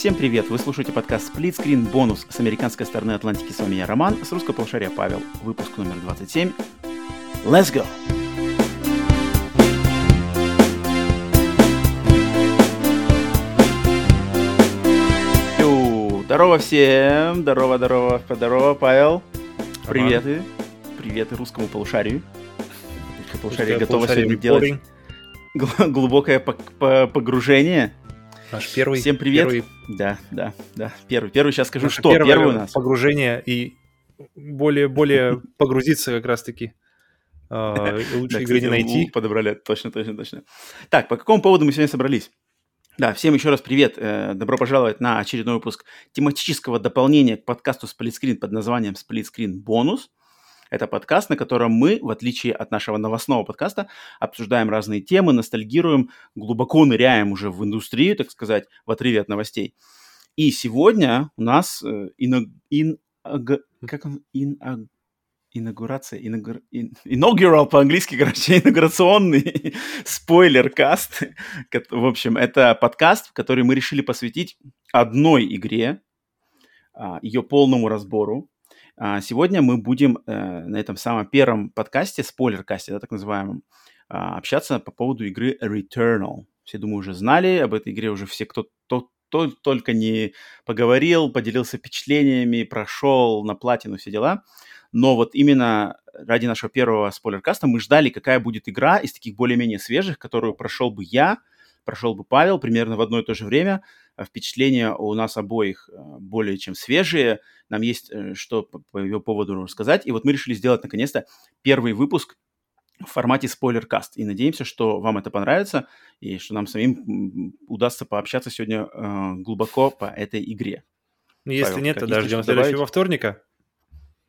Всем привет! Вы слушаете подкаст Split Screen Бонус с американской стороны Атлантики. С вами я, Роман, с русского полушария Павел. Выпуск номер 27. Let's go! Йоу, Здорово всем! Здорово, здорово, здорово, Павел. Приветы. Приветы русскому полушарию. Русское полушарие готово сегодня делать гл- глубокое по- по- погружение. Наш первый. Всем привет. первый- Да, да, да. Первый, первый. Сейчас скажу, наше что первое первый у нас. Погружение и более, более погрузиться как раз-таки. А, Лучше игры не найти. Подобрали, точно, точно, точно. Так, по какому поводу мы сегодня собрались? Да, всем еще раз привет. Э, Добро пожаловать на очередной выпуск тематического дополнения к подкасту Screen под названием Screen Бонус. Это подкаст, на котором мы, в отличие от нашего новостного подкаста, обсуждаем разные темы, ностальгируем, глубоко ныряем уже в индустрию, так сказать, в отрыве от новостей. И сегодня у нас э, ино- ин- аг- как он? Ин- инаугурация, инаугур- ин- inaugural по-английски, короче, инаугурационный спойлер-каст. В общем, это подкаст, который мы решили посвятить одной игре, а, ее полному разбору. А, Сегодня мы будем э, на этом самом первом подкасте, спойлер-касте, да, так называемом, а, общаться по поводу игры Returnal. Все, думаю, уже знали об этой игре, уже все, кто, то- то- только не поговорил, поделился впечатлениями, прошел на платину, все дела. Но вот именно ради нашего первого спойлер-каста мы ждали, какая будет игра из таких более-менее свежих, которую прошел бы я, прошел бы Павел примерно в одно и то же время. А Впечатления у нас обоих э, более чем свежие. Нам есть э, что по ее поводу рассказать. И вот мы решили сделать наконец-то первый выпуск в формате спойлер-каст. И надеемся, что вам это понравится, и что нам самим удастся пообщаться сегодня э, глубоко по этой игре. Ну, Если Павел, нет, тогда ждем следующего вторника.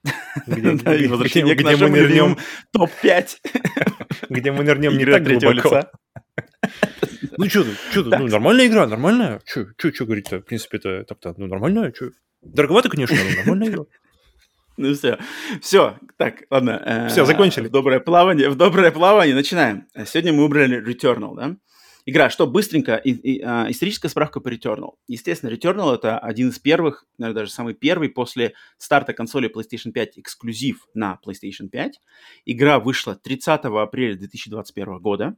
Где, Да, и где- к где мы нырнем, любимому топ-5 где мы нырнем не так глубоко. Ну что ты, что ты, ну нормальная игра, нормальная. Что, что, что говорить-то, в принципе, это так-то, ну нормальная, что. Дороговато, конечно, но нормальная игра. Ну все, все, так, ладно. э, Всё, закончили. В доброе плавание, в доброе плавание начинаем. Сегодня мы выбрали Returnal, да? Игра, что быстренько, и- и, а, историческая справка по Returnal. Естественно, Returnal это один из первых, наверное, даже самый первый после старта консоли PlayStation 5 эксклюзив на PlayStation 5. Игра вышла 30 апреля 2021 года.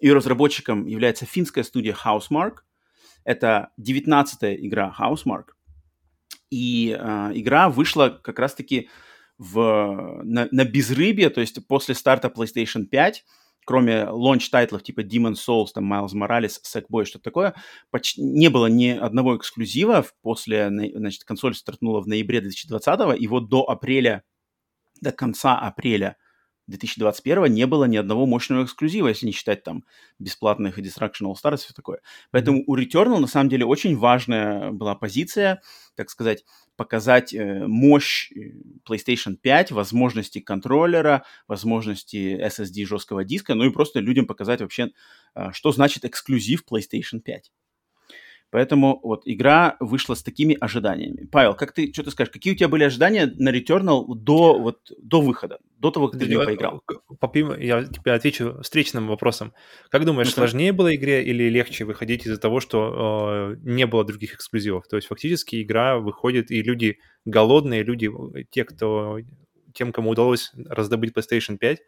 Ее разработчиком является финская студия Housemarque. Это 19-я игра Housemarque. И э, игра вышла как раз-таки в, на, на безрыбье, то есть после старта PlayStation 5, кроме launch title ов типа Demon's Souls, там Miles Morales, Sackboy, что-то такое, почти не было ни одного эксклюзива. После, на- значит, консоль стартнула в ноябре 2020, и вот до апреля, до конца апреля 2021 не было ни одного мощного эксклюзива, если не считать там бесплатных Destruction All Stars и все такое. Поэтому у Returnal на самом деле очень важная была позиция, так сказать, показать э, мощь э, PlayStation 5, возможности контроллера, возможности SSD жесткого диска, ну и просто людям показать вообще, э, что значит эксклюзив PlayStation 5. Поэтому вот игра вышла с такими ожиданиями. Павел, как ты, что ты скажешь, какие у тебя были ожидания на Returnal до, вот, до выхода, до того, как ты в нее поиграл? Попим- Я тебе отвечу встречным вопросом. Как думаешь, Ну-ка. сложнее было игре или легче выходить из-за того, что э, не было других эксклюзивов? То есть фактически игра выходит, и люди голодные, люди, те, кто, тем, кому удалось раздобыть PlayStation 5,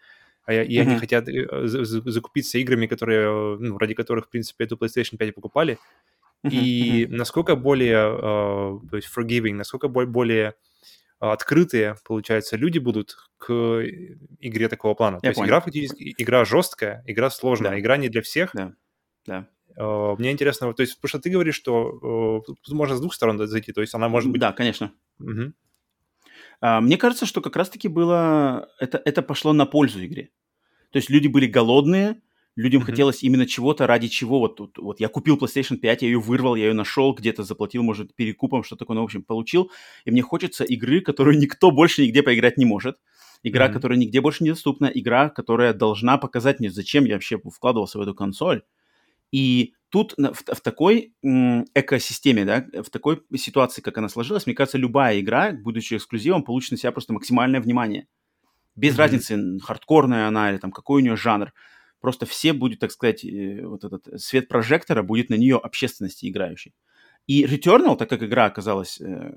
а я- и они Мгм. хотят э, за- за- закупиться играми, которые, э, ну, ради которых, в принципе, эту PlayStation 5 и покупали. И насколько более, э, то есть forgiving, насколько бо- более э, открытые, получается, люди будут к игре такого плана. То Я есть понял. игра фактически, игра жесткая, игра сложная, Да. игра не для всех. Да, да. Э, Мне интересно, то есть, потому что ты говоришь, что э, тут можно с двух сторон зайти, то есть она может быть... Да, конечно. А, Мне кажется, что как раз-таки было... Это, это пошло на пользу игре. То есть люди были голодные, людям Мгм. хотелось именно чего-то, ради чего. Вот, тут вот я купил PlayStation 5, я ее вырвал, я ее нашел, где-то заплатил, может, перекупом, что такое, ну, в общем, получил. И мне хочется игры, которую никто больше нигде поиграть не может. Игра, Мгм. которая нигде больше недоступна. Игра, которая должна показать мне, зачем я вообще вкладывался в эту консоль. И тут в, в такой экосистеме, да, в такой ситуации, как она сложилась, мне кажется, любая игра, будучи эксклюзивом, получит на себя просто максимальное внимание. Без Мгм. разницы, хардкорная она или там какой у нее жанр. Просто все будет, так сказать, э, вот этот свет прожектора будет на нее общественности играющей. И Returnal, так как игра оказалась э,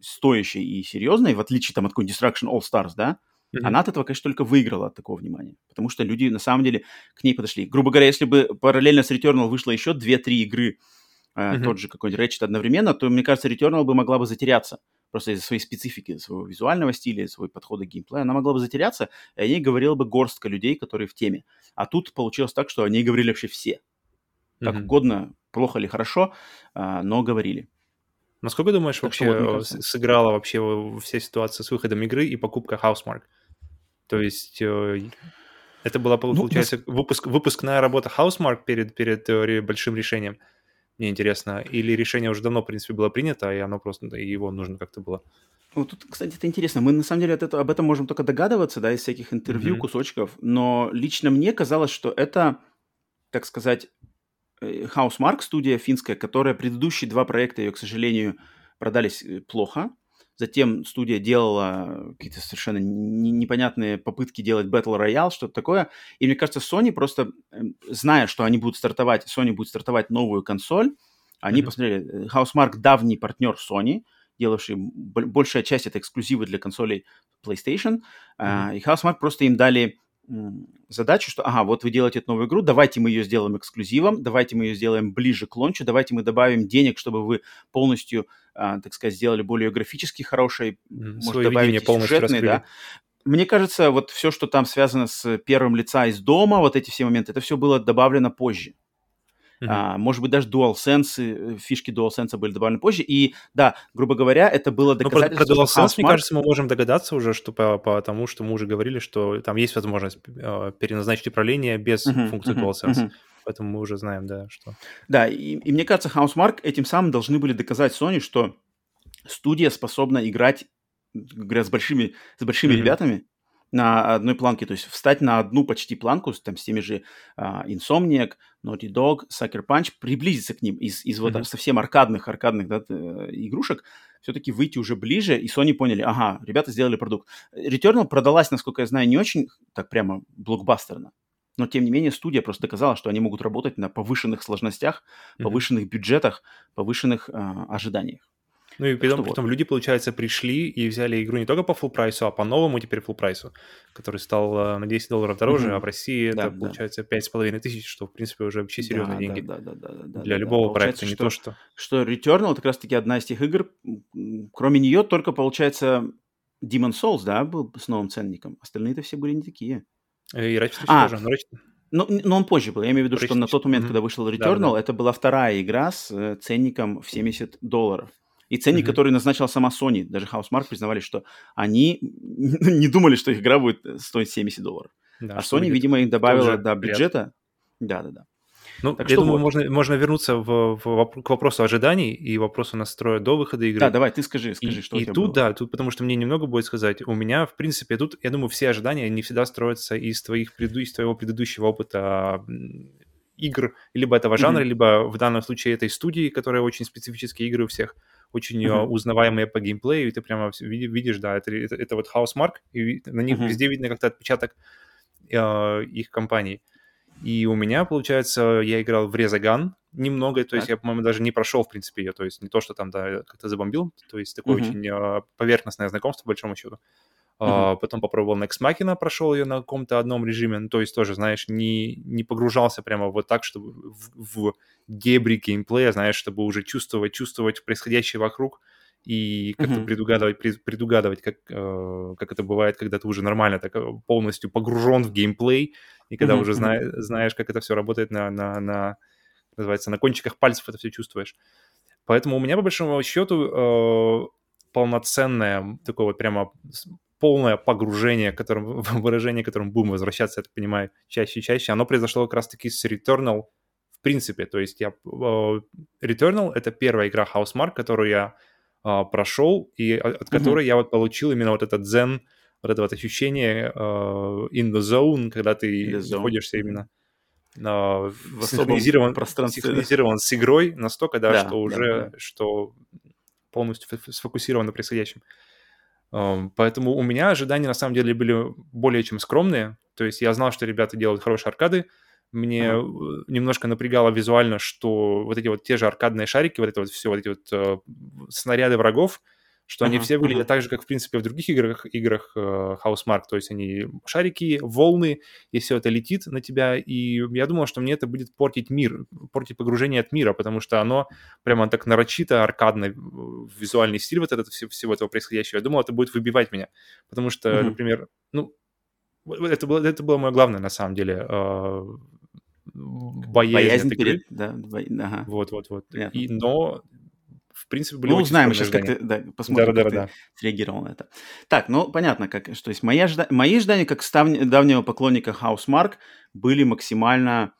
стоящей и серьезной, в отличие там от какой-нибудь Destruction All Stars, да, mm-hmm. она от этого, конечно, только выиграла от такого внимания. Потому что люди на самом деле к ней подошли. Грубо говоря, если бы параллельно с Returnal вышло еще 2-3 игры, э, mm-hmm. тот же какой-нибудь Ratchet одновременно, то, мне кажется, Returnal бы могла бы затеряться. Просто из-за своей специфики, своего визуального стиля, своего подхода к геймплею, она могла бы затеряться, и о ней говорила бы горстка людей, которые в теме. А тут получилось так, что о ней говорили вообще все. Как mm-hmm. угодно, плохо или хорошо, а, но говорили. Насколько думаешь, так вообще вот, сыграла вообще вся ситуация с выходом игры и покупка Housemark? То есть э, это была, ну, получается, ну, выпуск, выпускная работа Housemark перед, перед э, большим решением? Мне интересно. Или решение уже давно, в принципе, было принято, и оно просто, его нужно как-то было... Вот тут, кстати, это интересно. Мы, на самом деле, от этого, об этом можем только догадываться, да, из всяких интервью, mm-hmm. кусочков. Но лично мне казалось, что это, так сказать, Housemark, студия финская, которая предыдущие два проекта ее, к сожалению, продались э, плохо. Затем студия делала какие-то совершенно непонятные попытки делать Battle Royale, что-то такое. И мне кажется, Sony просто, эм, зная, что они будут стартовать, Sony будет стартовать новую консоль, они mm-hmm. посмотрели, э, Housemark давний партнер Sony, делавший большая часть это эксклюзивы для консолей PlayStation, mm-hmm. и Housemark просто им дали задачу, что, ага, вот вы делаете эту новую игру, давайте мы ее сделаем эксклюзивом, давайте мы ее сделаем ближе к лончу, давайте мы добавим денег, чтобы вы полностью, а, так сказать, сделали более графически хороший, mm, может, добавить сюжетный, да. Мне кажется, вот все, что там связано с первым лица из дома, вот эти все моменты, это все было добавлено позже. Mm-hmm. А, может быть, даже DualSense, э, фишки DualSense были добавлены позже. И да, грубо говоря, это было доказательство, про, про DualSense, мне кажется, мы можем догадаться уже, что по, по тому, что мы уже говорили, что там есть возможность э, переназначить управление без mm-hmm. функции mm-hmm. DualSense. Mm-hmm. Поэтому мы уже знаем, да, что... Да, и, и мне кажется, Housemark этим самым должны были доказать Sony, что студия способна играть, говоря, с большими, с большими mm-hmm. ребятами, на одной планке, то есть встать на одну почти планку там, с теми же uh, Insomniac, Naughty Dog, Sucker Punch, приблизиться к ним из, из mm-hmm. вот совсем аркадных, аркадных да, игрушек, все-таки выйти уже ближе, и Sony поняли, ага, ребята сделали продукт. Returnal продалась, насколько я знаю, не очень так прямо блокбастерно, но тем не менее студия просто доказала, что они могут работать на повышенных сложностях, mm-hmm. повышенных бюджетах, повышенных uh, ожиданиях. Ну и потом, потом вот. люди, получается, пришли и взяли игру не только по full прайсу, а по новому теперь full прайсу, который стал э, на 10 долларов дороже, mm-hmm. а в России да, это да. получается 5,5 тысяч, что, в принципе, уже вообще серьезные да, деньги. Да, да, да, да, да, Для да, любого да. проекта, не что, то что... Что Returnal как раз-таки одна из тех игр, кроме нее только, получается, Demon Souls, да, был с новым ценником. Остальные-то все были не такие. И Ratchet а, тоже, но Ratchet... Ну, но он позже был. Я имею в виду, что на тот момент, mm-hmm. когда вышел Returnal, да, да. это была вторая игра с э, ценником в 70 долларов. И ценник, mm-hmm. который назначила сама Sony, даже Housemark признавали, что они не думали, что их игра будет стоить 70 долларов. Да, а Sony, видимо, их добавила до бюджета. Да-да-да. Ну, так я думаю, вот. можно, можно вернуться в, в, к вопросу ожиданий и вопросу настроя до выхода игры. Да, давай, ты скажи, скажи, и, что и у тебя тут, было. да, тут, потому что мне немного будет сказать. У меня, в принципе, тут, я думаю, все ожидания не всегда строятся из, твоих, из твоего предыдущего опыта игр, либо этого жанра, mm-hmm. либо в данном случае этой студии, которая очень специфические игры у всех очень uh-huh. узнаваемые по геймплею, и ты прямо видишь, да, это, это, это вот Housemark, и на них uh-huh. везде видно как-то отпечаток э, их компании. И у меня, получается, я играл в Резаган немного, то так. есть я, по-моему, даже не прошел, в принципе, ее, то есть не то, что там, да, как-то забомбил, то есть такое uh-huh. очень э, поверхностное знакомство, по большому счету. Uh-huh. Uh, потом попробовал Next Machina, прошел ее на каком-то одном режиме, ну, то есть тоже, знаешь, не, не погружался прямо вот так, чтобы в, в дебри геймплея, знаешь, чтобы уже чувствовать, чувствовать происходящее вокруг и как-то uh-huh. предугадывать, предугадывать, как, uh, как это бывает, когда ты уже нормально так э, полностью погружен в геймплей, и когда uh-huh. уже зна- знаешь, как это все работает на, на, на, называется, на кончиках пальцев это все чувствуешь. Поэтому у меня, по большому счету, uh, полноценное такое вот прямо полное погружение, которым, выражение, к которому будем возвращаться, я так понимаю, чаще и чаще, оно произошло как раз-таки с Returnal в принципе. То есть я... Uh, Returnal — это первая игра Housemark, которую я uh, прошел, и от которой mm-hmm. я вот получил именно вот этот дзен, вот это вот ощущение uh, in the zone, когда ты находишься именно uh, в синхронизирован, пространстве, синхронизирован с игрой настолько, да, да что уже, да, да. что полностью сфокусирован на происходящем. Um, поэтому у меня ожидания на самом деле были более чем скромные. То есть я знал, что ребята делают хорошие аркады, Мне э, немножко напрягало визуально, что вот эти вот те же аркадные шарики, вот это вот все, вот эти вот э, снаряды врагов, что они все выглядят так же, как, в принципе, в других играх, играх э, Housemark. То есть они шарики, волны, и все это летит на тебя. И я думал, что мне это будет портить мир, портить погружение от мира, потому что оно прямо так нарочито, аркадно, э, визуальный стиль вот этот всего, этого происходящего. Я думал, это будет выбивать меня. Потому что, Мгм. например, ну, это было, это было мое главное, на самом деле, э, боязнь, Боязнь перед... Да, бо- ага. Вот, вот, вот. Понятно. И, но, в принципе, были Ну, узнаем сейчас, как ты, да, посмотрим, как Да-да-да-да. ты среагировал на это. Так, ну, понятно, как, что есть мои, ожида- мои ожидания, как став- давнего поклонника Housemark, были максимально,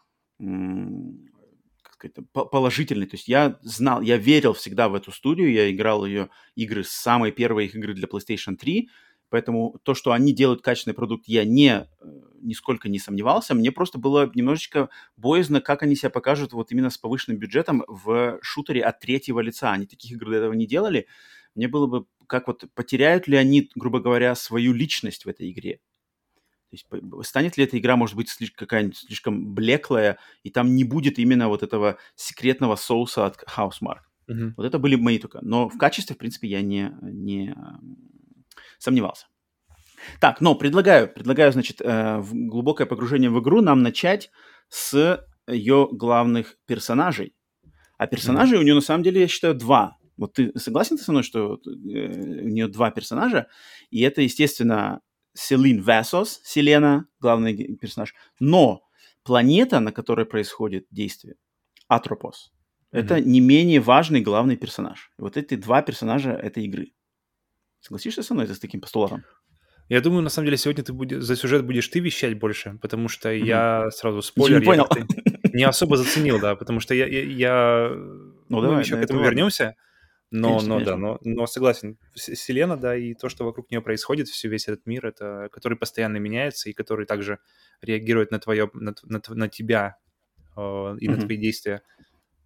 сказать, по- положительные. То есть я знал, я верил всегда в эту студию, я играл ее игры с самой первой их игры для PlayStation 3, поэтому то, что они делают качественный продукт, я не, э, нисколько не сомневался. Мне просто было немножечко боязно, как они себя покажут вот именно с повышенным бюджетом в шутере от третьего лица. Они таких игр до этого не делали. Мне было бы, как вот, потеряют ли они, грубо говоря, свою личность в этой игре? То есть станет ли эта игра, может быть, слишком, какая-нибудь слишком блеклая, и там не будет именно вот этого секретного соуса от Housemark. Мгм. Вот это были мои только. Но в качестве, в принципе, я не, не сомневался. Так, но предлагаю, предлагаю, значит, э, глубокое погружение в игру нам начать с ее главных персонажей. А персонажей у нее на самом деле, я считаю, два. Вот ты согласен ты со мной, что э, у нее два персонажа? И это, естественно, Селин Весос, Селена, главный персонаж. Но планета, на которой происходит действие, Атропос, это не менее важный главный персонаж. И вот эти два персонажа этой игры. Согласишься со мной с таким постулатом? Я думаю, на самом деле, сегодня ты будешь, за сюжет будешь ты вещать больше, потому что Мгм. я сразу Ничего спойлер, не понял. не особо заценил, да, потому что я, я, я- мы давай, еще на к это этому вернемся, но, Конечно, но да, конечно. но, но согласен, Селена, да, и то, что вокруг нее происходит, все, весь этот мир, это, который постоянно меняется и который также реагирует на твое, на, на на тебя э, и на Мгм. твои действия.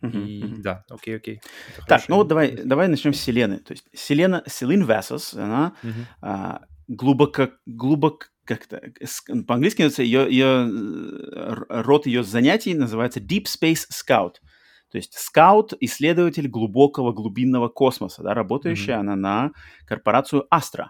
Мгм, И мгм. да, окей, окей. Это Так, хорошая ну вот давай, давай начнем с Селены. То есть Селена, Селин Весос, она Мгм. а, глубоко, глубоко, как-то, по-английски называется, ее, ее, э, род ее занятий называется Deep Space Scout. То есть скаут, исследователь глубокого глубинного космоса, да, работающая она на корпорацию Astra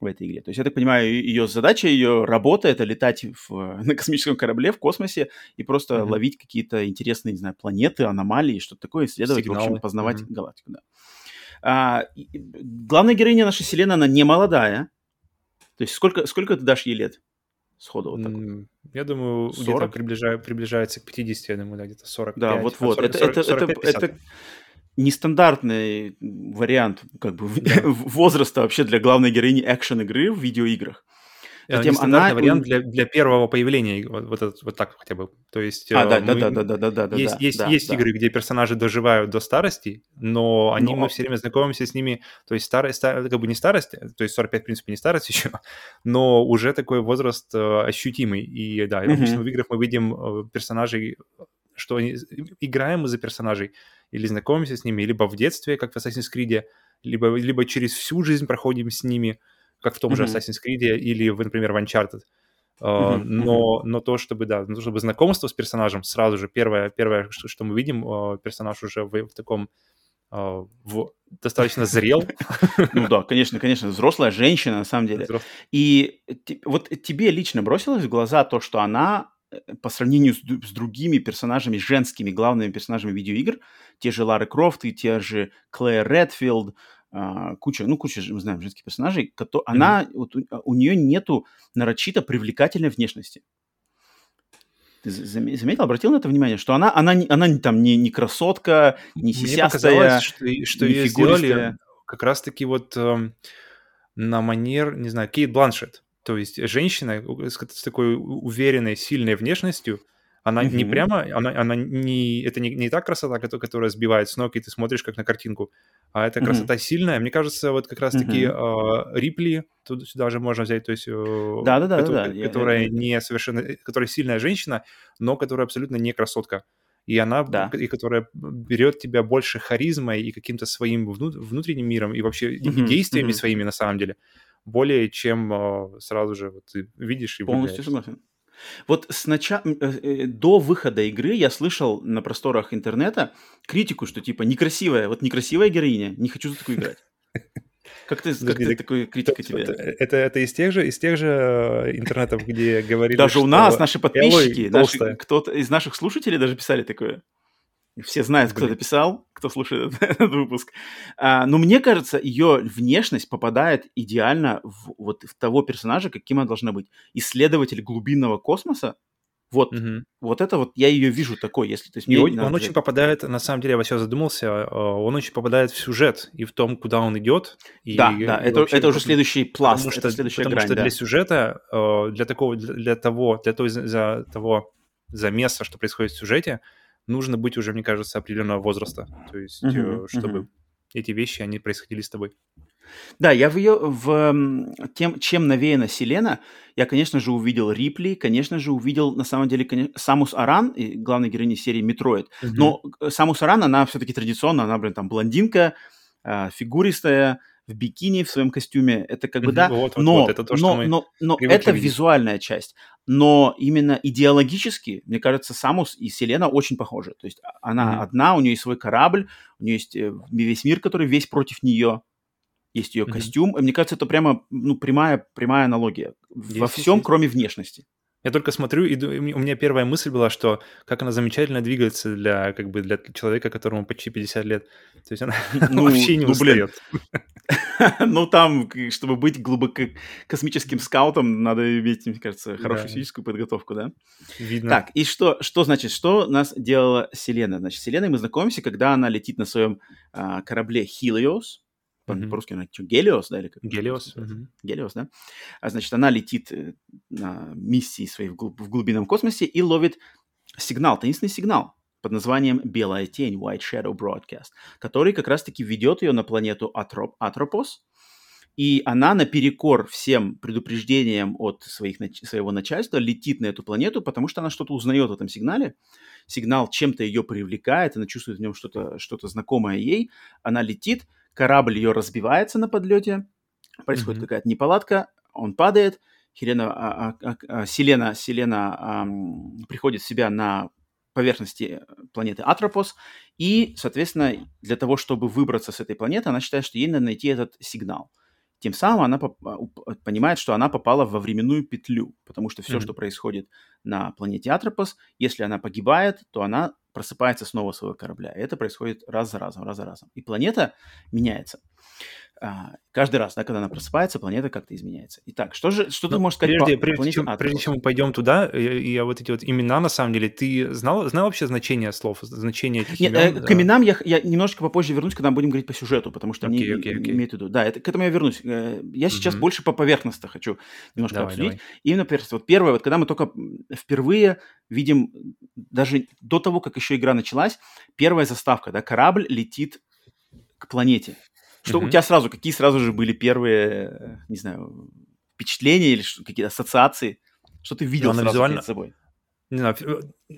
в этой игре. То есть, я так понимаю, ее задача, ее работа — это летать в- на космическом корабле в космосе и просто Мгм. ловить какие-то интересные, не знаю, планеты, аномалии, что-то такое, исследовать, в общем, Сигналы. познавать Мгм. галактику. Да. А, главная героиня наша Селена, она не молодая. То есть сколько, сколько ты дашь ей лет? Сходу вот так вот. Я думаю, где-то 40? приближа- приближается к 50, я думаю, да, где-то 45. Да, вот-вот. 40, Это, 40, это, это, 45-50. это нестандартный вариант как бы Да. возраста вообще для главной героини экшен-игры в видеоиграх. Э, Затем она... вариант для, для первого появления, вот, вот, этот- вот так хотя бы. То есть А, э, да, да, мы- да, да, да, да, да, да, есть, да, есть, да, есть да. игры, где персонажи доживают до старости, но они, Но- мы все время знакомимся с ними, то есть старость, стар- как бы не старость, то есть 45, в принципе, не старость еще, но уже такой возраст э, ощутимый. И да, Мгм. обычно в играх мы видим э, персонажей, что они, играем мы за персонажей, или знакомимся с ними, либо в детстве, как в Assassin's Creed, либо, либо через всю жизнь проходим с ними, как в том же Мгм. Assassin's Creed, или, например, в Uncharted. Мгм, но, но то, чтобы, да, ну, чтобы знакомство с персонажем сразу же, первое, первое что, что мы видим, uh, персонаж уже в, в таком, uh, в, достаточно зрел. Ну да, конечно, конечно, взрослая женщина на самом деле. И вот тебе лично бросилось в глаза то, что она по сравнению с, с другими персонажами, женскими главными персонажами видеоигр, те же Лары Крофт и те же Клэр Редфилд, а, куча, ну, куча, мы знаем, женских персонажей, кото- она, вот у, у нее нету нарочито привлекательной внешности. Ты за- заме- заметил, обратил на это внимание, что она, она, не- она не, там не, не красотка, не Мне сисястая, показалось, что, что не ее сделали как раз-таки вот эм, на манер, не знаю, Кейт Бланшет. То есть женщина у- с, с такой уверенной, сильной внешностью, она не Мгм. прямо, она, она не, это не, не та красота, кото- которая сбивает с ног, и ты смотришь как на картинку, а это Мгм. красота сильная. Мне кажется, вот как раз-таки э, Рипли, тут сюда же можно взять, то есть, э, Да-да-да, кото- да-да, я- которая я- не совершенно, э, которая сильная женщина, но которая абсолютно не красотка. И она, Да. и которая берет тебя больше харизмой и каким-то своим вну- внутренним миром, и вообще и Мгм, действиями мгм. своими на самом деле, более чем э, сразу же вот ты видишь и Полностью согласен. Вот сначала, э, до выхода игры я слышал на просторах интернета критику, что типа некрасивая, вот некрасивая героиня, не хочу за такую играть. Как ты, как ты такой критика тебе? Это, это из тех же, из тех же э, интернетов, где говорили, Даже у нас наши подписчики, наши, кто-то из наших слушателей даже писали такое. Все знают, кто это писал, кто слушает этот выпуск. А, но мне кажется, ее внешность попадает идеально в, вот, в того персонажа, каким она должна быть. Исследователь глубинного космоса. Вот, угу. вот это вот я ее вижу такой, если то есть мне он, он очень попадает, на самом деле, я сейчас задумался, а, он очень попадает в сюжет и в том, куда он идет. И, да, да, и это, вообще, это уже следующий пласт, потому что, это следующая потому грань, что да. для сюжета, а, для такого, для того, для того, за того замеса, что происходит в сюжете, нужно быть уже, мне кажется, определенного возраста. То есть, uh-huh, чтобы uh-huh. эти вещи, они происходили с тобой. Да, я в ее, в тем, чем навеяна Селена, я, конечно же, увидел Рипли, конечно же, увидел, на самом деле, конечно, Самус Аран, главной героини серии Метроид. Uh-huh. Но Самус Аран, она все-таки традиционно, она, блин, там, блондинка, а, фигуристая, в бикини в своем костюме, это как бы да, вот, вот, но, вот, это то, но, мы но, но это видеть. визуальная часть. Но именно идеологически, мне кажется, Самус и Селена очень похожи. То есть она mm-hmm. одна, у нее есть свой корабль, у нее есть весь мир, который весь против нее, есть ее mm-hmm. костюм. И мне кажется, это прямо ну, прямая, прямая аналогия есть, во всем, есть. кроме внешности. Я только смотрю, и у меня первая мысль была, что как она замечательно двигается для, как бы, для человека, которому почти 50 лет. То есть она ну, вообще не ну, устает. ну, там, чтобы быть глубоко космическим скаутом, надо иметь, мне кажется, хорошую да. физическую подготовку, да? Видно. Так, и что, что значит, что нас делала Селена? Значит, с Селеной мы знакомимся, когда она летит на своем а, корабле Helios, mm-hmm. по-русски она что, Гелиос, да? Или как Гелиос. Mm-hmm. Гелиос, да? А, значит, она летит э, на миссии своей в, глуб- в глубинном космосе и ловит сигнал, таинственный сигнал под названием «Белая тень» White Shadow Broadcast, который как раз-таки ведет ее на планету Атроп, Атропос, и она наперекор всем предупреждениям от своих, своего начальства летит на эту планету, потому что она что-то узнает в этом сигнале. Сигнал чем-то ее привлекает, она чувствует в нем что-то что знакомое ей. Она летит, корабль ее разбивается на подлете, происходит mm-hmm. какая-то неполадка, он падает, Хелена, а, а, а, Селена, Селена а, приходит в себя на поверхности планеты Атропос, и, соответственно, для того, чтобы выбраться с этой планеты, она считает, что ей надо найти этот сигнал. Тем самым она понимает, что она попала во временную петлю, потому что все, mm-hmm. что происходит на планете Атропос, если она погибает, то она просыпается снова своего корабля. И это происходит раз за разом, раз за разом. И планета меняется. А, каждый раз, да, когда она просыпается, планета как-то изменяется. Итак, что же, что ну, ты можешь сказать прежде, по, прежде, чем, прежде чем мы пойдем туда, и, и вот эти вот имена, на самом деле, ты знал, знал вообще значение слов, значение этих Нет, имен? Э, к именам я, я немножко попозже вернусь, когда мы будем говорить по сюжету, потому что okay, они okay, okay. имеют в виду. Да, это, к этому я вернусь. Э, я сейчас mm-hmm. больше по поверхности хочу немножко давай, обсудить. Давай. Именно поверхность. Вот первое, вот когда мы только впервые видим, даже до того, как еще игра началась, первая заставка, да, корабль летит к планете. Что mm-hmm. у тебя сразу, какие сразу же были первые, не знаю, впечатления или какие-то ассоциации? Что ты видел Она сразу визуально... перед собой? Не знаю,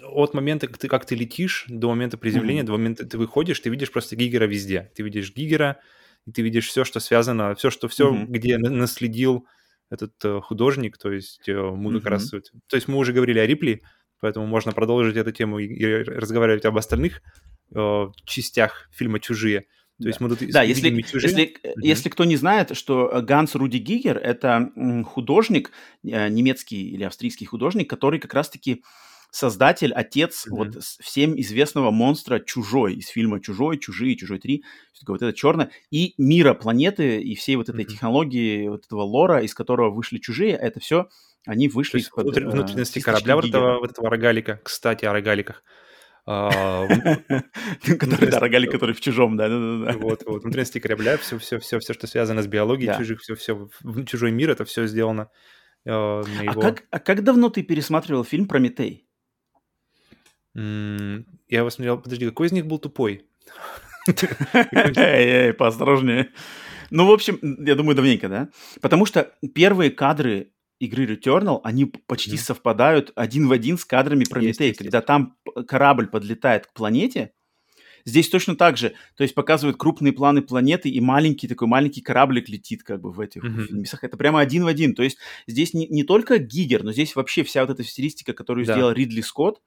от момента, как ты, как ты летишь, до момента приземления, mm-hmm. до момента ты выходишь, ты видишь просто Гигера везде. Ты видишь Гигера, и ты видишь все, что связано, все, что все, mm-hmm. где наследил этот э, художник, то есть э, мы mm-hmm. как раз... То есть мы уже говорили о Рипли, поэтому можно продолжить эту тему и, и разговаривать об остальных э, частях фильма «Чужие». То да. есть мы тут да, если, если, mm-hmm. если кто не знает, что Ганс Руди Гигер – это художник, э, немецкий или австрийский художник, который как раз-таки создатель, отец mm-hmm. вот всем известного монстра «Чужой» из фильма «Чужой», «Чужие», «Чужой 3», вот это черное, и мира планеты, и всей вот этой mm-hmm. технологии, вот этого лора, из которого вышли «Чужие», это все они вышли из-под... Э, внутренности корабля вот этого, вот этого рогалика. Кстати, о рогаликах. А, который, да, рогалик, который в чужом, да, да, да. Вот, вот, внутренности корабля, все, все, все, все, что связано с биологией чужих, все, все, чужой мир, это все сделано а как, а как давно ты пересматривал фильм «Прометей»? Я его смотрел, подожди, какой из них был тупой? Эй, поосторожнее. Ну, в общем, я думаю, давненько, да? Потому что первые кадры игры Returnal, они почти mm. совпадают один в один с кадрами Прометей, когда там корабль подлетает к планете, Здесь точно так же. То есть показывают крупные планы планеты, и маленький такой маленький кораблик летит как бы в этих Мгм. фильмах. Это прямо один в один. То есть здесь не, не только Гигер, но здесь вообще вся вот эта стилистика, которую Да. сделал Ридли Скотт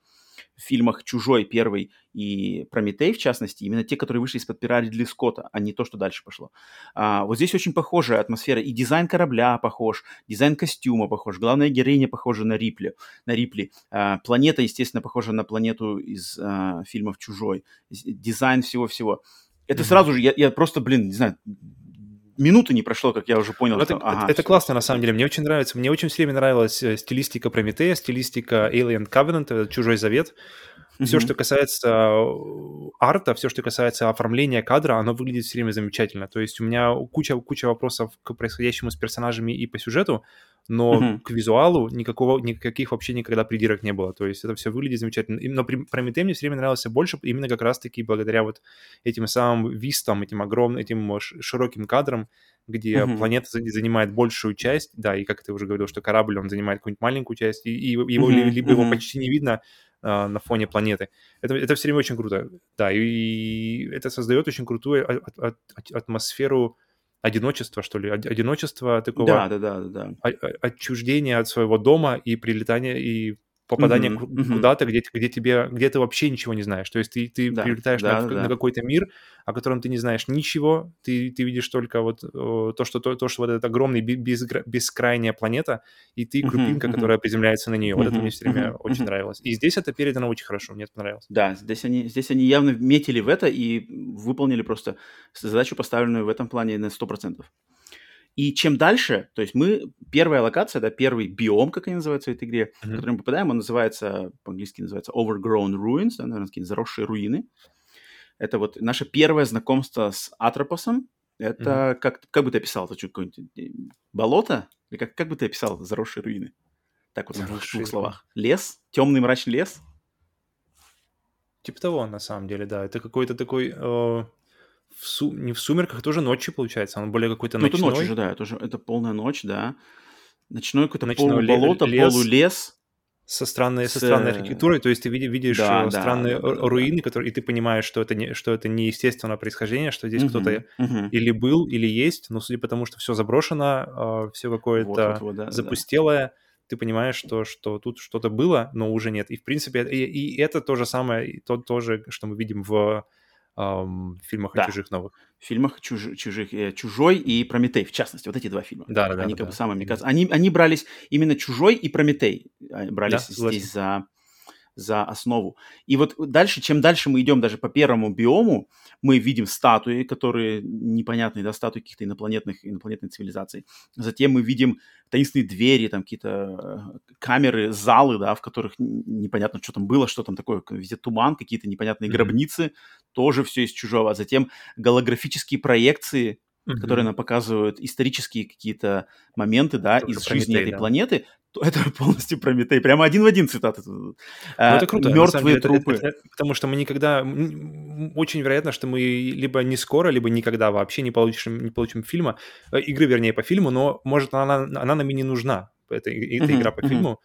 в фильмах «Чужой» первый и «Прометей», в частности, именно те, которые вышли из-под пера Ридли Скотта, а не то, что дальше пошло. А, вот здесь очень похожая атмосфера. И дизайн корабля похож, дизайн костюма похож, главная героиня похожа на Рипли. На Рипли. А, планета, естественно, похожа на планету из а, фильмов «Чужой». Дизайн всего-всего. Это Мгм. сразу же, я, я просто, блин, не знаю, минуты не прошло, как я уже понял. Ну, это, что, ага, это- это всё, классно, на самом деле. Мне очень нравится. Мне очень все время нравилась э, стилистика Прометея, стилистика Alien Covenant, э, Чужой Завет. Все, Мгм. что касается э, арта, все, что касается оформления кадра, оно выглядит все время замечательно. То есть у меня куча, куча вопросов к происходящему с персонажами и по сюжету, но Мгм. к визуалу никакого, никаких вообще никогда придирок не было. То есть это все выглядит замечательно. Но Прометей мне все время нравился больше именно как раз-таки благодаря вот этим самым вистам, этим огромным, этим широким кадрам, где Мгм. планета за- занимает большую часть, да, и как ты уже говорил, что корабль, он занимает какую-нибудь маленькую часть, и, и его, ли- либо его мгм. почти не видно а, на фоне планеты. Это, это все время очень круто, да, и, и это создает очень крутую а- а- а- атмосферу одиночества, что ли, од- одиночества такого Да, да, да, да, да. отчуждения от своего дома и прилетания и ку- мгм. куда-то, где, где тебе, где ты вообще ничего не знаешь. То есть ты, ты Да, прилетаешь да, на, да, на какой-то мир, о котором ты не знаешь ничего, ты, ты видишь только вот э, то, что, то, то, что вот этот огромный безгра- бескрайняя планета, и ты крупинка, мгм. которая приземляется на нее. Вот это Мгм, мне все время мгм, очень нравилось. И здесь это передано очень хорошо, мне это понравилось. Да, здесь они, здесь они явно метили в это и выполнили просто задачу, поставленную в этом плане на 100%. И чем дальше, то есть мы, первая локация, да, первый биом, как они называются в этой игре, в Мгм. который мы попадаем, он называется, по-английски называется Overgrown Ruins, да, наверное, какие-то заросшие руины. Это вот наше первое знакомство с Атропосом. Это как, как бы ты описал? Это что, какое-нибудь э, болото? Или как, как бы ты описал заросшие руины? Так вот, в двух, Заросшие двух словах. Лес? Темный мрачный лес? Типа того, на самом деле, да. Это какой-то такой... э, в су- Не в сумерках, тоже ночью, получается. Он более какой-то Ну, это ночной. ночь уже, да, это, уже, это полная ночь, да. Ночной какой-то полуболото, лес. полулес. со странной, со С, странной э, архитектурой, то есть ты види- видишь Да, э, да, странные да, да, ру- да. руины, которые, и ты понимаешь, что это не, что это не естественное происхождение, что здесь Мгм, кто-то мгм. или был, или есть, но судя по тому, что все заброшено, все Вот, какое-то вот, вот, да, да, да. запустелое, ты понимаешь, что, что тут что-то было, но уже нет. И в принципе, и, и это то же самое, и то, то же, что мы видим в ам, фильмах Да. о чужих новых. В фильмах чуж- чужих, э, «Чужой» и «Прометей», в частности, вот эти два фильма. Да, да, они да, как бы да. самые, мне кажется, они, они брались именно «Чужой» и «Прометей», брались Да, согласен. здесь за, за основу. И вот дальше, чем дальше мы идем даже по первому биому, мы видим статуи, которые непонятные, да, статуи каких-то инопланетных, инопланетной цивилизаций. Затем мы видим таинственные двери, там какие-то э, камеры, залы, да, в которых непонятно, что там было, что там такое, везде туман, какие-то непонятные Мгм. гробницы, тоже все из чужого. Затем голографические проекции, которые Мгм. нам показывают исторические какие-то моменты, да, Тоже из жизни этой да. планеты, то это полностью Прометей. Прямо один в один цитаты. Ну, это круто. Мертвые деле, трупы. это- это- потому что мы никогда... Очень вероятно, что мы либо не скоро, либо никогда вообще не получим, не получим фильма, э, игры, вернее, по фильму, но, может, она, она нам и не нужна, эта, эта Мгм, игра по мгм. фильму.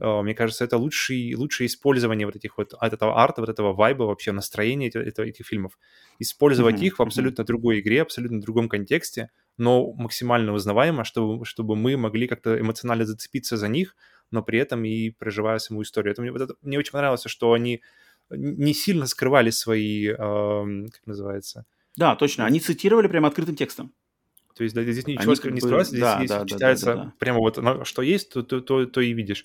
Э, Мне кажется, это лучший, лучшее использование вот этих вот, от этого арта, вот этого вайба, вообще настроения эти- это- этих фильмов. Использовать Мгм, их в абсолютно другой игре, абсолютно другом контексте, но максимально узнаваемо, чтобы, чтобы мы могли как-то эмоционально зацепиться за них, но при этом и проживая саму историю. Это мне, вот это- мне очень понравилось, что они не сильно скрывали свои, эм, как называется, Да, точно. Они цитировали прямо открытым текстом. то есть да, здесь ничего Они не скрывается, здесь да, есть- да, да, да, читается да, да. прямо вот что есть, то, то, то, то и видишь.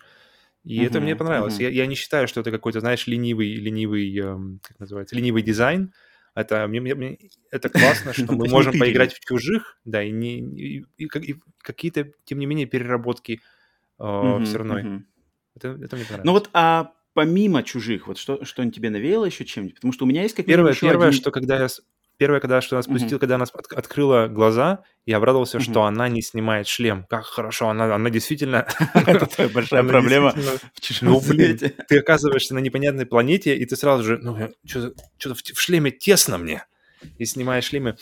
И это мне понравилось. мгм. Я, я не считаю, что это какой-то, знаешь, ленивый, ленивый, эм, как называется, ленивый дизайн. Это, мне, мне- мне- это классно, что То мы можем поиграть в чужих, да, и, не, и, и и какие-то, тем не менее, переработки Мгм, все равно. мгм. Это, это мне понравилось. Ну вот, а помимо чужих, вот что, что тебе навеяло еще чем-нибудь? Потому что у меня есть как минимум Первое, первое, один- что когда я... Первое, когда что она спустила, когда она от- открыла глаза, я обрадовался, Мгм. что она не снимает шлем. Как хорошо, она, она действительно... Это твоя большая проблема в чужом Ну, свете. ты оказываешься на непонятной планете, и ты сразу же, ну, что-то в, в шлеме тесно мне. И снимаешь шлемы,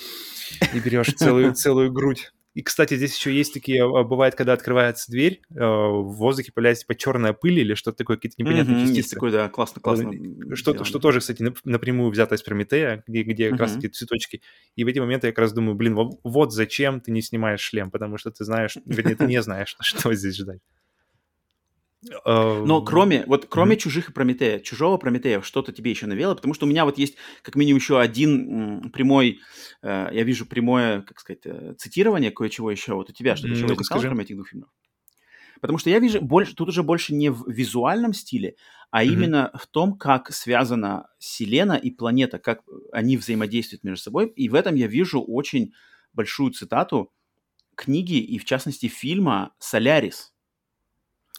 и берешь целую, целую грудь. И, кстати, здесь еще есть такие, а, бывает, когда открывается дверь, э, в воздухе появляется типа черная пыль или что-то такое, какие-то непонятные Мгм, частицы. Есть такое, да, классно, классно. Что, сделано. что тоже, кстати, нап- напрямую взято из Прометея, где, где как раз Мгм. таки цветочки. И в эти моменты я как раз думаю, блин, во- вот зачем ты не снимаешь шлем, потому что ты знаешь, вернее, ты не знаешь, что здесь ждать. Но кроме, вот кроме мгм. чужих и Прометея, чужого Прометея, что-то тебе еще навело? Потому что у меня вот есть как минимум еще один прямой, э, я вижу прямое, как сказать, э, цитирование кое-чего еще. Вот у тебя что-то еще Ну-ка возникало, скажи. кроме этих двух фильмов? Потому что я вижу больше, тут уже больше не в визуальном стиле, а Мгм. именно в том, как связана Вселенная и планета, как они взаимодействуют между собой. И в этом я вижу очень большую цитату книги и, в частности, фильма «Солярис»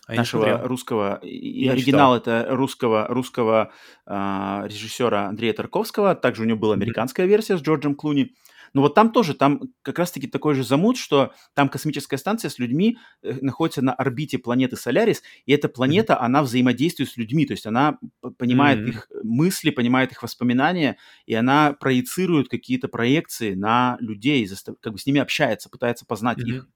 А нашего русского, и оригинал это русского, русского а, режиссера Андрея Тарковского, также у него была американская версия с Джорджем Клуни. Но вот там тоже, там как раз-таки такой же замут, что там космическая станция с людьми э, находится на орбите планеты Солярис, и эта планета, она взаимодействует с людьми, то есть она понимает Мгм. их мысли, понимает их воспоминания, и она проецирует какие-то проекции на людей, как бы с ними общается, пытается познать их.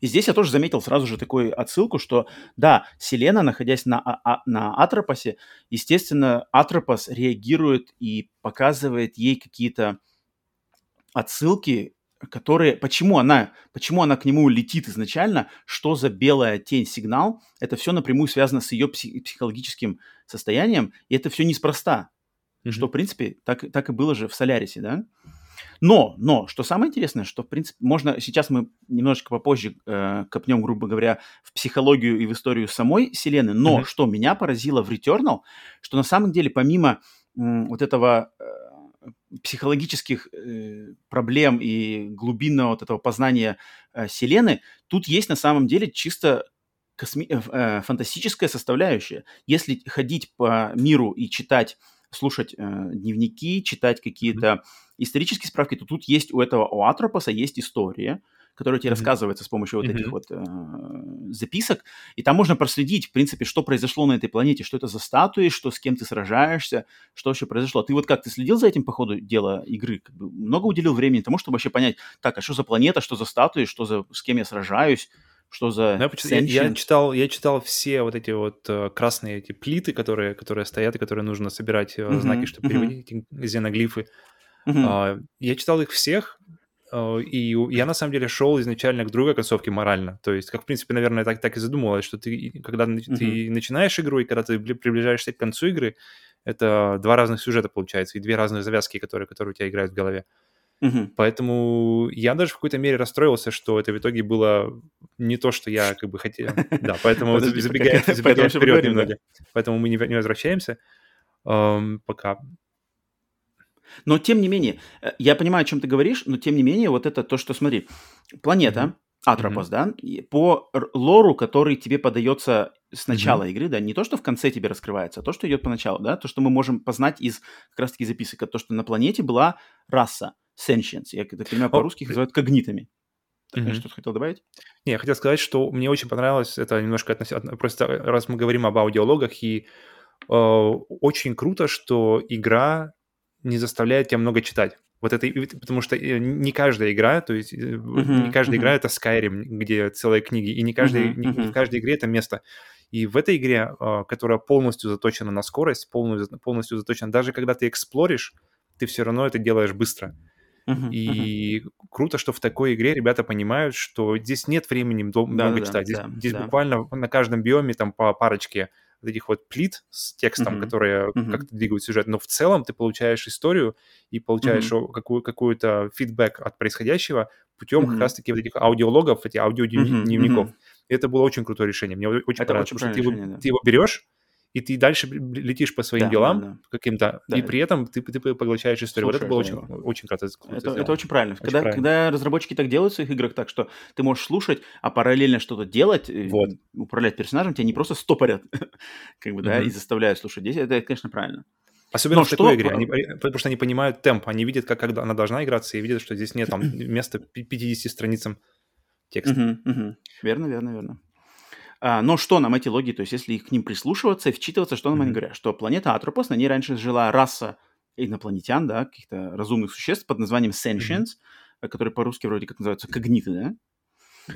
И здесь я тоже заметил сразу же такую отсылку, что да, Селена, находясь на, А- А- на Атропосе, естественно, Атропос реагирует и показывает ей какие-то отсылки, которые... Почему она, почему она к нему летит изначально, что за белая тень сигнал, это все напрямую связано с ее пси- психологическим состоянием, и это все неспроста, что, Мгм. в принципе, так, так и было же в Солярисе, да? Но, но, что самое интересное, что, в принципе, можно... Сейчас мы немножечко попозже э, копнем, грубо говоря, в психологию и в историю самой Вселенной, но Мгм. что меня поразило в Returnal, что на самом деле помимо м, вот этого э, психологических э, проблем и глубинного вот этого познания э, Вселенной, тут есть на самом деле чисто косми- э, э, фантастическая составляющая. Если ходить по миру и читать, слушать э, дневники, читать какие-то исторические справки, то тут есть у этого у Атропоса есть история, которая тебе Мгм. рассказывается с помощью вот этих Мгм. вот э, записок, и там можно проследить, в принципе, что произошло на этой планете, что это за статуи, что с кем ты сражаешься, что вообще произошло. Ты вот как, ты следил за этим по ходу дела игры? Как бы много уделил времени тому, чтобы вообще понять, так, а что за планета, что за статуи, что за, с кем я сражаюсь, что за Ну, я, я- читал, я читал все вот эти вот э, красные эти плиты, которые, которые стоят и которые нужно собирать Мгм, знаки, чтобы мгм. переводить эти зеноглифы. А, я читал их всех, э, и я на самом деле шел изначально к другой концовке морально. То есть, как, в принципе, наверное, так, так и задумывалось, что ты, когда на- ты начинаешь игру и когда ты бли- приближаешься к концу игры, это два разных сюжета получается, и две разных завязки, которые, которые у тебя играют в голове. Мгм. Поэтому я даже в какой-то мере расстроился, что это в итоге было не то, что я как бы хотел. Да, поэтому забегая, всё вперед немного. Поэтому мы не возвращаемся пока. Но тем не менее, э, я понимаю, о чем ты говоришь, но тем не менее, вот это то, что, смотри, планета. Атропос, да, по лору, который тебе подается с начала игры, да, не то, что в конце тебе раскрывается, а то, что идет поначалу, да, то, что мы можем познать из как раз-таки записок, то, что на планете была раса sentience, я так понимаю, по-русски их называют когнитами. Мгм. Что-то хотел добавить? Не, я хотел сказать, что мне очень понравилось, это немножко относительно, просто раз мы говорим об аудиологах, и э, очень круто, что игра не заставляет тебя много читать. Вот это, потому что э, не каждая игра, то есть э, не каждая игра мгм. это Skyrim, где целые книги, и не, каждый, Мгм, не, не мгм. в каждой игре это место. И в этой игре, э, которая полностью заточена на скорость, полностью, полностью заточена, даже когда ты эксплоришь, ты все равно это делаешь быстро. Мгм. И круто, что в такой игре ребята понимают, что здесь нет времени дол- много Да-да-да, читать. Здесь, да, здесь да. буквально на каждом биоме там по парочке вот этих вот плит с текстом, Мгм, которые мгм. как-то двигают сюжет. Но в целом ты получаешь историю и получаешь о- какую- какую-то фидбэк от происходящего путем как Мгм. раз-таки вот этих аудиологов, этих аудиодневников. мгм. И это было очень крутое решение. Мне очень Это понравилось, очень потому что ты его, решение, да. ты его берешь, и ты дальше летишь по своим Да, делам да, да. каким-то, Да. и при этом ты, ты поглощаешь историю. вот это было очень, да, очень круто, Это, это очень правильно. Очень когда, правильно. когда разработчики так делают в своих играх, так что ты можешь слушать, а параллельно что-то делать, э, Вот. управлять персонажем, тебя не просто стопорят, как бы, да, и заставляют слушать. Здесь это, конечно, правильно. Особенно Но в такой что- игре, они- потому что они понимают темп, они видят, как, как она должна играться, и видят, что здесь нет там места пи- 50 страницам текста. Мгм, мгм. Верно, верно, верно. А, но что нам эти логи, то есть если к ним прислушиваться и вчитываться, что нам они Мгм. говорят? Что планета Атропос, на ней раньше жила раса инопланетян, да, каких-то разумных существ под названием Sentience. которые по-русски вроде как называются когниты, да?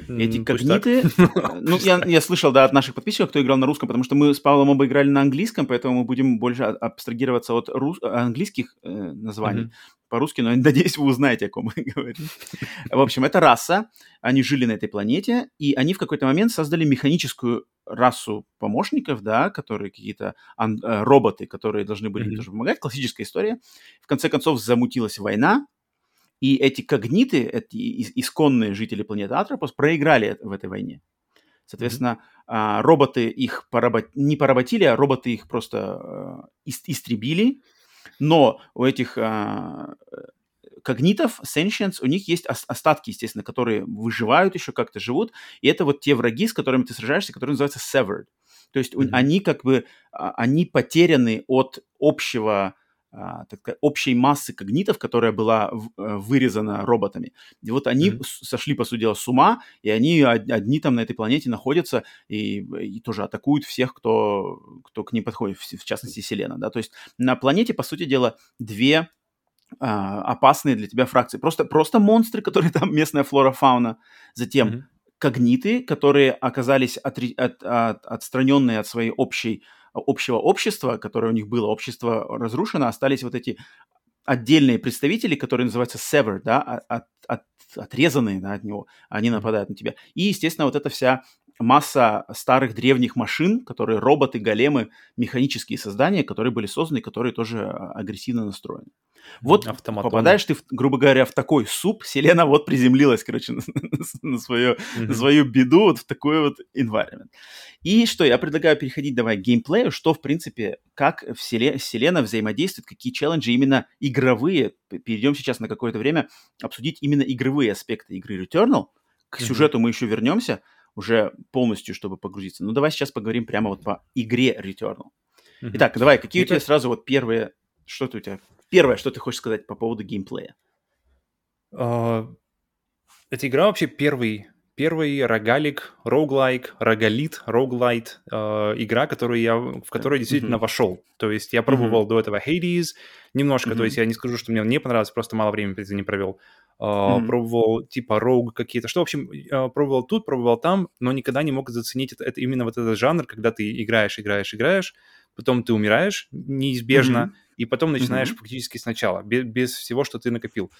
Эти когниты, э, ну, я, я слышал, да, от наших подписчиков, кто играл на русском, потому что мы с Павлом оба играли на английском, поэтому мы будем больше а- абстрагироваться от рус- английских э, названий Мгм. По-русски, но надеюсь, вы узнаете, о ком мы говорим. В общем, это раса, они жили на этой планете, и они в какой-то момент создали механическую расу помощников, да, которые какие-то ан- э, роботы, которые должны были Мгм. тоже помогать. Классическая история. В конце концов, замутилась война, и эти когниты, эти ис- исконные жители планеты Атропос, проиграли в этой войне. Соответственно, а, роботы их поработ... не поработили, а роботы их просто э, ис- истребили. Но у этих а, когнитов, sentients, у них есть ос- остатки, естественно, которые выживают еще как-то, живут. И это вот те враги, с которыми ты сражаешься, которые называются severed. То есть Мгм. они как бы, а, они потеряны от общего так сказать, общей массы когнитов, которая была э, вырезана роботами. И вот они с- сошли, по сути дела, с ума, и они од- одни там на этой планете находятся и, и тоже атакуют всех, кто, кто к ним подходит, в, частности, Селена. Да? То есть на планете, по сути дела, две а, опасные для тебя фракции. Просто, просто монстры, которые там местная флора, фауна. Затем Мгм. когниты, которые оказались отри- от- от- отстраненные от своей общей, общего общества, которое у них было, общество разрушено, остались вот эти отдельные представители, которые называются severed, да, от- от- от- отрезанные да, от него, они нападают на тебя. И, естественно, вот эта вся масса старых древних машин, которые роботы, големы, механические создания, которые были созданы, которые тоже а, агрессивно настроены. Вот Автоматоны. попадаешь ты, в- грубо говоря, в такой суп, Селена вот приземлилась, короче, на, на свое, на Мгм. свою беду вот в такой вот environment. И что, я предлагаю переходить давай к геймплею, что, в принципе, как вселе- Вселена взаимодействует, какие челленджи именно игровые. Перейдем сейчас на какое-то время обсудить именно игровые аспекты игры Returnal. К Мгм. сюжету мы еще вернемся, уже полностью, чтобы погрузиться. Ну, давай сейчас поговорим прямо вот по игре Returnal. Мгм. Итак, давай, какие Мне у тебя кажется- сразу вот первые... Что ты у тебя... Первое, что ты хочешь сказать по поводу геймплея? А, Эта игра вообще первый, первый рогалик, роглайк, рогалит, роглайт э, игра, которую я, в которую действительно Мгм. вошел. То есть я пробовал до этого Hades немножко, Мгм. то есть я не скажу, что мне не понравился, просто мало времени этим не провел. А, Мгм. Пробовал типа роуг какие-то, что, в общем, э, пробовал тут, пробовал там, но никогда не мог заценить это, это именно вот этот жанр, когда ты играешь, играешь, играешь, потом ты умираешь неизбежно, Мгм. и потом начинаешь Мгм. фактически сначала, без, без всего, что ты накопил.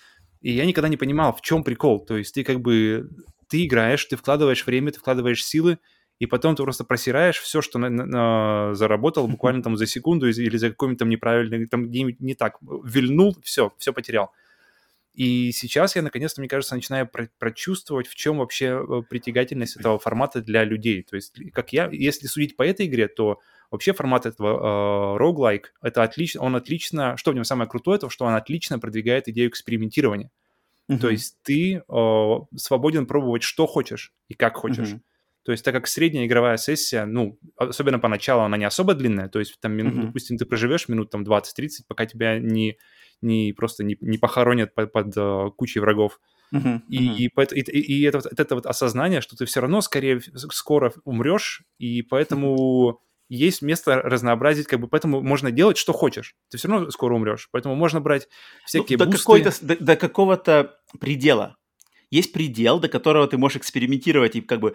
И я никогда не понимал, в чем прикол. То есть ты как бы, ты играешь, ты вкладываешь время, ты вкладываешь силы, и потом ты просто просираешь все, что на- на- на- заработал буквально там за секунду или за какой-нибудь там неправильный, там где-нибудь не так, вильнул, все, все потерял. И сейчас я, наконец-то, мне кажется, начинаю про- прочувствовать, в чем вообще э, притягательность этого формата для людей. То есть, как я, если судить по этой игре, то вообще формат этого э, roguelike, это отлично, он отлично, что в нем самое крутое, то, что он отлично продвигает идею экспериментирования. То Мгм. есть ты э, свободен пробовать, что хочешь и как хочешь. Мгм. То есть, так как средняя игровая сессия, ну, особенно поначалу, она не особо длинная, то есть, там, Мгм. допустим, ты проживешь минут там 20-30, пока тебя не, не просто не, не похоронят под, под э, кучей врагов. Мгм. И, Мгм. и, и, и это, вот- это вот осознание, что ты все равно скорее скоро умрешь, и поэтому есть место разнообразить, как бы поэтому можно делать, что хочешь. Ты все равно скоро умрешь, поэтому можно брать Ну, всякие до, бусты. до, до какого-то предела. Есть предел, до которого ты можешь экспериментировать и как бы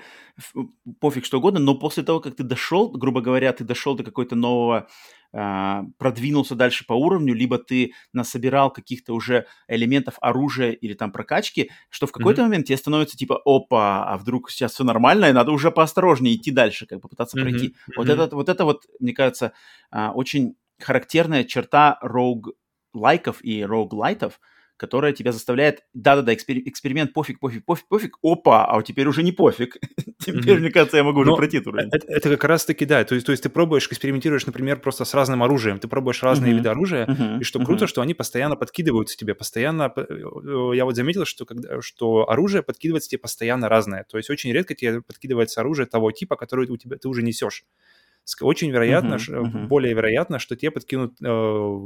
пофиг что угодно, но после того, как ты дошел, грубо говоря, ты дошел до какой-то нового, а, продвинулся дальше по уровню, либо ты насобирал каких-то уже элементов оружия или там прокачки, что в какой-то Мгм. момент тебе становится типа, опа, а вдруг сейчас все нормально, и надо уже поосторожнее идти дальше, как бы пытаться Мгм, пройти. Вот, мгм. это, вот это вот, мне кажется, а, очень характерная черта роуг-лайков и роуг-лайтов, которая тебя заставляет, да-да-да, экспери- эксперимент, пофиг, пофиг, пофиг, пофиг, опа, а теперь уже не пофиг. Теперь, мне кажется, я могу уже пройти этот уровень. Это, как раз-таки, да, то есть, то есть ты пробуешь, экспериментируешь, например, просто с разным оружием, ты пробуешь разные виды оружия, и что круто, что они постоянно подкидываются тебе, постоянно, п- э, я вот заметил, что, когда, что оружие подкидывается тебе постоянно разное, то есть очень редко тебе подкидывается оружие того типа, которое у тебя ты уже несешь. Очень вероятно, ш- мгм. более вероятно, что тебе подкинут э,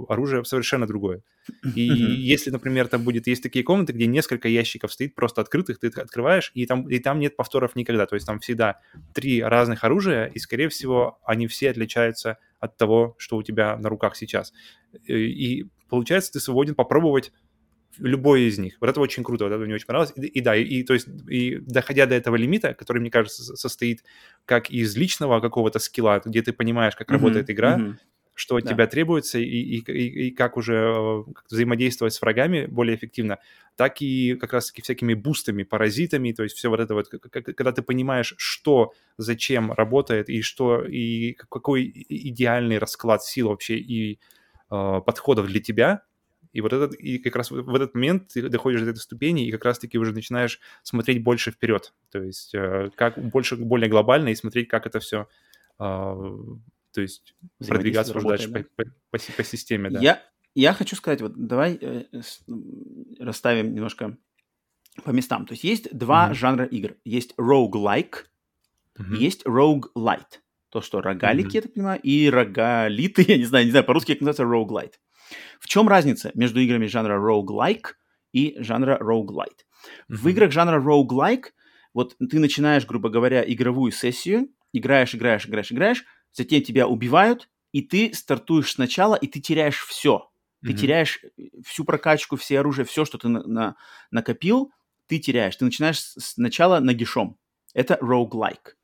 оружие совершенно другое. И Мгм. если, например, там будет, есть такие комнаты, где несколько ящиков стоит просто открытых, ты их открываешь, и там, и там нет повторов никогда. То есть там всегда три разных оружия, и, скорее всего, они все отличаются от того, что у тебя на руках сейчас. Э, И получается, ты свободен попробовать любой из них. Вот это очень круто, вот это мне очень понравилось. И, и да, и, и то есть, и доходя до этого лимита, который, мне кажется, состоит как из личного какого-то скилла, где ты понимаешь, как mm-hmm, работает игра, mm-hmm. что от да. тебя требуется, и, и, и, и как уже э, как взаимодействовать с врагами более эффективно, так и как раз-таки всякими бустами, паразитами, то есть все вот это вот, когда ты понимаешь, что, зачем работает, и что, и какой идеальный расклад сил вообще и э, подходов для тебя, и вот этот, и как раз в этот момент ты доходишь до этой ступени, и как раз-таки уже начинаешь смотреть больше вперед. То есть э, как больше, более глобально, и смотреть, как это все, а, то есть продвигаться уже дальше да? по, по, по, по системе, да. Я, я хочу сказать, вот давай э, расставим немножко по местам. То есть есть два mm-hmm. жанра игр. Есть roguelike, mm-hmm. есть roguelite. То, что рогалики, mm-hmm. я так понимаю, и рогалиты, я не знаю, не знаю, по-русски как называется roguelite. В чем разница между играми жанра roguelike и жанра roguelite? Mm-hmm. В играх жанра roguelike вот ты начинаешь, грубо говоря, игровую сессию, играешь, играешь, играешь, играешь, затем тебя убивают, и ты стартуешь сначала, и ты теряешь все. Ты mm-hmm. теряешь э, всю прокачку, все оружие, все, что ты на- на- накопил, ты теряешь. Ты начинаешь сначала нагишом. Это roguelike.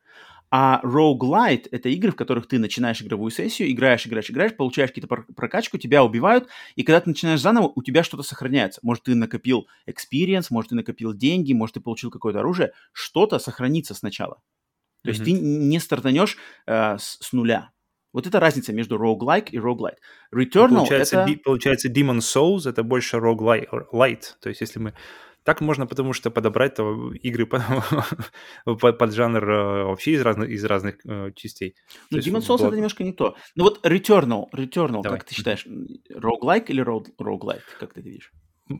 А roguelite — это игры, в которых ты начинаешь игровую сессию, играешь, играешь, играешь, получаешь какие-то прокачку, тебя убивают, и когда ты начинаешь заново, у тебя что-то сохраняется. Может, ты накопил experience, может, ты накопил деньги, может, ты получил какое-то оружие, что-то сохранится сначала. То mm-hmm. есть ты не стартанешь э, с, с нуля. Вот это разница между roguelike и roguelite. Returnal получается, это... получается, Demon Souls — это больше roguelite. То есть если мы так можно, потому что подобрать то игры под, под, под жанр э, вообще из разных, из разных э, частей. Ну, Demon's Souls было... это немножко не то. Ну вот Returnal, Returnal, Давай. как ты считаешь, roguelike или roguelite, как ты видишь?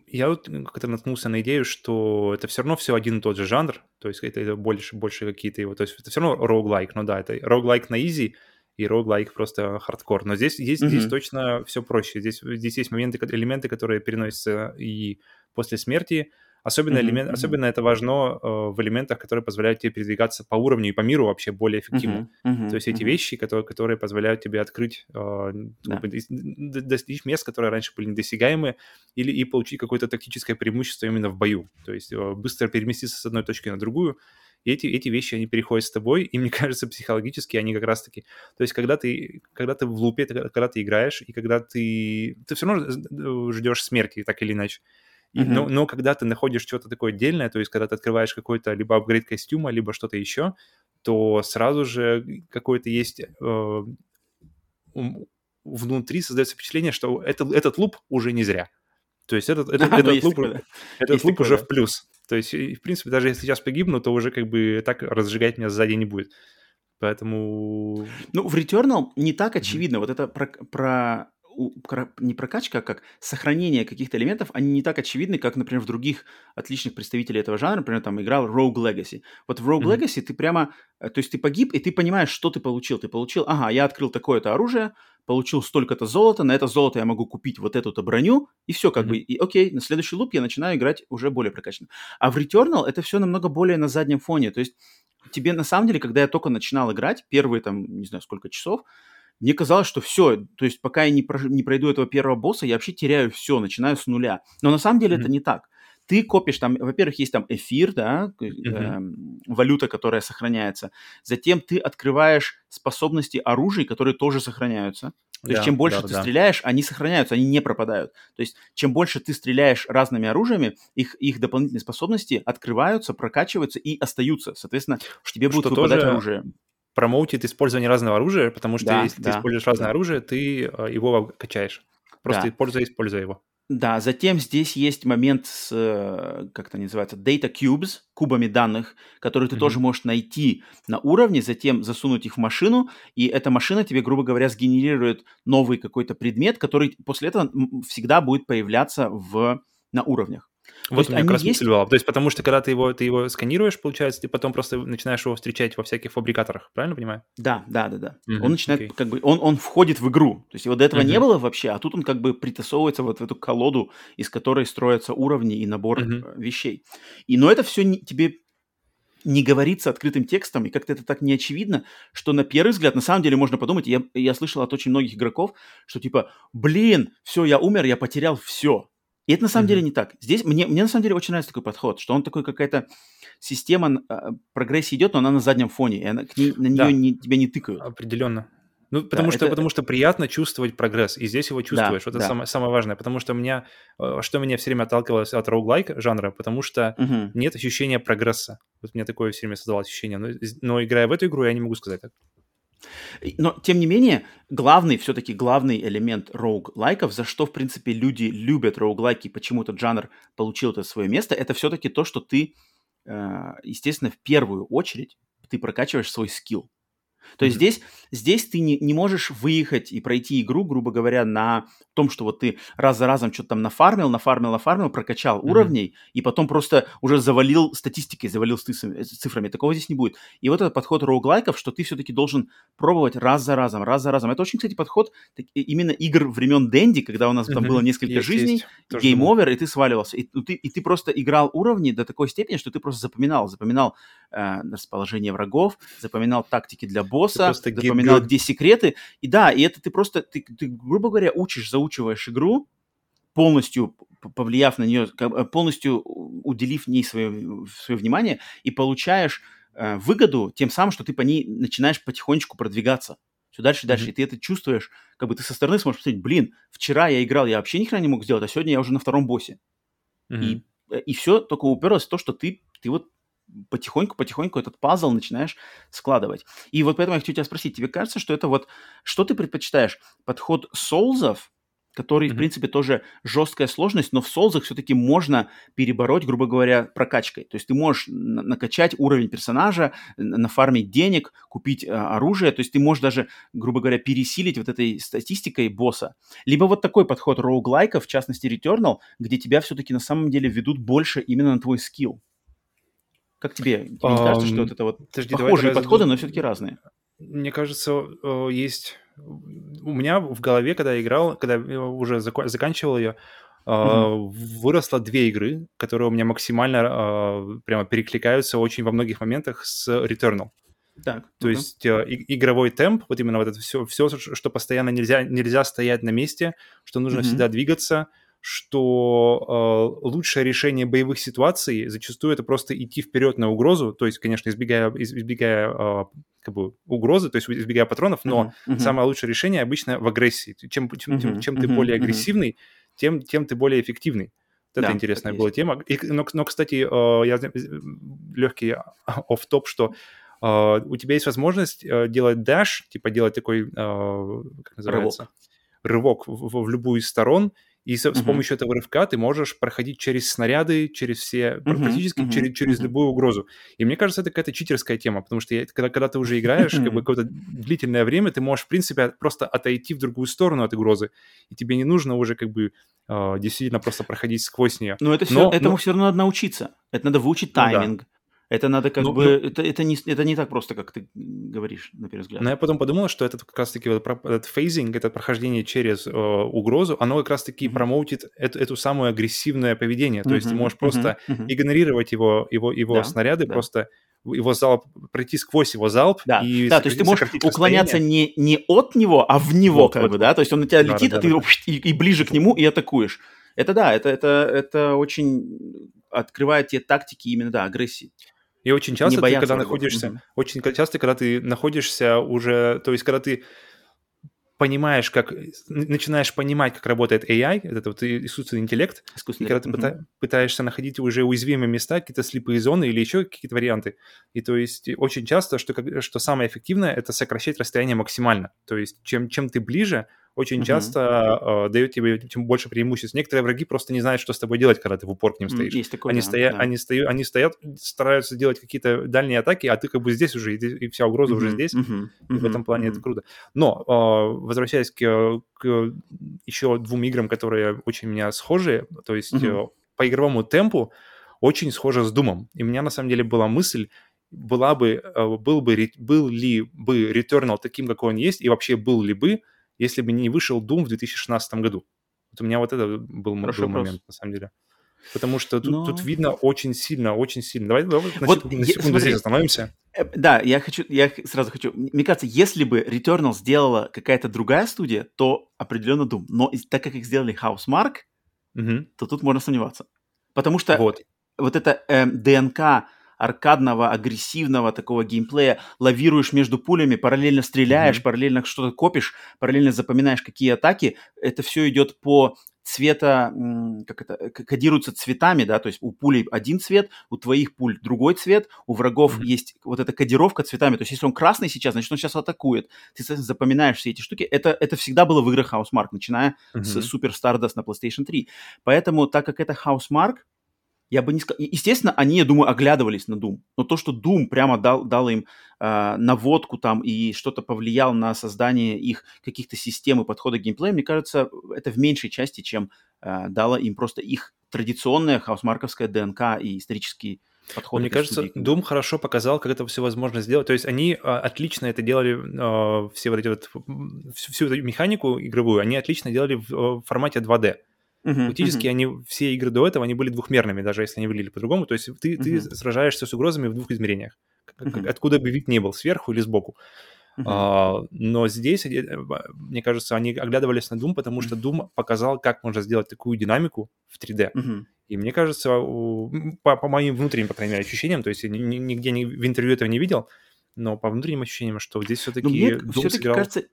Я вот как-то наткнулся на идею, что это все равно все один и тот же жанр, то есть это, больше, больше какие-то его, то есть это все равно roguelike, ну да, это roguelike на easy, и roguelike просто хардкор. Но здесь, здесь, mm-hmm. здесь точно все проще. Здесь, здесь есть моменты, элементы, которые переносятся и после смерти, Особенно, mm-hmm. элемент, особенно это важно э, в элементах, которые позволяют тебе передвигаться по уровню и по миру вообще более эффективно. Mm-hmm. Mm-hmm. То есть эти mm-hmm. вещи, которые, которые позволяют тебе открыть, э, да. достичь мест, которые раньше были недосягаемы, или и получить какое-то тактическое преимущество именно в бою. То есть э, быстро переместиться с одной точки на другую. И эти, эти вещи, они переходят с тобой, и мне кажется, психологически они как раз-таки... То есть когда ты, когда ты в лупе, когда ты играешь, и когда ты... Ты все равно э, ждешь смерти, так или иначе. И, mm-hmm. но, но когда ты находишь что-то такое отдельное, то есть когда ты открываешь какой-то либо апгрейд костюма, либо что-то еще, то сразу же какое-то есть э, внутри создается впечатление, что это, этот луп уже не зря. То есть этот, этот, а, этот луп, такое, этот луп уже да. в плюс. То есть, в принципе, даже если сейчас погибну, то уже как бы так разжигать меня сзади не будет. Поэтому... Ну, в Returnal не так очевидно. Mm-hmm. Вот это про, про не прокачка, а как сохранение каких-то элементов, они не так очевидны, как, например, в других отличных представителей этого жанра, например, там играл Rogue Legacy. Вот в Rogue mm-hmm. Legacy ты прямо, э, то есть ты погиб, и ты понимаешь, что ты получил. Ты получил, ага, я открыл такое-то оружие, получил столько-то золота, на это золото я могу купить вот эту-то броню, и все как mm-hmm. бы, и окей, на следующий луп я начинаю играть уже более прокачанно. А в Returnal это все намного более на заднем фоне, то есть тебе на самом деле, когда я только начинал играть, первые там, не знаю, сколько часов, мне казалось, что все, то есть пока я не, про, не пройду этого первого босса, я вообще теряю все, начинаю с нуля. Но на самом деле mm-hmm. это не так. Ты копишь там, во-первых, есть там эфир, да, mm-hmm. э, валюта, которая сохраняется. Затем ты открываешь способности оружия, которые тоже сохраняются. То да, есть чем больше да, ты да. стреляешь, они сохраняются, они не пропадают. То есть чем больше ты стреляешь разными оружиями, их, их дополнительные способности открываются, прокачиваются и остаются. Соответственно, тебе будет что выпадать тоже... оружие промоутит использование разного оружия, потому что да, если да, ты используешь разное да. оружие, ты э, его качаешь. Просто да. используй, используй его. Да, затем здесь есть момент с, э, как это называется, data cubes, кубами данных, которые ты mm-hmm. тоже можешь найти на уровне, затем засунуть их в машину, и эта машина тебе, грубо говоря, сгенерирует новый какой-то предмет, который после этого всегда будет появляться в, на уровнях. Вот у меня как раз есть... мысль была. То есть потому что когда ты его, ты его сканируешь, получается, ты потом просто начинаешь его встречать во всяких фабрикаторах, правильно понимаю? Да, да, да, да. Mm-hmm, он начинает okay. как бы, он, он входит в игру. То есть его до этого mm-hmm. не было вообще, а тут он как бы притасовывается вот в эту колоду, из которой строятся уровни и набор mm-hmm. вещей. И, но это все не, тебе не говорится открытым текстом, и как-то это так не очевидно, что на первый взгляд, на самом деле можно подумать, я, я слышал от очень многих игроков, что типа, блин, все, я умер, я потерял все. И это на самом Мгм. деле не так. Здесь мне, мне на самом деле очень нравится такой подход, что он такой какая-то система а, прогрессии идет, но она на заднем фоне, и она, к ней, на нее Да. не, тебя не тыкают. Определенно. Ну, потому, что, это- потому что приятно чувствовать прогресс, и здесь его чувствуешь. Вот да. это самое, самое важное. Потому что меня, э, что меня все время отталкивалось от роуглайк жанра, потому что Мгм. нет ощущения прогресса. Вот мне такое все время создавалось ощущение. Но, из- но играя в эту игру, я не могу сказать так. Но, тем не менее, главный, все-таки главный элемент роуг-лайков, за что, в принципе, люди любят роуглайки, почему этот жанр получил это свое место, это все-таки то, что ты, э, естественно, в первую очередь ты прокачиваешь свой skill. То есть Мгм. здесь, здесь ты не, не можешь выехать и пройти игру, грубо говоря, на том, что вот ты раз за разом что-то там нафармил, нафармил, нафармил, прокачал Мгм. уровней, и потом просто уже завалил статистикой, завалил цифрами. Такого здесь не будет. И вот этот подход roguelike ов, что ты все-таки должен пробовать раз за разом, раз за разом. Это очень, кстати, подход так- и- именно игр времен Дэнди, когда у нас там Мгм. было несколько Есть, жизней, game over, и ты сваливался. И, ну, ты, и ты просто играл уровни до такой степени, что ты просто запоминал. Запоминал э, расположение врагов, запоминал тактики для босса, запоминал, где секреты. И да, и это ты просто, ты, ты, грубо говоря, учишь, заучиваешь игру, полностью повлияв на нее, бы, полностью уделив ней свое, свое внимание, и получаешь э, выгоду тем самым, что ты по ней начинаешь потихонечку продвигаться. Все дальше и дальше. Мгм. И ты это чувствуешь, как бы ты со стороны сможешь посмотреть, блин, вчера я играл, я вообще ни хрена не мог сделать, а сегодня я уже на втором боссе. Мгм. И, э, и все только уперлось в то, что ты, ты вот потихоньку-потихоньку этот пазл начинаешь складывать. И вот поэтому я хочу тебя спросить, тебе кажется, что это вот, что ты предпочитаешь? Подход соулзов, который, в Мгм. принципе, тоже жесткая сложность, но в соулзах все-таки можно перебороть, грубо говоря, прокачкой. То есть ты можешь на- накачать уровень персонажа, н- нафармить денег, купить э, оружие, то есть ты можешь даже, грубо говоря, пересилить вот этой статистикой босса. Либо вот такой подход роуглайков, в частности Returnal, где тебя все-таки на самом деле ведут больше именно на твой скилл. Как тебе? Тебе не кажется, что вот это вот Подожди, похожие подходы, задум- но все-таки разные? Мне кажется, э, есть... У меня в голове, когда я играл, когда я уже зако- заканчивал ее, выросло две игры, которые у меня максимально э, прямо перекликаются очень во многих моментах с Returnal. Так, То ну-ка. есть э, и- игровой темп, вот именно вот это все, все, что постоянно нельзя, нельзя стоять на месте, что нужно Мгм. всегда двигаться, что э, лучшее решение боевых ситуаций зачастую это просто идти вперед на угрозу, то есть, конечно, избегая, из- избегая э, как бы угрозы, то есть избегая патронов, но мгм. самое лучшее решение обычно в агрессии. Чем, чем, чем- Мгм, чем ты мгм, более агрессивный, тем, тем ты более эффективный. Вот Да, это интересная была тема. И, но, но, кстати, э, я легкий оф топ что э, у тебя есть возможность э, делать dash, типа делать такой, э, как называется? Рывок в, в- в любую из сторон, и с Мгм. помощью этого рывка ты можешь проходить через снаряды, через все, Мгм, практически мгм, через, через мгм. любую угрозу. И мне кажется, это какая-то читерская тема, потому что я- когда, когда ты уже играешь как бы какое-то длительное время, ты можешь, в принципе, просто отойти в другую сторону от угрозы, и тебе не нужно уже как бы э, действительно просто проходить сквозь нее. Но это все, Но- этому но- все равно надо научиться. Это надо выучить Ну да. Это надо как Ну, бы... ну- Это, это, не, это не так просто, как ты говоришь, на первый взгляд. Но я потом подумал, что это как раз-таки вот этот фейзинг, это прохождение через э, угрозу, оно как раз-таки Мгм. промоутит эту, эту самую агрессивное поведение. То есть ты можешь просто мгм. игнорировать его, его, его Да, снаряды, да. просто его залп, пройти сквозь его залп Да, и да, то есть ты можешь уклоняться расстояние. не, не от него, а в него, Вот, как вот, бы, да? То есть он на тебя Да, летит, да, а ты да, и, и ближе к нему и атакуешь. Это да, это, это, это очень открывает те тактики именно, да, агрессии. И очень часто ты, когда находишься, Мгм. очень часто, когда ты находишься уже, то есть когда ты понимаешь, как, начинаешь понимать, как работает AI, это вот искусственный интеллект, и Искусственный когда ты пыта- пытаешься находить уже уязвимые места, какие-то слепые зоны или еще какие-то варианты. И то есть очень часто, что, что самое эффективное, это сокращать расстояние максимально. То есть чем, чем ты ближе, очень Мгм. часто э, дает тебе тем больше преимуществ. Некоторые враги просто не знают, что с тобой делать, когда ты в упор к ним стоишь. Есть такое, Они, да, стоя... да. они, стою... они стоят, стараются делать какие-то дальние атаки, а ты как бы здесь уже, и, вся угроза уже Мгм, здесь. мгм, И в этом плане это мгм. круто. Но, э, возвращаясь к, к еще двум играм, которые очень у меня схожи, то есть э, по игровому темпу очень схоже с Думом. И у меня на самом деле была мысль, была бы, был, бы, был ли бы Returnal таким, какой он есть, и вообще был ли бы, если бы не вышел Doom в 2016 году. Вот у меня вот это был, Хороший был вопрос. момент, на самом деле. Потому что тут, Но- тут видно очень сильно, очень сильно. Давай, давай на Вот секунду, на я- секунду смотри, здесь остановимся. Э, Да, я хочу, я сразу хочу. Мне кажется, если бы Returnal сделала какая-то другая студия, то определенно Doom. Но так как их сделали Housemark, Мгм. то тут можно сомневаться. Потому что Вот. вот это эм, ДНК аркадного, агрессивного такого геймплея, лавируешь между пулями, параллельно стреляешь, Мгм. параллельно что-то копишь, параллельно запоминаешь, какие атаки, это все идет по цвета, как это, к- кодируется цветами, да, то есть у пулей один цвет, у твоих пуль другой цвет, у врагов Мгм. есть вот эта кодировка цветами, то есть если он красный сейчас, значит он сейчас атакует, ты, соответственно, запоминаешь все эти штуки, это, это всегда было в играх Housemark, начиная с Мгм. Super Stardust на PlayStation 3. Поэтому, так как это Housemark, я бы не сказал... Естественно, они, я думаю, оглядывались на Doom. Но то, что Doom прямо дал, дал им э, наводку там и что-то повлиял на создание их каких-то систем и подхода к геймплею, мне кажется, это в меньшей части, чем э, дало им просто их традиционная хаусмарковская ДНК и исторический подход. Мне кажется, студии. Doom хорошо показал, как это все возможно сделать. То есть они а, отлично это делали, а, все вот эти вот, всю, всю эту механику игровую, они отлично делали в, в формате 2D. Мгм, Фактически мгм, они, все игры до этого, они были двухмерными, даже если они выглядели по-другому. То есть ты, ты Мгм. сражаешься с угрозами в двух измерениях. Мгм. Откуда бы вид не был, сверху или сбоку. мгм. А, но здесь, э, э, мне кажется, они оглядывались на Doom, потому что Doom показал, как можно сделать такую динамику в 3D. Мгм. И мне кажется, по, по моим внутренним, по крайней мере, ощущениям, то есть я ни- ни- нигде ни- в интервью этого не видел, но по внутренним ощущениям, что здесь все-таки мне Doom все-таки сыграл... кажется,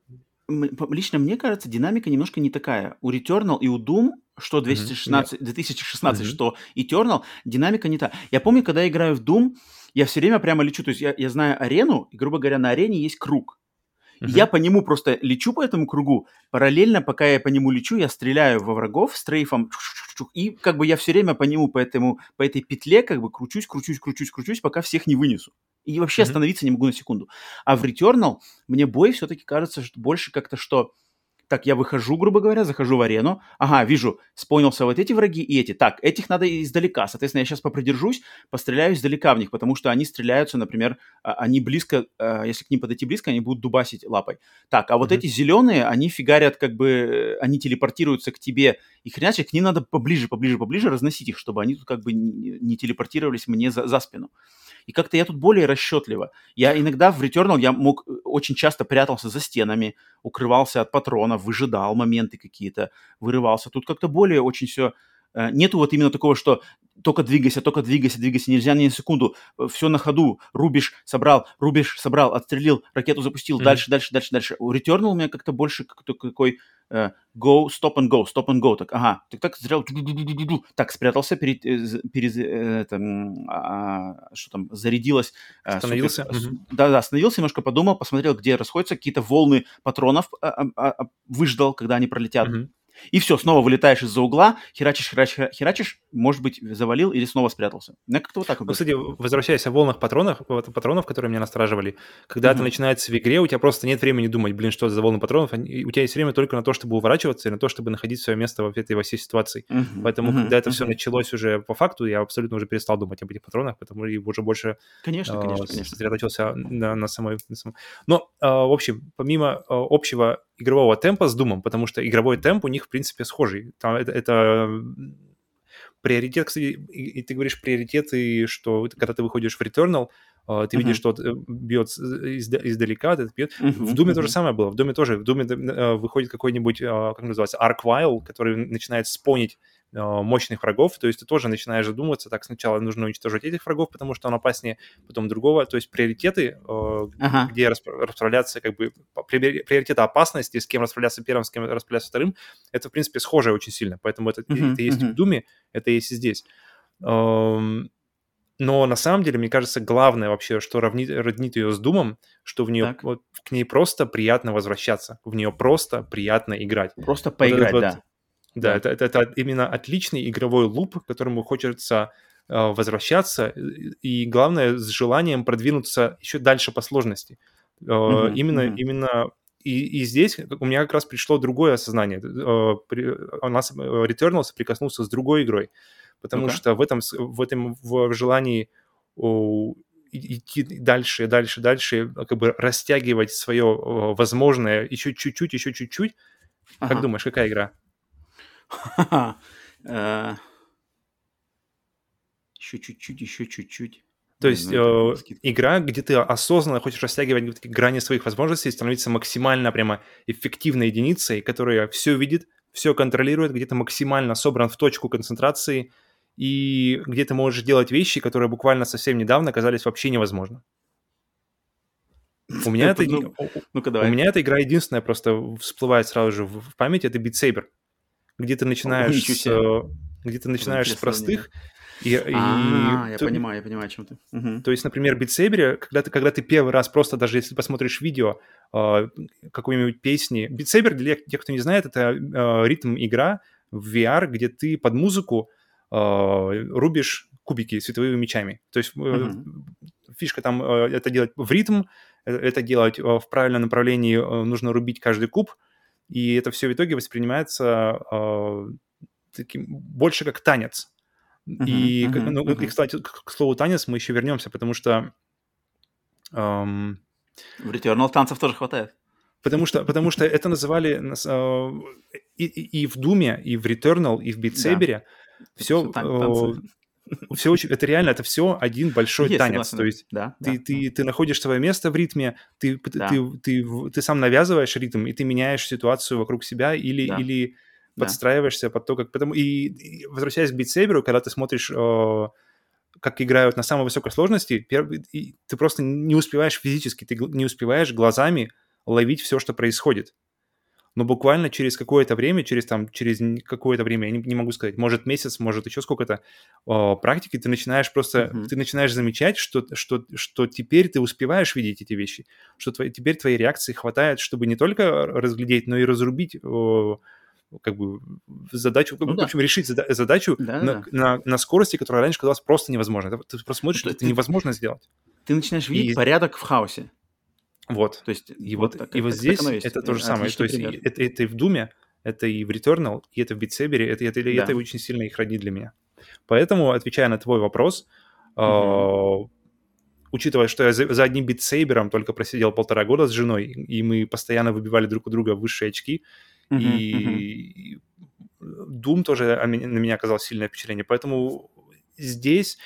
лично мне кажется, динамика немножко не такая. У Returnal и у Doom, что Мгм. 216, 2016, Мгм. что Eternal, динамика не та. Я помню, когда я играю в Doom, я все время прямо лечу, то есть я, я знаю арену, и, грубо говоря, на арене есть круг. Мгм. Я по нему просто лечу по этому кругу, параллельно, пока я по нему лечу, я стреляю во врагов стрейфом, и как бы я все время по нему, по, этому, по этой петле как бы кручусь, кручусь, кручусь, кручусь, пока всех не вынесу. И вообще Мгм. остановиться не могу на секунду. А в Returnal мне бой все-таки кажется что больше как-то, что так, я выхожу, грубо говоря, захожу в арену. Ага, вижу, спонился вот эти враги и эти. Так, этих надо издалека. Соответственно, я сейчас попридержусь, постреляю издалека в них, потому что они стреляются, например, а, они близко, а, если к ним подойти близко, они будут дубасить лапой. Так, а вот Мгм. эти зеленые, они фигарят, как бы, э, они телепортируются к тебе и хреначат, к ним надо поближе, поближе, поближе разносить их, чтобы они тут как бы не, не телепортировались мне за, за спину. И как-то я тут более расчетливо. Я иногда в Returnal я мог, э, очень часто прятался за стенами, укрывался от патронов, выжидал моменты какие-то, вырывался. Тут как-то более очень все... Нету вот именно такого, что только двигайся, только двигайся, двигайся, нельзя ни на секунду, все на ходу, рубишь, собрал, рубишь, собрал, отстрелил, ракету запустил, Мгм. дальше, дальше, дальше, дальше. У Returnal у меня как-то больше как-то какой э, go, stop and go, stop and go, так, ага, так так стрелял, так, спрятался, перед, э, перез- э, м, а, что там, зарядилась. э, супер- Остановился, с- мгм. Да-да, остановился, немножко подумал, посмотрел, где расходятся какие-то волны патронов, а, а, а, а, выждал, когда они пролетят. Мгм. И все, снова вылетаешь из-за угла, херачишь, херачишь, херачишь, может быть, завалил или снова спрятался. У меня как-то вот так вот. Ну, кстати, возвращаясь о волнах патронов, патронов, которые меня настораживали, когда это Мгм. начинается в игре, у тебя просто нет времени думать, блин, что это за волны патронов, у тебя есть время только на то, чтобы уворачиваться и на то, чтобы находить свое место в этой во всей ситуации. Мгм, Поэтому, мгм, когда это все мгм. началось уже по факту, я абсолютно уже перестал думать об этих патронах, потому что уже больше Конечно, а, конечно, с- конечно. сосредоточился на, на самой... на самом- Но, а, в общем, помимо а, общего игрового темпа с Думом, потому что игровой темп у них, в принципе, схожий. Там это, это, приоритет, кстати, и, и ты говоришь приоритеты, что когда ты выходишь в Returnal, а, ты видишь, что э, бьет издалека, этот бьет. В Мгм, Думе то же самое было. В Думе тоже. В Думе э, выходит какой-нибудь, как называется, Arkwile, который начинает спонить мощных врагов, то есть ты тоже начинаешь задумываться, так, сначала нужно уничтожить этих врагов, потому что он опаснее, потом другого, то есть приоритеты, э, Ага. где расправляться, как бы, приоритеты опасности, с кем расправляться первым, с кем расправляться вторым, это, в принципе, схоже очень сильно, поэтому это, Мгм, это есть мгм. в Думе, это есть и здесь. Эм, Но на самом деле, мне кажется, главное вообще, что равнит, роднит ее с Думом, что в нее, Так. вот, к ней просто приятно возвращаться, в нее просто приятно играть. Просто поиграть, вот- да. Да, Да. Это, это, это именно отличный игровой луп, к которому хочется э, возвращаться, и, главное, с желанием продвинуться еще дальше по сложности. Э, Мгм, именно, мгм. именно и, и здесь у меня как раз пришло другое осознание. При- у нас э, Returnal соприкоснулся с другой игрой, потому Ну-ка. что в этом, в этом в желании идти дальше, дальше, дальше, как бы растягивать свое возможное еще чуть-чуть, еще чуть-чуть. Как Ага. думаешь, какая игра? Э, Еще чуть-чуть, еще чуть-чуть. То есть ну э, игра, где ты осознанно хочешь растягивать грани своих возможностей, становиться максимально прямо эффективной единицей, которая все видит, все контролирует, где ты максимально собран в точку концентрации, и где ты можешь делать вещи, которые буквально совсем недавно казались вообще невозможно. У меня, это, Ну, у давай. меня эта игра единственная просто всплывает сразу же в, в памяти, это Beat Saber, где ты начинаешь с, э, где ты начинаешь с простых, и, и А, я ты- понимаю, я понимаю, о чем ты. Мгм. то есть, например, Saber, когда ты, когда ты первый раз просто, даже если посмотришь видео э, какой-нибудь песни... Saber, для тех, кто не знает, это э, ритм-игра в VR, где ты под музыку э, рубишь кубики световыми мечами. То есть э, Мгм. фишка там э, это делать в ритм, э, это делать э, в правильном направлении, э, нужно рубить каждый куб, и это все в итоге воспринимается э, таким больше как танец. И, Мгм, как- мгм, ну, и, мгм. кстати, к, к слову танец мы еще вернемся, потому что эм, В Returnal танцев тоже хватает. Потому что, потому что это называли э, и, и- и в Думе, и в Returnal, и в Beat Да. Все, всё тан- танцы. Все очень, это реально, это все один большой Есть, танец. согласен, То есть да, ты, да, ты, ты находишь свое место в ритме, ты, ты, Да. ты, ты, в- ты сам навязываешь ритм, и ты меняешь ситуацию вокруг себя или, Да. или Да. подстраиваешься под то, как... Потому, и, и возвращаясь к Saber, когда ты смотришь, э, как играют на самой высокой сложности, первый, и ты просто не успеваешь физически, ты не успеваешь глазами ловить все, что происходит. Но буквально через какое-то время, через там, через какое-то время, я не, не могу сказать, может месяц, может еще сколько-то э, практики, ты начинаешь просто, Мгм. ты начинаешь замечать, что, что, что теперь ты успеваешь видеть эти вещи, что твои, теперь твоей реакции хватает, чтобы не только разглядеть, но и разрубить э, как бы задачу, Ну в да. общем, решить зада- задачу Да, на, да. на, на скорости, которая раньше казалась просто невозможной. Ты просто смотришь, Ну, это ты- невозможно сделать. Ты начинаешь видеть И- порядок в хаосе. Вот. То есть И вот, так- и вот так- здесь так есть. это то же Э, самое. То есть пример. это, это и в Думе, это и в Returnal, и это в Saber, это, это, и Да. это очень сильно их роднит для меня. Поэтому, отвечая на твой вопрос, Мгм. э, учитывая, что я за, за одним Saber'ом только просидел полтора года с женой, и мы постоянно выбивали друг у друга высшие очки, Мгм, мгм. и Doom тоже на меня оказал сильное впечатление. Поэтому здесь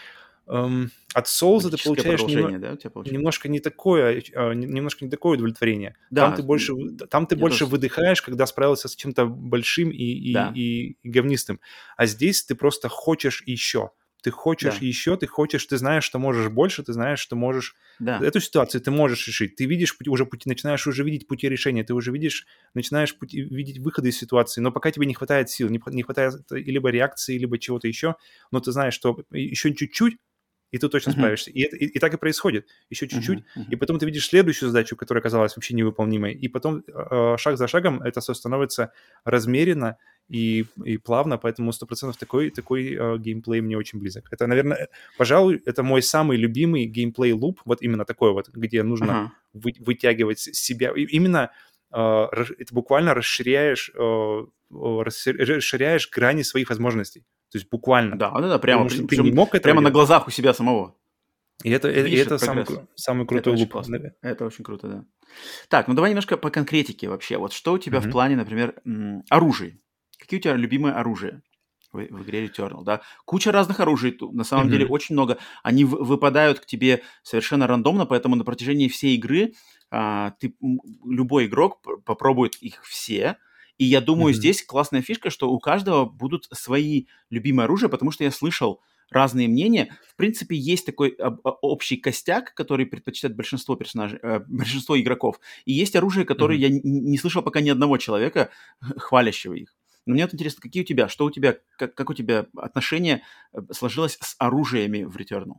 эм, от Souls ты получаешь продолжение, да, немножко не такое, э, не- немножко не такое удовлетворение. Да, там ты больше, там ты больше тоже- выдыхаешь, когда справился с чем-то большим и, и, Да. и- и говнистым. А здесь ты просто хочешь еще. Ты хочешь Да. еще, ты хочешь, ты знаешь, что можешь больше, ты знаешь, что можешь Да. эту ситуацию ты можешь решить. Ты видишь пути, уже пути, начинаешь уже видеть пути решения, ты уже видишь, начинаешь пути- видеть выходы из ситуации, но пока тебе не хватает сил, не, не хватает либо реакции, либо чего-то еще, но ты знаешь, что еще чуть-чуть, и ты точно Мгм. справишься. И, это- и- и так и происходит. Еще чуть-чуть, Мгм, мгм. и потом ты видишь следующую задачу, которая казалась вообще невыполнимой, и потом э, шаг за шагом это все становится размеренно и, и плавно, поэтому 100% такой, такой э, геймплей мне очень близок. Это, наверное, пожалуй, это мой самый любимый геймплей-луп, вот именно такой вот, где нужно Ага. вы- вытягивать себя. И именно э, это буквально расширяешь, э, расшир- расширяешь грани своих возможностей. То есть буквально. Да, да, да, прямо, Потому что ты причем не мог этого прямо на делать. глазах у себя самого. И это, и видишь это этот самый, самый Это крутой очень луп. Да. Это очень круто, да. Так, ну давай немножко по конкретике вообще. Вот что у тебя в Мгм. плане, например, м, оружия? Какие у тебя любимые оружия в, в игре Returnal, да? Куча разных оружий, на самом Мгм. деле очень много. Они в- выпадают к тебе совершенно рандомно, поэтому на протяжении всей игры а, ты, любой игрок попробует их все. И я думаю, Мгм. здесь классная фишка, что у каждого будут свои любимые оружия, потому что я слышал разные мнения. В принципе, есть такой общий костяк, который предпочитает большинство персонажей, э, большинство игроков. И есть оружие, которое Мгм. я н- не слышал пока ни одного человека, хвалящего их. Но мне вот интересно, какие у тебя, что у тебя, как, как у тебя отношение э, сложилось с оружиями в Returnal?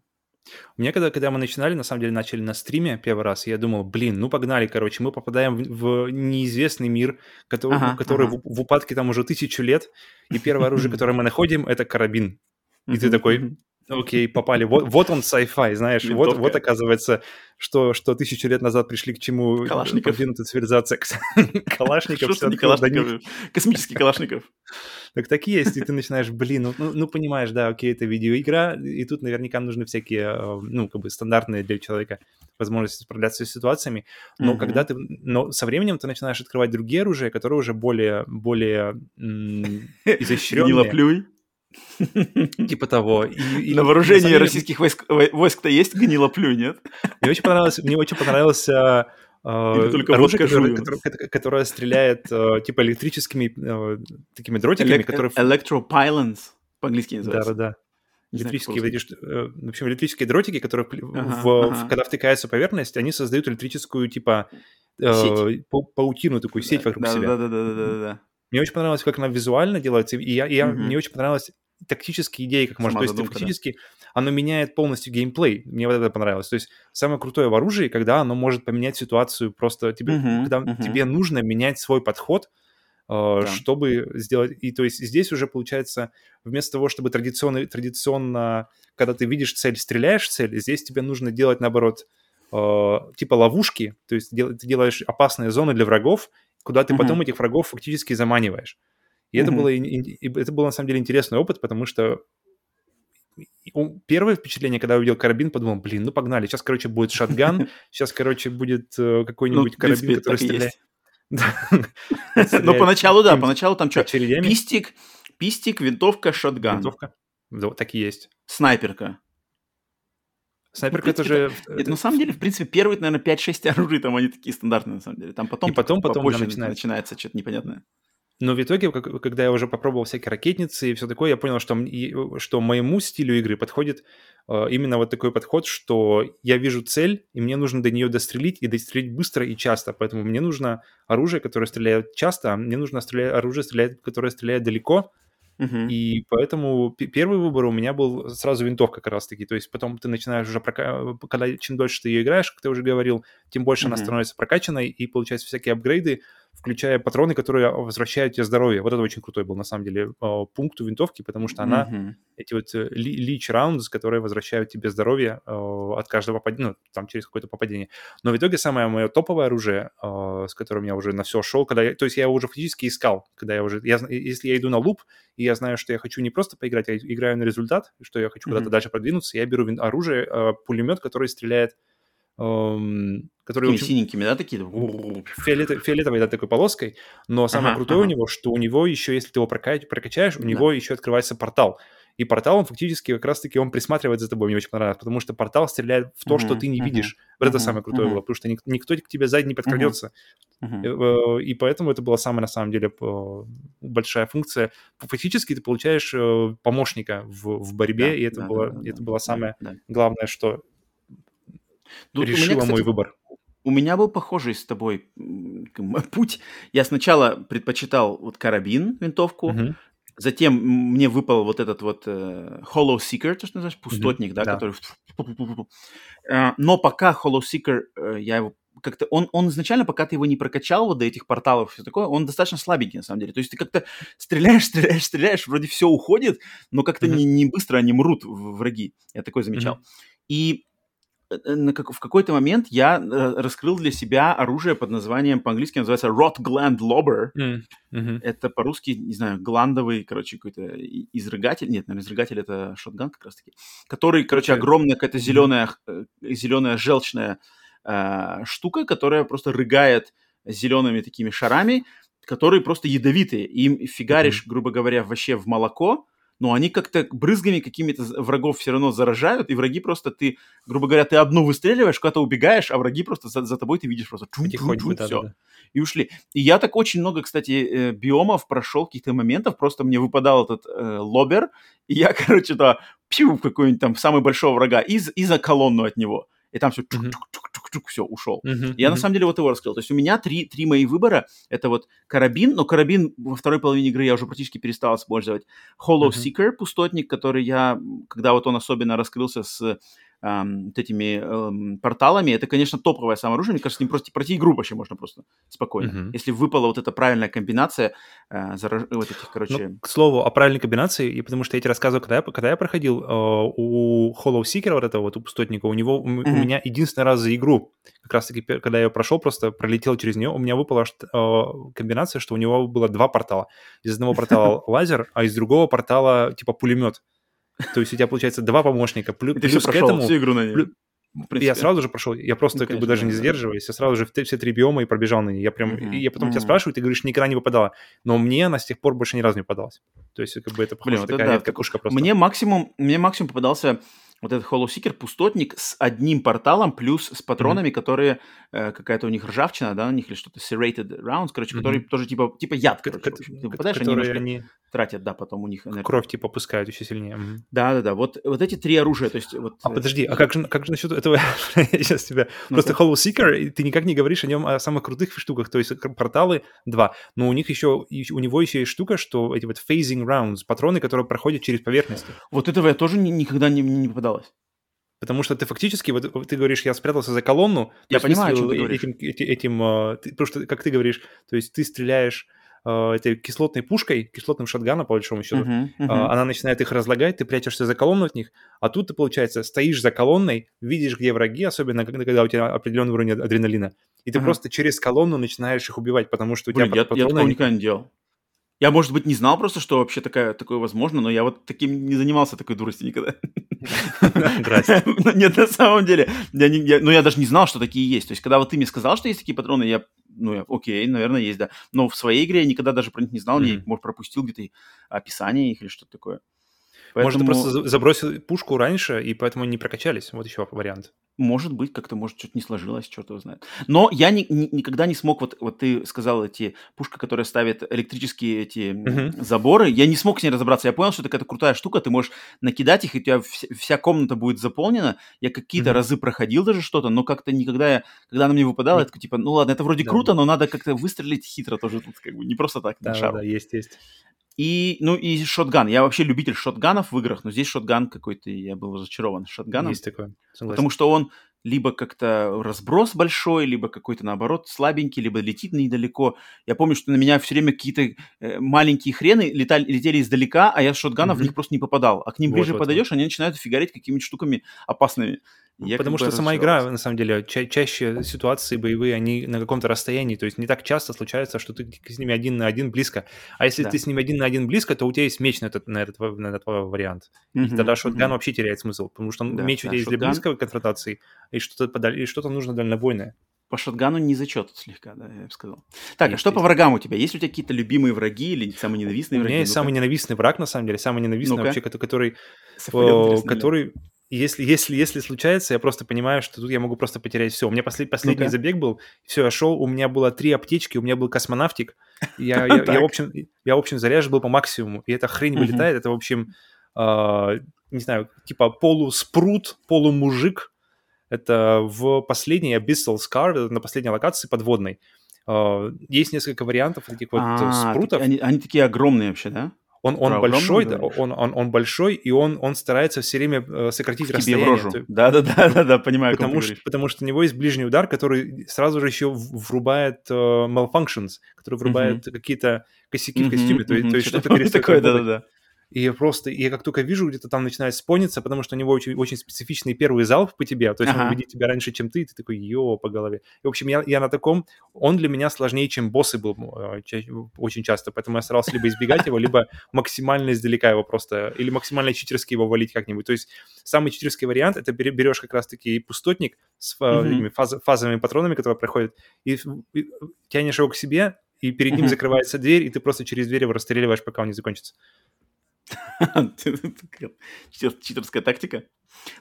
У меня, когда, когда мы начинали, на самом деле, начали на стриме первый раз, я думал, блин, ну погнали, короче, мы попадаем в, в неизвестный мир, который, Ага, который ага. В, в упадке там уже тысячу лет, и первое оружие, которое мы находим, это карабин. И ты такой, Окей, попали. Вот, вот он sci-fi, знаешь. Вот, Винтовка. вот оказывается, что, что тысячу лет назад пришли к чему Калашников. продвинутая цивилизация. Калашников. Что не. Калашников? Космический Калашников. Так так и есть, и ты начинаешь, блин, ну, ну, ну, понимаешь, да, окей, это видеоигра, и тут наверняка нужны всякие, э, ну, как бы стандартные для человека возможности справляться с ситуациями, но Мгм. когда ты, но со временем ты начинаешь открывать другие оружия, которые уже более, более изощренные, Гнилоплюй. Типа того. И, и На вооружении деле российских войск, вой- войск-то есть гнилоплюй, нет? Мне очень понравилось, мне очень понравился Или только оружие, которое, которое, которое стреляет э, типа электрическими э, такими дротиками, Elect- которые... Electropylons по-английски называется. Да-да-да. Знаю, Электрические, э, в общем, электрические дротики, которые в- Ага, в- ага. когда втыкаются в поверхность, они создают электрическую типа э, пау- паутину, такую сеть вокруг да, себя. Да, Мне очень понравилось, как она визуально делается, и, я, и я- Мгм. мне очень понравилась тактические идеи, как можно. То есть задумка, да. оно меняет полностью геймплей. Мне вот это понравилось. То есть самое крутое в оружии, когда оно может поменять ситуацию просто тебе, Мгм, когда мгм. тебе нужно менять свой подход, э, Да. чтобы сделать. И то есть здесь уже получается вместо того, чтобы традиционно, традиционно, когда ты видишь цель, стреляешь в цель, здесь тебе нужно делать наоборот э, типа ловушки, то есть ты делаешь опасные зоны для врагов, куда ты Мгм. потом этих врагов фактически заманиваешь. И это Мгм. было, и это был на самом деле интересный опыт, потому что первое впечатление, когда я увидел карабин, подумал, блин, ну погнали, сейчас, короче, будет шатган, сейчас, короче, будет э, Ну, какой-нибудь принципе, карабин, который стреляет... Стреляет поначалу, да, поначалу там что? Пистик, пистик, винтовка, шотган, Винтовка. Так и есть. снайперка. Снайперка Ну, это же... Это, на самом деле, в принципе, первые, наверное, 5-6 оружий, там они такие стандартные, на самом деле. Там потом, И потом- потом, попозже начинается. начинается что-то непонятное. Но в итоге, как- когда я уже попробовал всякие ракетницы и все такое, я понял, что, и- что моему стилю игры подходит э, именно вот такой подход, что я вижу цель, и мне нужно до нее дострелить, и дострелить быстро и часто. Поэтому мне нужно оружие, которое стреляет часто, а мне нужно стрелять, оружие, стреляет, которое стреляет далеко, Мгм. И поэтому первый выбор у меня был сразу винтовка как раз-таки. То есть потом ты начинаешь уже, прока- когда чем дольше ты ее играешь, как ты уже говорил, тем больше она Мгм. становится прокачанной, и получается всякие апгрейды, включая патроны, которые возвращают тебе здоровье. Вот это очень крутой был на самом деле э, пункт у винтовки, потому что она Мгм. эти вот э, ли- лич раундс, которые возвращают тебе здоровье э, от каждого попадения, ну, там, через какое-то попадение. Но в итоге самое мое топовое оружие, с которым я уже на все шел, когда я, то есть я его уже фактически искал, когда я уже, я, если я иду на луп, и я знаю, что я хочу не просто поиграть, а играю на результат, что я хочу Мгм. куда-то дальше продвинуться, я беру оружие, пулемет, который стреляет, эм, который, в Такими общем, синенькими, да, такие? фиолет- фиолетовой, да, такой полоской, но самое Ага, крутое у ага. него, что у него еще, если ты его прока- прокачаешь, у Да. него еще открывается портал. И портал, он фактически как раз-таки, он присматривает за тобой, мне очень понравилось, потому что портал стреляет в то, что Мгм, ты не мгм, видишь. Вот это самое крутое мгм. было, потому что ник- никто к тебе сзади не подкрадется. Мгм. Э, И поэтому это была самая, на самом деле, э, большая функция. Фактически ты получаешь э, помощника в, в борьбе, Да, и это, да, было, да, это да, было самое да. главное, что Тут у меня, кстати, мой выбор. У меня был похожий с тобой путь. Я сначала предпочитал вот карабин, винтовку, Мгм. затем мне выпал вот этот вот э, Hollow Seeker, то, что называешь, пустотник, да, да. который... Э, Но пока Hollow Seeker, э, я его как-то... Он, он изначально, пока ты его не прокачал вот до этих порталов и все такое, он достаточно слабенький, на самом деле. То есть ты как-то стреляешь, стреляешь, стреляешь, вроде все уходит, но как-то Мгм. не, не быстро они мрут враги. Я такое замечал. Мгм. И на как- в какой-то момент я э, раскрыл для себя оружие под названием, по-английски называется Rot Gland Lobber. М, мгм. Это по-русски, не знаю, гландовый, короче, какой-то изрыгатель. Нет, наверное, изрыгатель это шотган как раз-таки. Который, короче, Это- огромная какая-то зеленая, зеленая желчная э, штука, которая просто рыгает зелеными такими шарами, которые просто ядовитые. Им фигаришь, грубо говоря, вообще в молоко, но они как-то брызгами какими-то врагов все равно заражают, и враги просто ты, грубо говоря, ты одну выстреливаешь, куда-то убегаешь, а враги просто за, за тобой ты видишь просто Потихоньку, все да-да-да. и ушли. И я так очень много, кстати, э, биомов прошел, каких-то моментов, просто мне выпадал этот э, лобер, и я, короче, да, пью в какой-нибудь там самый большого врага и, и за колонну от него. И там все Мгм. Чук-чук-чук-чук, все, ушел. Мгм, Я на мгм. самом деле вот его раскрыл. То есть у меня три, три мои выбора. Это вот карабин, но карабин во второй половине игры я уже практически перестал использовать. Hollow Мгм. Seeker, пустотник, который я, когда вот он особенно раскрылся с ам, вот этими эм, порталами, это, конечно, топовое самое оружие. Мне кажется, с ним просто пройти игру вообще можно просто спокойно. Мгм. Если выпала вот эта правильная комбинация э, зараж- вот этих, короче... Ну, к слову, о правильной комбинации, и потому что я тебе рассказывал, когда я, когда я проходил, э, у Hollow Seeker, вот этого вот у пустотника, у него, у, м- у меня единственный раз за игру, как раз-таки, когда я ее прошел, просто пролетел через нее, у меня выпала э, комбинация, что у него было два портала. Из одного портала лазер, а из другого портала типа пулемет. То есть у тебя получается два помощника. Плю- И ты все плюс к прошел, этому... всю игру на ней. плю- в Я сразу же прошел, я просто Ну, как бы даже да, не да. сдерживаясь, я сразу же в все три биома и пробежал на ней. Я прям, Мгм, и я потом тебя мгм. спрашиваю, ты говоришь, никогда не выпадала. Но мне она с тех пор больше ни разу не попадалась. То есть как бы это похоже, Блин, такая да, редкая кушка просто. Мне максимум, мне максимум попадался вот этот Hollow пустотник с одним порталом плюс с патронами, mm-hmm. которые э, какая-то у них ржавчина, да, у них или что-то serrated rounds, короче, mm-hmm. которые тоже типа типа яд, короче, Ты попадаешь, они, они тратят, да, потом у них энергию. Кровь типа пускают еще сильнее. Да, да, да. Вот, вот эти три оружия, то есть вот. А подожди, а как же, как же насчет этого? Я сейчас тебя ну просто Hollow Seeker, ты никак не говоришь о нем о самых крутых штуках, то есть порталы два, но у них еще у него еще есть штука, что эти вот phasing rounds, патроны, которые проходят через поверхность. Вот этого я тоже никогда не, не попадалось. Потому что ты фактически, вот ты говоришь, я спрятался за колонну. Я понимаю, о чем ты этим, этим, этим, а, ты, потому что, как ты говоришь, то есть ты стреляешь э, этой кислотной пушкой, кислотным шотганом, по большому счету, uh-huh, uh-huh. Э, она начинает их разлагать, ты прячешься за колонну от них, а тут ты, получается, стоишь за колонной, видишь, где враги, особенно когда, когда у тебя определенный уровень адреналина, и ты uh-huh. просто через колонну начинаешь их убивать, потому что у Блин, тебя я. Я такого никогда не делал. Я, может быть, не знал просто, что вообще такая, такое возможно, но я вот таким не занимался такой дурости никогда. Здрасте. Нет, на самом деле, я не, я, ну я даже не знал, что такие есть. То есть, когда вот ты мне сказал, что есть такие патроны, я, ну, я, окей, наверное, есть, да. Но в своей игре я никогда даже про них не знал, mm-hmm. может, пропустил где-то описание их или что-то такое. Поэтому... Может, ты просто забросил пушку раньше, и поэтому не прокачались. Вот еще вариант. Может быть, как-то, может, что-то не сложилось, черт его знает. Но я ни, ни, никогда не смог, вот, вот ты сказал, эти пушка, которая ставит электрические эти uh-huh. заборы, я не смог с ней разобраться. Я понял, что это какая-то крутая штука, ты можешь накидать их, и у тебя вся, вся комната будет заполнена. Я какие-то uh-huh. разы проходил даже что-то, но как-то никогда, я, когда она мне выпадала, uh-huh. я такой, типа, ну ладно, это вроде да, круто, да. но надо как-то выстрелить хитро тоже тут, как бы, не просто так, да, на шару. Да, есть, есть. И, ну, и шотган. Я вообще любитель шотганов в играх, но здесь шотган какой-то, я был разочарован шотганом. Есть такое, согласен. Потому что он либо как-то разброс большой, либо какой-то, наоборот, слабенький, либо летит недалеко. Я помню, что на меня все время какие-то э, маленькие хрены летали, летели издалека, а я с шотгана mm-hmm. в них просто не попадал. А к ним ближе вот, подойдешь, вот. они начинают фигарить какими-то штуками опасными. Я Потому что сама игра, на самом деле, ча- чаще ситуации боевые, они на каком-то расстоянии, то есть не так часто случается, что ты с ними один на один близко. А если да. ты с ними один на один близко, то у тебя есть меч на этот, на этот, на этот вариант. Mm-hmm. И тогда шотган mm-hmm. вообще теряет смысл, потому что да, меч да, у тебя есть для близкой конфронтации, и что-то, подаль... и что-то нужно дальнобойное. По шотгану не зачет слегка, да, я бы сказал. Так, есть, а что есть. по врагам у тебя? Есть у тебя какие-то любимые враги или самые ненавистные враги? У меня есть ну самый ненавистный враг, на самом деле, самый ненавистный ну вообще, который, который, который если, если, если случается, я просто понимаю, что тут я могу просто потерять все. У меня послед, последний ну забег был, все, я шел, у меня было три аптечки, у меня был космонавтик, я, я, я, в общем, я, в общем, заряжен был по максимуму, и эта хрень вылетает, это, в общем, э, не знаю, типа полуспрут, полумужик, это в последней Abyssal Scar, на последней локации подводной. Э, есть несколько вариантов этих вот а, спрутов. Они, они такие огромные вообще, да? Он, он большой, да, он, он, он большой, и он, он старается все время э, сократить Тебе расстояние. В рожу. Да, да, да, да, да, понимаю. Потому что, потому что у него есть ближний удар, который сразу же еще врубает uh, malfunctions, который врубает uh-huh. какие-то косяки uh-huh, в костюме, uh-huh, то, то есть что-то перестает такое, да, да, да. И я просто, я как только вижу, где-то там начинает спониться, потому что у него очень, очень специфичный первый залп по тебе, то есть ага. он увидит тебя раньше, чем ты, и ты такой, ё, по голове. И, в общем, я, я на таком, он для меня сложнее, чем боссы был э, ча- очень часто, поэтому я старался либо избегать его, либо максимально издалека его просто, или максимально читерски его валить как-нибудь. То есть самый читерский вариант, это берешь как раз-таки пустотник с mm-hmm. фаз, фазовыми патронами, которые проходят, и, и тянешь его к себе, и перед ним закрывается дверь, и ты просто через дверь его расстреливаешь, пока он не закончится. Читерская тактика.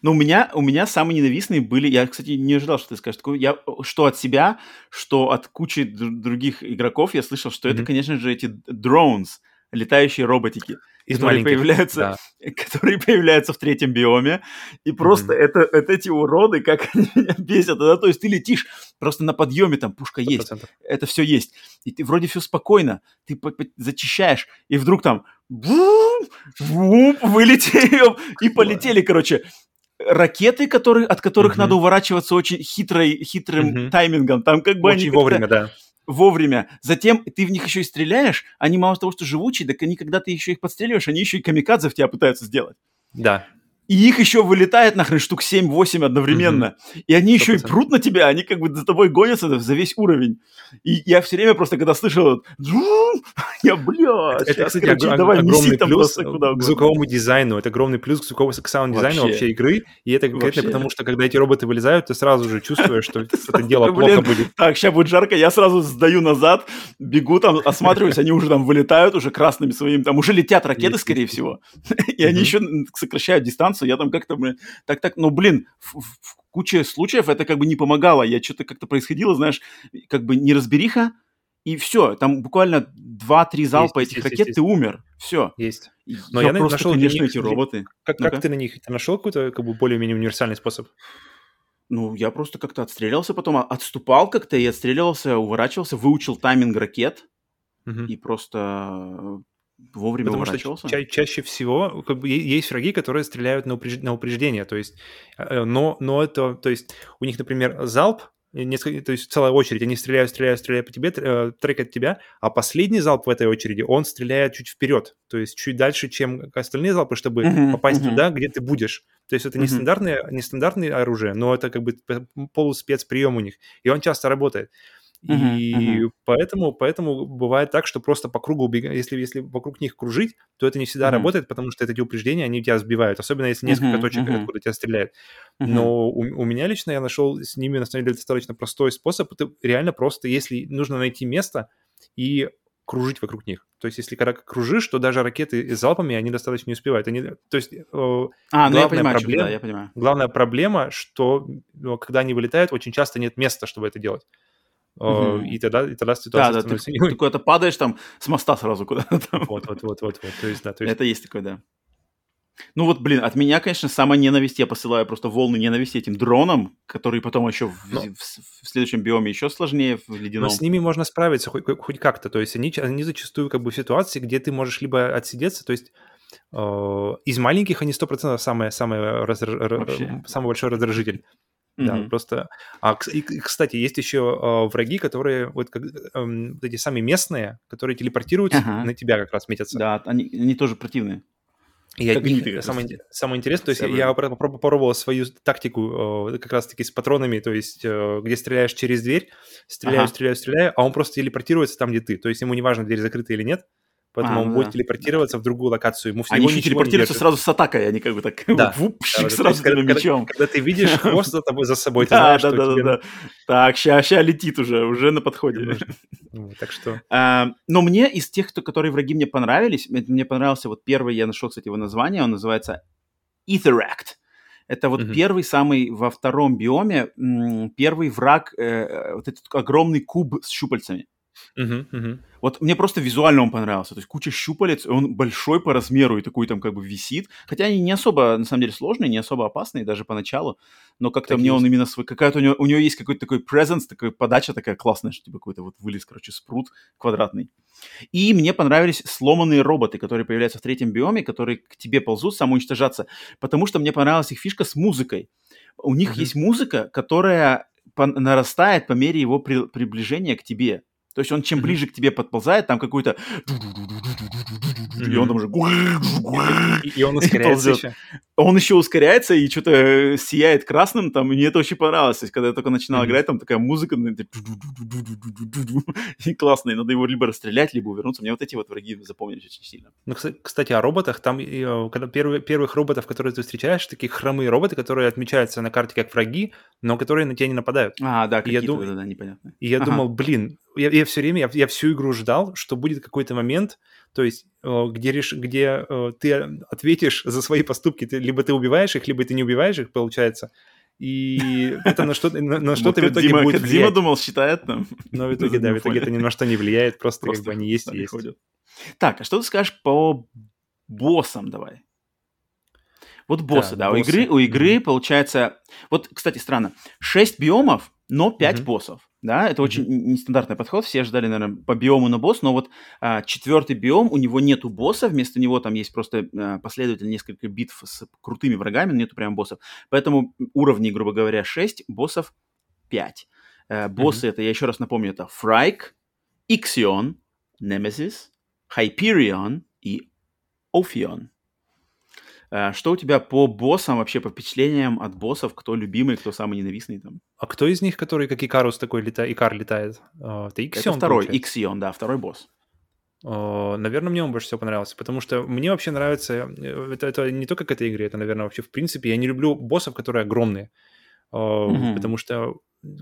Но у меня, у меня самые ненавистные были, я, кстати, не ожидал, что ты скажешь такое, я, что от себя, что от кучи других игроков я слышал, что mm-hmm. это, конечно же, эти drones, летающие роботики, Из которые появляются, да. которые появляются в третьем биоме, и просто mm-hmm. это, это эти уроды, как они меня бесят, да? то есть ты летишь просто на подъеме, там пушка 100%. есть, это все есть, и ты вроде все спокойно, ты зачищаешь, и вдруг там вылетели и полетели, короче ракеты, которые, от которых mm-hmm. надо уворачиваться очень хитрой, хитрым mm-hmm. таймингом. Там как бы очень они вовремя, да вовремя. Затем ты в них еще и стреляешь, они мало того, что живучие, так они, когда ты еще их подстреливаешь, они еще и камикадзе в тебя пытаются сделать. Да. И их еще вылетает нахрен штук 7-8 одновременно. Mm-hmm. И они 100%. еще и прут на тебя, они как бы за тобой гонятся за весь уровень. И я все время просто, когда слышал, Я, бля, Это, щас, кстати, короче, давай неси огромный там плюс к звуковому дизайну. Это огромный плюс к звуковому к саунд-дизайну Вообще. вообще игры. И это конкретно потому, что когда эти роботы вылезают, ты сразу же чувствуешь, что это дело плохо будет. Так, сейчас будет жарко, я сразу сдаю назад, бегу там, осматриваюсь, они уже там вылетают, уже красными своими, там уже летят ракеты, скорее всего, и они еще сокращают дистанцию, я там как-то, блин, так-так, ну, блин, в, в- куче случаев это как бы не помогало, я что-то как-то происходило, знаешь, как бы неразбериха, и все, там буквально 2-3 залпа есть, этих есть, ракет, есть, ты умер, все. Есть. Но я на- просто, нашел конечно, них- эти роботы. Как, Ну-ка. как ты на них? Ты нашел какой-то как бы более-менее универсальный способ? Ну, я просто как-то отстрелялся потом, а- отступал как-то и отстреливался, уворачивался, выучил тайминг ракет Мгм. и просто вовремя Потому что ча- чаще всего как бы, есть враги, которые стреляют на, упреж- на упреждение, то есть, э, но, но это, то есть у них, например, залп, э, несколько, то есть целая очередь, они стреляют, стреляют, стреляют по тебе, э, трекают тебя, а последний залп в этой очереди, он стреляет чуть вперед, то есть чуть дальше, чем остальные залпы, чтобы Мгм, попасть мгм. туда, где ты будешь. То есть это не Мгм. стандартное, не стандартное оружие, но это как бы полуспецприем у них, и он часто работает. И мгм. поэтому, поэтому бывает так, что просто по кругу убега- если, если вокруг них кружить, то это не всегда Мгм. работает, потому что эти упреждения, они тебя сбивают, особенно если несколько Мгм, точек, мгм. откуда тебя стреляют. Мгм. Но у, у меня лично я нашел с ними, на самом деле, достаточно простой способ. Это реально просто, если нужно найти место и кружить вокруг них. То есть, если когда кружишь, то даже ракеты с залпами, они достаточно не успевают. Они, то есть, э, А, ну я главная понимаю, проблема- да, я понимаю. главная проблема, что ну, когда они вылетают, очень часто нет места, чтобы это делать. Мгм. И тогда, и тогда Да, ситуация да, ты, становится... ты куда-то падаешь там с моста сразу куда-то. Вот, вот, вот, вот, вот. То есть, да, то есть... Это есть такое, да. Ну вот, блин, от меня, конечно, самая ненависть, я посылаю просто волны ненависти этим дронам, которые потом еще в, Но- в- в следующем биоме еще сложнее в Но ледяном. с ними можно справиться хоть, хоть- как-то. То есть они, они зачастую как бы в ситуации, где ты можешь либо отсидеться, то есть э, из маленьких они 100% самый, самый, раздра- р- Вообще. самый большой раздражитель. Да, Мгм. просто... А, и, кстати, есть еще э, враги, которые вот, как, вот эти самые местные, которые телепортируются, Ага. на тебя как раз метятся. Да, они, они тоже противные. И от них самое, самое интересное, то есть Вся я вроде. попро- попро- попробовал свою тактику э, как раз-таки с патронами, то есть э, где стреляешь через дверь, стреляю, Ага. стреляю, стреляю, а он просто телепортируется там, где ты. То есть ему не важно, дверь закрыта или нет, поэтому А, он ну будет да. телепортироваться в другую локацию. Ему Они еще телепортируются сразу с атакой, они как бы так Да. вуп, Да, да, сразу когда, тебя когда- мечом. когда ты видишь хвост за, тобой, за собой, ты Да, знаешь, да, да, да, да. Так, ща, ща летит уже, уже на подходе. Так что... А, Но мне из тех, которые враги мне понравились, мне понравился вот первый, я нашел, кстати, его название, он называется Etheract. Это вот первый самый во втором биоме, первый враг, э, э, вот этот огромный куб с щупальцами. Мгм, мгм. Вот мне просто визуально он понравился. То есть куча щупалец, и он большой по размеру и такой там как бы висит. Хотя они не особо, на самом деле, сложные, не особо опасные даже поначалу. Но как-то Так мне он есть. именно свой... Какая-то у него, у него есть какой-то такой presence, такая подача такая классная, что типа какой-то вот вылез, короче, спрут квадратный. И мне понравились сломанные роботы, которые появляются в третьем биоме, которые к тебе ползут самоуничтожаться. Потому что мне понравилась их фишка с музыкой. У них Мгм. есть музыка, которая нарастает по мере его при- приближения к тебе. То есть он чем ближе к тебе подползает, там какой-то... И он там уже... И, и он ускоряется еще. Он еще ускоряется и что-то сияет красным, там, и мне это очень понравилось. То есть, когда я только начинал Мгм. играть, там такая музыка, ну, и классно, и надо его либо расстрелять, либо увернуться. Мне вот эти вот враги запомнились очень сильно. Ну, кс- кстати, о роботах. Там, э, когда первые, первых роботов, которые ты встречаешь, такие хромые роботы, которые отмечаются на карте как враги, но которые на тебя не нападают. А, да, какие-то, дум- да-да, непонятно. И я Ага. думал, блин, я, я все время, я, я всю игру ждал, что будет какой-то момент, то есть, э, где, реш... где э, ты ответишь за свои поступки, ты, либо ты убиваешь их, либо ты не убиваешь их, получается. И это на что-то, на, на что-то в итоге Кодзима- будет влиять. думал, считает там. Но в итоге, да, в итоге это ни на что не влияет, просто, Просто как бы они есть и есть. ходят. Так, а что ты скажешь по боссам давай? Вот боссы, Да, да, у боссы. игры, у игры получается... Вот, кстати, странно. 6 биомов, но 5 Мгм. боссов. Да, это очень н- нестандартный подход. Все ждали, наверное, по биому на босс, но вот а, четвертый биом, у него нету босса, вместо него там есть просто а, последовательно несколько битв с крутыми врагами, но нету прям боссов. Поэтому уровней, грубо говоря, 6, боссов 5. Э, боссы это, я еще раз напомню, это Фрайк, Иксион, Немезис, Hyperion и Офион. Э, Что у тебя по боссам, вообще по впечатлениям от боссов? Кто любимый, кто самый ненавистный там? А кто из них, который как Икарус такой летает, Икар летает? А, Это Иксион, это второй, получается? Иксион, да, второй босс. Наверное, мне он больше всего понравился, потому что мне вообще нравится... э, Это, это не только к этой игре, это, наверное, вообще в принципе. Я не люблю боссов, которые огромные, Мгм. потому что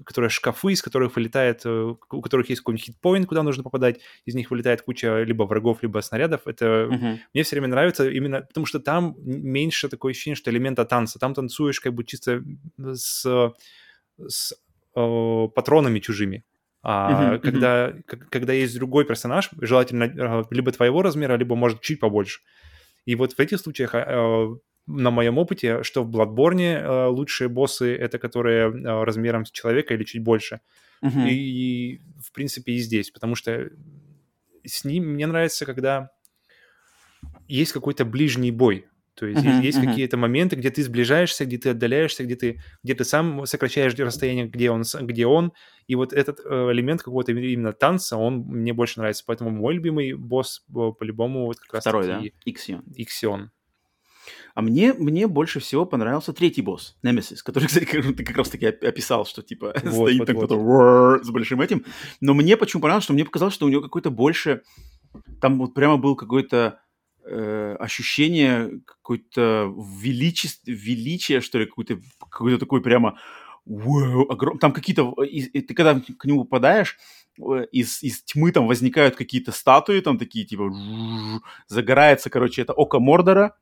которые шкафы, из которых вылетает, э, у которых есть какой-нибудь хитпоинт, куда нужно попадать, из них вылетает куча либо врагов, либо снарядов. Это Мгм. мне все время нравится именно потому, что там меньше такое ощущение, что элемента танца. Там танцуешь как бы чисто с, с э, патронами чужими. А мгм. когда, к- когда есть другой персонаж, желательно э, либо твоего размера, либо, может, чуть побольше. И вот в этих случаях, э, на моем опыте, что в Bloodborne э, лучшие боссы — это которые э, размером с человека или чуть больше. Мгм. И, в принципе, и здесь, потому что с ним мне нравится, когда есть какой-то ближний бой. То есть Мгм, есть, мгм. какие-то моменты, где ты сближаешься, где ты отдаляешься, где ты, где ты сам сокращаешь расстояние, где он, где он. И вот этот э, элемент какого-то именно танца, он мне больше нравится. Поэтому мой любимый босс по-любому вот как Второй, да? Иксион. Иксион. А мне, мне больше всего понравился третий босс, Немесис, который, кстати, как- ты как раз таки оп- описал, что типа Вот, стоит вот, там вот. кто-то с большим этим. Но мне почему понравилось, что мне показалось, что у него какой-то больше... Там вот прямо был какое-то э, ощущение какой-то величество, величия, что ли, какой-то какой такой прямо... «Вау», огром- Там какие-то... Ты когда к нему попадаешь, э, из, из тьмы там возникают какие-то статуи, там такие типа... Загорается, короче, это око Мордора,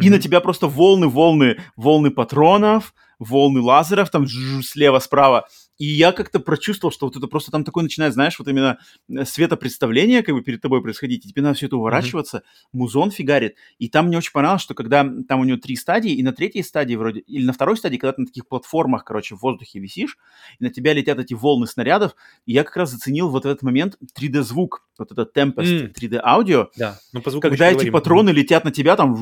и на Мгм. тебя просто волны, волны, волны патронов, волны лазеров, там слева, справа. И я как-то прочувствовал, что вот это просто там такое начинает, знаешь, вот именно э, светопредставление как бы перед тобой происходить, и тебе надо все это уворачиваться, музон фигарит. И там мне очень понравилось, что когда там у него три стадии, и на третьей стадии вроде, или на второй стадии, когда ты на таких платформах, короче, в воздухе висишь, и на тебя летят эти волны снарядов, и я как раз заценил вот этот момент 3D-звук, вот этот Tempest М. 3D-аудио, Да, ну когда эти поговорим. патроны летят на тебя, там,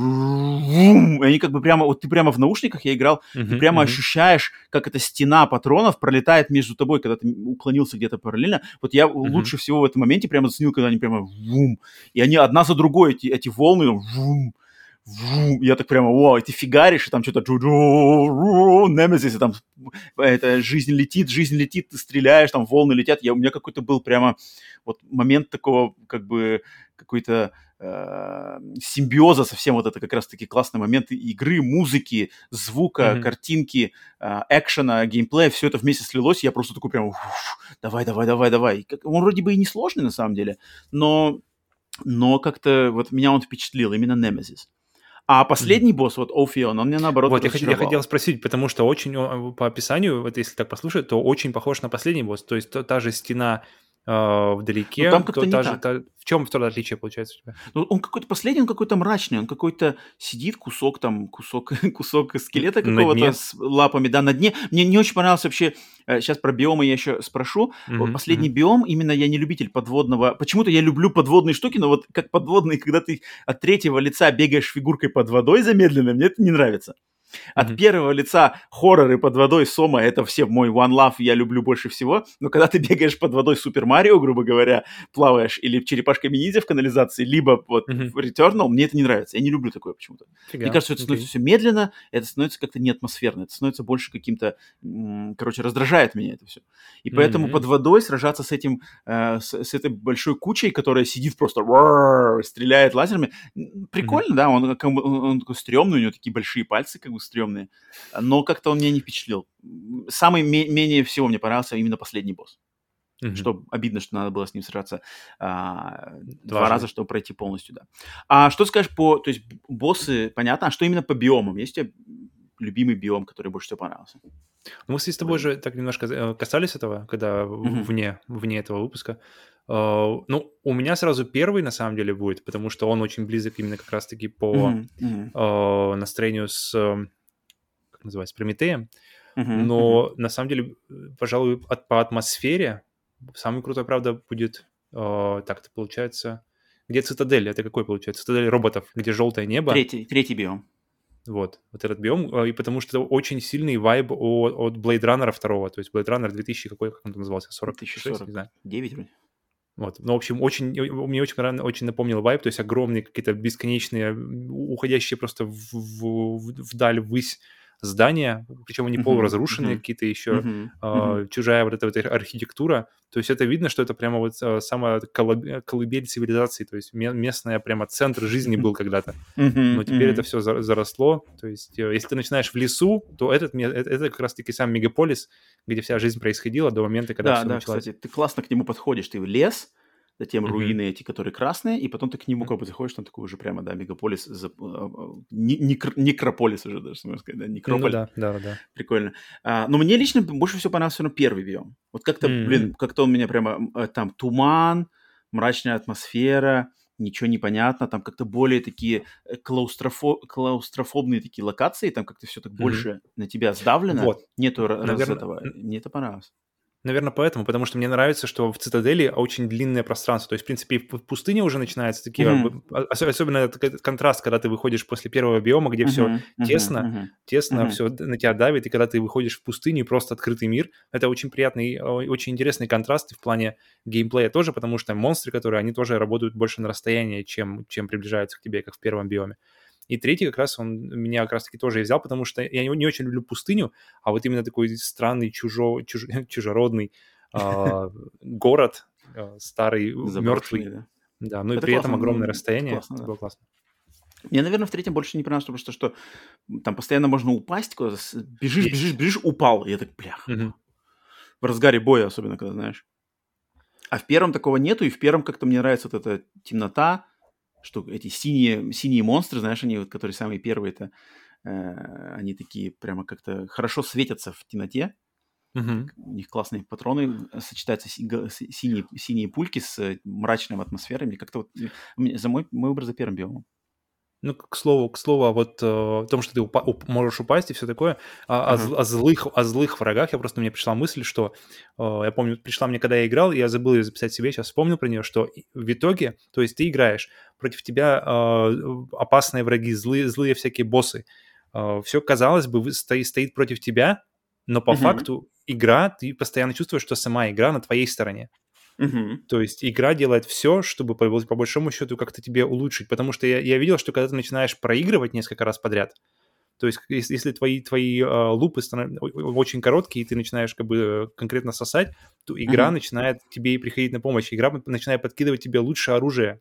и они как бы прямо, вот ты прямо в наушниках, я играл, Мгм, ты прямо мгм. ощущаешь, как эта стена патронов пролетает между тобой, когда ты уклонился где-то параллельно. Вот я лучше всего в этом моменте прямо заценил, когда они прямо вум, и они одна за другой, эти, эти волны, вум, вум, я так прямо, вау, и ты фигаришь, и там что-то Немезис, и там это, жизнь летит, жизнь летит, ты стреляешь, там волны летят. Я, у меня какой-то был прямо вот момент такого, как бы, какой-то симбиоза совсем вот это как раз-таки классный момент игры, музыки, звука, Мгм. картинки, э, экшена, геймплея, все это вместе слилось, я просто такой прям, «Уф, давай, давай, давай, давай. Он вроде бы и не сложный на самом деле, но, но как-то вот меня он впечатлил, именно Немезис. А последний босс, вот Офион, он мне наоборот Вот, я, хотел- я хотел спросить, потому что очень, о, по описанию, вот если так послушать, то очень похож на последний босс. То есть то- та же стена э, вдалеке. Ну, там как-то то не та же- так. та- в чем второе отличие получается у тебя? Ну, он какой-то последний, он какой-то мрачный, он какой-то сидит, кусок там, кусок, кусок скелета какого-то с лапами, да, на дне. Мне не очень понравился вообще, сейчас про биомы я еще спрошу. Вот Мгм, последний мгм. биом, именно я не любитель подводного, почему-то я люблю подводные штуки, но вот как подводные, когда ты от третьего лица бегаешь фигуркой под водой замедленно, мне это не нравится. От Мгм. первого лица хорроры под водой Сома это все мой one love, я люблю больше всего. Но когда ты бегаешь под водой Супер Марио, грубо говоря, плаваешь, или черепашками ниндзя в канализации, либо вот Мгм. в Returnal, мне это не нравится. Я не люблю такое почему-то. Фига, Мне кажется, это становится все медленно, это становится как-то не атмосферно, это становится больше каким-то, короче, раздражает меня это все. И поэтому Мгм. под водой сражаться с этим, э, с, с этой большой кучей, которая сидит просто, стреляет лазерами, прикольно, да, он, он, он такой стрёмный, у него такие большие пальцы как бы стрёмные, но как-то он меня не впечатлил. Самый ме- менее всего мне понравился именно последний босс. Мгм. Что обидно, что надо было с ним сражаться а, два раза, чтобы пройти полностью, да. А что скажешь по, то есть боссы, понятно, а что именно по биомам? Есть у тебя любимый биом, который больше всего понравился? Мы с тобой же так немножко э, касались этого, когда Мгм. вне, вне этого выпуска. Э, Ну, у меня сразу первый, на самом деле, будет, потому что он очень близок именно как раз-таки по мгм, э, настроению с, э, как называется, Прометеем. мгм. Но на самом деле, пожалуй, от- по атмосфере самый крутой, правда, будет, э, так это получается, где Цитадель, это какой получается? Цитадель роботов, где желтое небо. Третий, третий биом. Вот, вот этот биом, и потому что это очень сильный вайб о- от Blade Runner второго, то есть Blade Runner 2000, какой, как он там назывался, 46, 2040. не знаю. 9 вроде. Вот, ну, в общем, очень, мне очень, очень напомнил вайб, то есть огромные какие-то бесконечные, уходящие просто в- в- вдаль, ввысь здания, причем они Мгм, полуразрушенные, мгм. какие-то еще а, мгм. чужая вот эта вот архитектура. То есть это видно, что это прямо вот а, самая колыб- колыбель цивилизации, то есть ме- местная прямо центр жизни был когда-то. Мгм, Но теперь это мгм. все заросло. То есть э, если ты начинаешь в лесу, то этот, это, это как раз-таки сам мегаполис, где вся жизнь происходила до момента, когда Да, все да, началось. кстати, ты классно к нему подходишь. Ты в лес, затем Мгм. руины эти, которые красные, и потом ты к нему как бы заходишь, там такой уже прямо, да, мегаполис, зап- а, а, не- некр- некрополис уже даже, можно сказать, да, Ну некрополь. да, да, да. Прикольно. А, но мне лично больше всего понравился все равно первый биом. Вот как-то, М. блин, как-то он меня прямо... э, Там туман, мрачная атмосфера, ничего не понятно. Там как-то более такие э, клаустрофо- клаустрофобные такие локации. Там как-то все так Мгм. больше на тебя сдавлено. Вот. Нету ра- раз этого. Мне это понравилось. Наверное, поэтому, потому что мне нравится, что в Цитадели очень длинное пространство. То есть, в принципе, и в пустыне уже начинаются такие... Мгм. а, ос- Особенно этот контраст, когда ты выходишь после первого биома, где все Мгм, мгм, тесно, мгм. тесно, Мгм. все на тебя давит, и когда ты выходишь в пустыню и просто открытый мир, это очень приятный, очень интересный контраст и в плане геймплея тоже, потому что монстры, которые, они тоже работают больше на расстоянии, чем, чем приближаются к тебе, как в первом биоме. И третий как раз он меня как раз-таки тоже и взял, потому что я не, не очень люблю пустыню, а вот именно такой странный, чужо, чуж- чужеродный а, город, а, старый, мертвый, да. да, ну и Это при этом классно, огромное ну, расстояние, классно, это да. было классно. Мне, наверное, в третьем больше не понравилось, потому что, что там постоянно можно упасть куда-то, бежишь, бежишь, бежишь, упал. И я так, блях. Мгм. В разгаре боя особенно, когда знаешь. А в первом такого нету, и в первом как-то мне нравится вот эта темнота, что эти синие, синие монстры, знаешь, они вот, которые самые первые, это э, они такие прямо как-то хорошо светятся в темноте. Мгм. У них классные патроны, э, сочетаются си- синие, синие пульки с э, мрачной атмосферой. Мне как-то вот... За мой, мой выбор за первым биомом. Ну, к слову, к слову, о вот э, о том, что ты упа- уп- можешь упасть и все такое, а, о, Ага. зл- о злых, о злых врагах, я просто мне пришла мысль, что, э, я помню, пришла мне, когда я играл, я забыл ее записать себе, сейчас вспомнил про нее, что в итоге, то есть ты играешь, против тебя э, опасные враги, злые, злые всякие боссы, все, казалось бы, стоит, стоит против тебя, но по Мгм. факту игра, ты постоянно чувствуешь, что сама игра на твоей стороне. Мгм. То есть игра делает все, чтобы по, по большому счету как-то тебе улучшить. Потому что я, я видел, что когда ты начинаешь проигрывать несколько раз подряд, то есть если, если твои, твои э, лупы станов- очень короткие, и ты начинаешь как бы конкретно сосать, то игра Мгм. начинает тебе и приходить на помощь. Игра начинает подкидывать тебе лучшее оружие.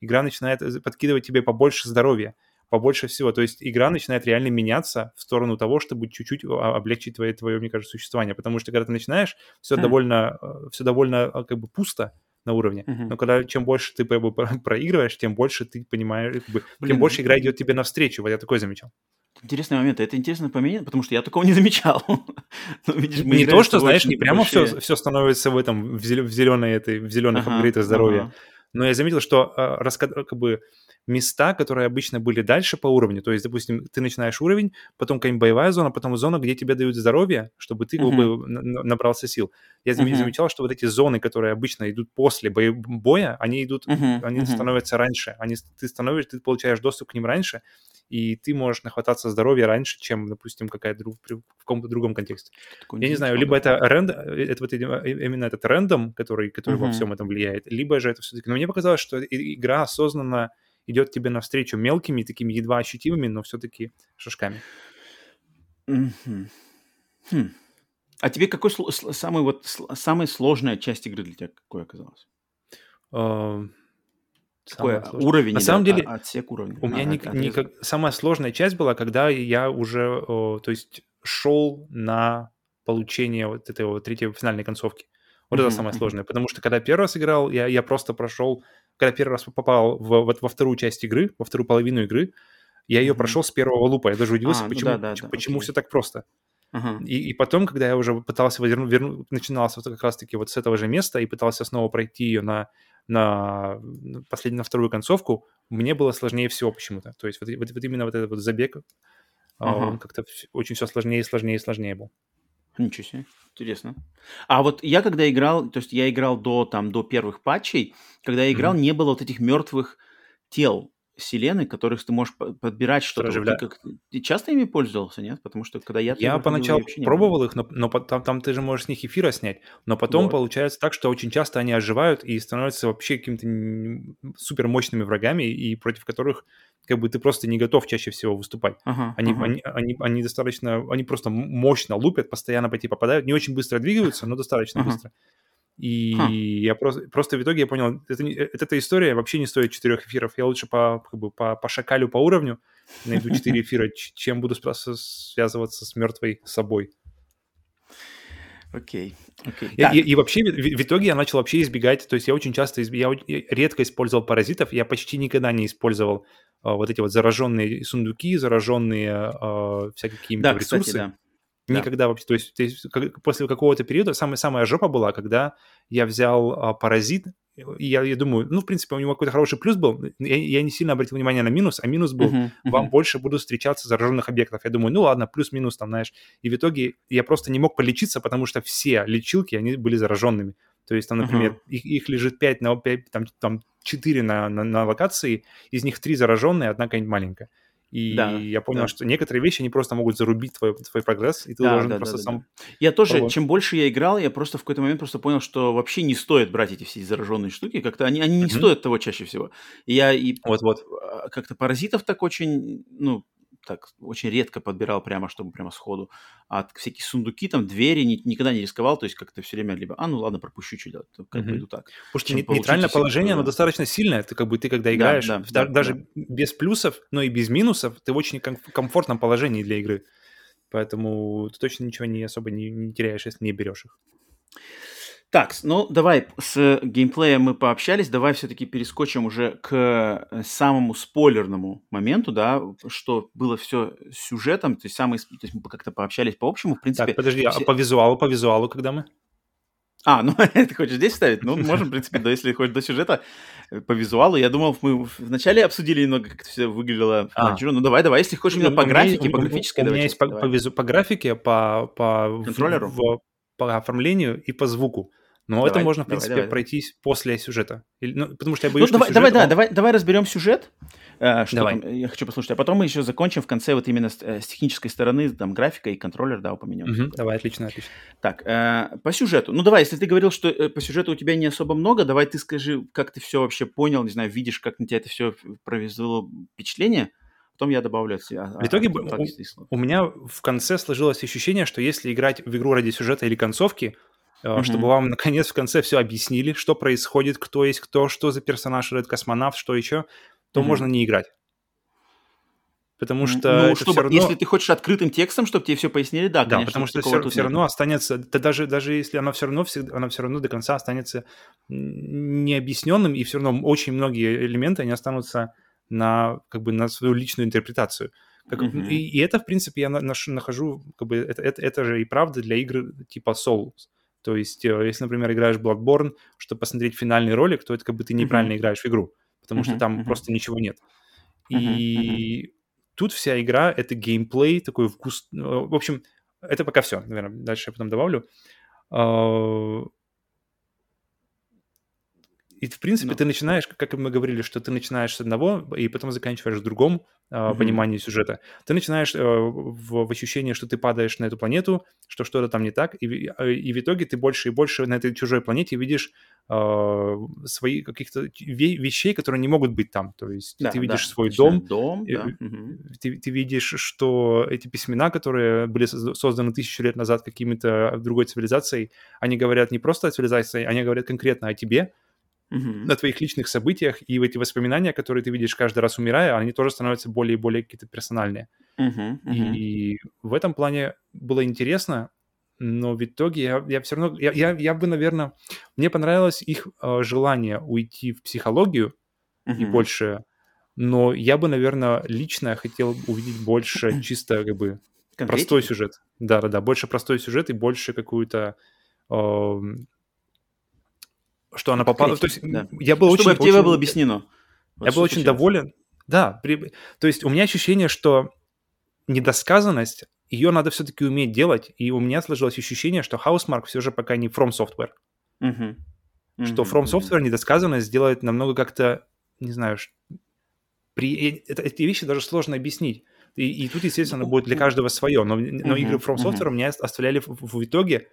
Игра начинает э, подкидывать тебе побольше здоровья, побольше всего. То есть игра начинает реально меняться в сторону того, чтобы чуть-чуть облегчить твое, твое, мне кажется, существование. Потому что когда ты начинаешь, все Хм. довольно, все довольно а, как бы пусто на уровне. Мгм. Но когда чем больше ты как бы, про- проигрываешь, тем больше ты понимаешь, как бы, Блин, тем больше игра идет тебе навстречу. Вот я такой замечал. Интересный момент. Это интересно поменять, потому что я такого не замечал. Ну, видишь, не то, что, знаешь, не прямо все, большие- все становится в этом, в, зеленой этой, в зеленых Ага, апгрейдах здоровья. ага. Но я заметил, что раска- как бы места, которые обычно были дальше по уровню, то есть, допустим, ты начинаешь уровень, потом какая-нибудь боевая зона, потом зона, где тебе дают здоровье, чтобы ты как бы на- на- набрался сил. Я Мгм. замечал, что вот эти зоны, которые обычно идут после боя, они идут, Мгм, они мгм. становятся раньше. Они, ты становишься, ты получаешь доступ к ним раньше, и ты можешь нахвататься здоровья раньше, чем, допустим, какая-то друг, в каком-то другом контексте. Такой Я не знаю, либо это рэнд, это вот именно именно этот рэндом, который, который во Мгм. всем этом влияет, либо же это все-таки... Но мне показалось, что игра осознанно идет тебе навстречу мелкими, такими едва ощутимыми, но все-таки шажками. Мгм. Хм. А тебе какой сл- самый вот сл- самая сложная часть игры для тебя какой оказалась? Э, Сложное. уровень? На или самом деле, отсек уровня? У меня А, не отрезок. как- самая сложная часть была, когда я уже, о, то есть, шел на получение вот этой вот третьей финальной концовки. Вот это Мгм, самое сложное, потому что когда первый раз играл, я, я просто прошел, когда первый раз попал в, вот во вторую часть игры, во вторую половину игры, я ее Мгм. прошел с первого лупа. Я даже удивился, А, ну почему, да, да, поч- да, почему все так просто. Ага. И, и потом, когда я уже пытался вернуть, верну, начинался вот как раз-таки вот с этого же места и пытался снова пройти ее на, на, последнюю, на вторую концовку, мне было сложнее всего почему-то. То есть вот, вот, вот именно вот этот вот забег, Ага. он как-то очень все сложнее и сложнее и сложнее был. Ничего себе, интересно. А вот я когда играл, то есть я играл до там до первых патчей, когда я играл, Мгм. не было вот этих мертвых тел. Селены, которых ты можешь подбирать что-то. Ты, как, ты часто ими пользовался, нет? Потому что когда я... Я поначалу пробовал их, но, но там, там ты же можешь с них эфира снять. Но потом вот. получается так, что очень часто они оживают и становятся вообще какими-то супер мощными врагами, и против которых как бы ты просто не готов чаще всего выступать. Ага, они, ага. Они, они, они достаточно, они просто мощно лупят, постоянно пойти попадают, не очень быстро двигаются, но достаточно ага. быстро. И Ха. я просто, просто в итоге я понял, это, это, эта история вообще не стоит четырех эфиров. Я лучше по, как бы, по, по шакалю по уровню найду четыре эфира, чем буду связываться с мертвой собой. Окей. Okay. Okay. И, и, и вообще в, в итоге я начал вообще избегать, то есть я очень часто, изб... я редко использовал паразитов, я почти никогда не использовал а, вот эти вот зараженные сундуки, зараженные а, всякие да, ресурсы. Кстати, да. Никогда да. вообще. То есть, то есть как, после какого-то периода самая, самая жопа была, когда я взял а, паразит, и я, я думаю, ну, в принципе, у него какой-то хороший плюс был. Я, я не сильно обратил внимание на минус, а минус был, uh-huh, uh-huh. вам больше будут встречаться зараженных объектов. Я думаю, ну ладно, плюс-минус там, знаешь. И в итоге я просто не мог полечиться, потому что все лечилки, они были зараженными. То есть там, например, uh-huh. их, их лежит 5 на 5, там, там 4 на, на, на локации, из них 3 зараженные, одна какая-нибудь маленькая. И да, я понял, да. что некоторые вещи, они просто могут зарубить твой, твой прогресс, и ты да, должен да, просто да, сам... Да. Я тоже, пробовать. чем больше я играл, я просто в какой-то момент просто понял, что вообще не стоит брать эти все зараженные штуки, как-то они, они не стоят того чаще всего. И я и вот-вот. А, как-то паразитов так очень, ну, так очень редко подбирал прямо, чтобы прямо сходу. А всякие сундуки, там, двери ни, никогда не рисковал, то есть как-то все время либо, а, ну ладно, пропущу, что делать, как mm-hmm. пойду так. Потому что нейтральное положение, оно достаточно сильное, ты как бы, ты когда играешь, да, да, да, даже да. без плюсов, но и без минусов, ты в очень комфортном положении для игры. Поэтому ты точно ничего не особо не, не теряешь, если не берешь их. Так, ну давай с геймплеем мы пообщались, давай все-таки перескочим уже к э, самому спойлерному моменту, да, что было все сюжетом, то есть самый, то есть мы как-то пообщались по общему, в принципе. Так, подожди, а все... а по визуалу, по визуалу когда мы? А, ну ты хочешь здесь ставить? Ну, можем, в принципе, да, если хочешь до сюжета, э, по визуалу. Я думал, мы вначале обсудили немного, как это все выглядело. А. Ну, давай, давай, если хочешь именно по графике, по графической. У меня есть по, по, по графике, по, по контроллеру, в, по оформлению и по звуку. Но давай, это можно, в принципе, давай, давай. пройтись после сюжета. Или, ну, потому что я боюсь, ну, давай, что давай, сюжет, да, давай, давай разберем сюжет. Э, что давай. Там, я хочу послушать. А потом мы еще закончим в конце вот именно с, э, с технической стороны, там, графика и контроллер, да, упомянем. Угу, давай, отлично, отлично. Так, э, по сюжету. Ну, давай, если ты говорил, что э, по сюжету у тебя не особо много, давай ты скажи, как ты все вообще понял, не знаю, видишь, как на тебя это все произвело впечатление. Потом я добавлю от себя. В итоге а, у, у меня в конце сложилось ощущение, что если играть в игру ради сюжета или концовки, mm-hmm. чтобы вам наконец в конце все объяснили, что происходит, кто есть кто, что за персонаж этот космонавт, что еще, то mm-hmm. можно не играть. Потому что ну, чтобы, равно... если ты хочешь открытым текстом, чтобы тебе все пояснили, да, да, конечно. потому что все, все равно останется, да, даже, даже если оно все равно, всегда, оно все равно до конца останется необъясненным, и все равно очень многие элементы, они останутся на, как бы, на свою личную интерпретацию. Как, mm-hmm. и, и это, в принципе, я нахожу, как бы, это, это, это же и правда для игр типа Souls. То есть, э, если, например, играешь Bloodborne, чтобы посмотреть финальный ролик, то это как бы ты неправильно mm-hmm. играешь в игру, потому mm-hmm. что там mm-hmm. просто ничего нет. И mm-hmm. тут вся игра — это геймплей, такой вкус... Э, в общем, это пока все, наверное, дальше я потом добавлю. А, и, в принципе, no. ты начинаешь, как мы говорили, что ты начинаешь с одного, и потом заканчиваешь в другом э, mm-hmm. понимании сюжета. Ты начинаешь э, в, в ощущении, что ты падаешь на эту планету, что что-то там не так, и, а, и в итоге ты больше и больше на этой чужой планете видишь э, свои каких-то вещей, которые не могут быть там. То есть да, ты видишь да. свой дом, дом да. ты, ты видишь, что эти письмена, которые были созданы тысячу лет назад какими-то другой цивилизацией, они говорят не просто о цивилизации, они говорят конкретно о тебе, на твоих личных событиях, и эти воспоминания, которые ты видишь каждый раз умирая, они тоже становятся более и более какие-то персональные. Mm-hmm. Mm-hmm. И в этом плане было интересно, но в итоге я, я все равно, я, я, я бы, наверное, мне понравилось их э, желание уйти в психологию mm-hmm. и больше, но я бы, наверное, лично хотел увидеть больше чисто как бы простой сюжет. Да-да-да, больше простой сюжет и больше какую-то э, что она попала. То есть да. я был Чтобы очень... очень... было объяснено. Вот я был очень доволен. Да, при... то есть у меня ощущение, что недосказанность, ее надо все-таки уметь делать, и у меня сложилось ощущение, что Housemark все же пока не From Software. Угу. Что From Software недосказанность сделает намного как-то, не знаю, при... это, эти вещи даже сложно объяснить. И, и тут, естественно, будет для каждого свое. Но, но игры From Software uh-huh. меня оставляли в, в итоге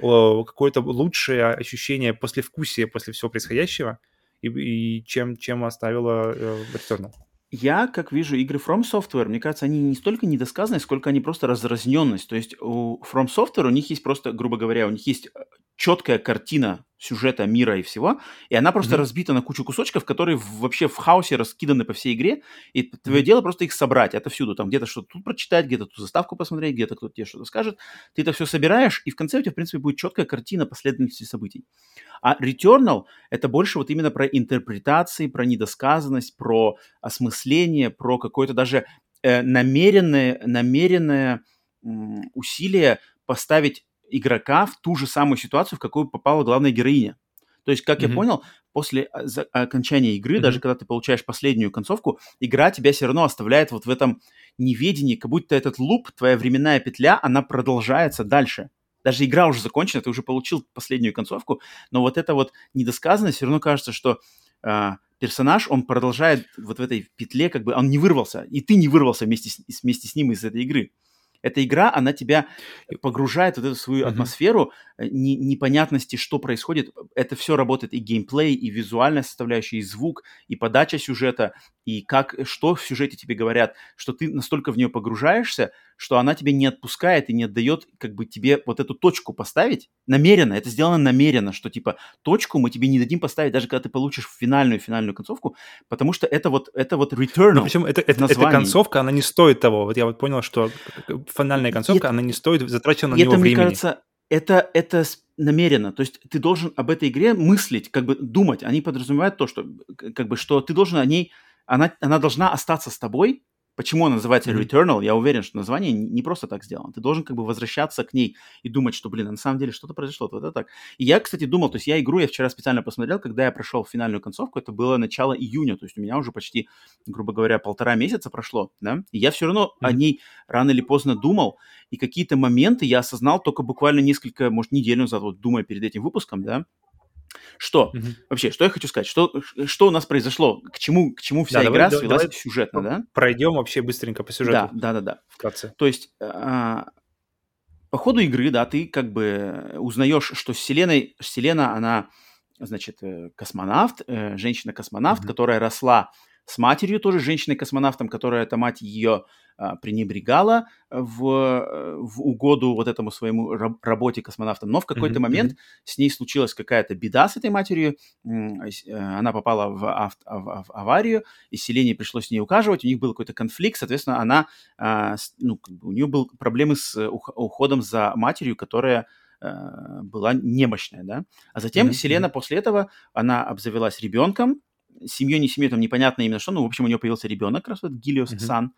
какое-то лучшее ощущение послевкусия после всего происходящего, и, и чем, чем оставила э, Returnal. Я, как вижу, игры From Software, мне кажется, они не столько недосказанность, сколько они просто разразненность. То есть у From Software у них есть просто, грубо говоря, у них есть э, четкая картина сюжета, мира и всего, и она просто mm-hmm. разбита на кучу кусочков, которые вообще в хаосе раскиданы по всей игре, и mm-hmm. твое дело просто их собрать это всюду, там где-то что-то тут прочитать, где-то ту заставку посмотреть, где-то кто-то тебе что-то скажет, ты это все собираешь, и в конце у тебя, в принципе, будет четкая картина последовательности событий. А Returnal — это больше вот именно про интерпретации, про недосказанность, про осмысление, про какое-то даже э, намеренное, намеренное м- усилие поставить игрока в ту же самую ситуацию, в какую попала главная героиня. То есть, как mm-hmm. я понял, после а, окончания игры, mm-hmm. даже когда ты получаешь последнюю концовку, игра тебя все равно оставляет вот в этом неведении, как будто этот луп, твоя временная петля, она продолжается дальше. Даже игра уже закончена, ты уже получил последнюю концовку, но вот эта вот недосказанность все равно кажется, что э, персонаж, он продолжает вот в этой петле, как бы он не вырвался, и ты не вырвался вместе с, вместе с ним из этой игры эта игра, она тебя погружает в эту свою mm-hmm. атмосферу э, не, непонятности, что происходит. Это все работает и геймплей, и визуальная составляющая, и звук, и подача сюжета, и как, что в сюжете тебе говорят, что ты настолько в нее погружаешься, что она тебя не отпускает и не отдает как бы тебе вот эту точку поставить намеренно. Это сделано намеренно, что типа точку мы тебе не дадим поставить, даже когда ты получишь финальную финальную концовку, потому что это вот это вот return. Но причем это, это, эта концовка, она не стоит того. Вот я вот понял, что финальная концовка, это, она не стоит затраченного на него это, времени. мне кажется, это, это намеренно. То есть ты должен об этой игре мыслить, как бы думать. Они подразумевают то, что как бы что ты должен о ней она, она должна остаться с тобой. Почему она называется mm-hmm. Returnal? Я уверен, что название не просто так сделано. Ты должен как бы возвращаться к ней и думать, что, блин, на самом деле что-то произошло, вот это так. И я, кстати, думал, то есть я игру я вчера специально посмотрел, когда я прошел финальную концовку, это было начало июня, то есть у меня уже почти, грубо говоря, полтора месяца прошло, да, и я все равно mm-hmm. о ней рано или поздно думал, и какие-то моменты я осознал только буквально несколько, может, недель назад, вот думая перед этим выпуском, да, что? Mm-hmm. Вообще, что я хочу сказать? Что, что у нас произошло? К чему, к чему вся да, игра давай, свелась давай сюжетно, да? Пройдем вообще быстренько по сюжету. Да, да, да, да. Вкратце. То есть, а, по ходу игры, да, ты как бы узнаешь, что Вселенной, Вселена, она, значит, э, космонавт, э, женщина-космонавт, mm-hmm. которая росла с матерью, тоже женщиной-космонавтом, которая, эта мать ее пренебрегала в, в угоду вот этому своему раб, работе космонавтом. Но в какой-то mm-hmm. момент с ней случилась какая-то беда с этой матерью, э, она попала в, ав, в, в аварию, и селение пришлось с ней ухаживать, у них был какой-то конфликт, соответственно, она, а, ну, у нее был проблемы с уходом за матерью, которая была немощная, да. А затем mm-hmm. Селена после этого, она обзавелась ребенком, семью, не семью, там непонятно именно что, ну, в общем, у нее появился ребенок, раз вот mm-hmm. Сан.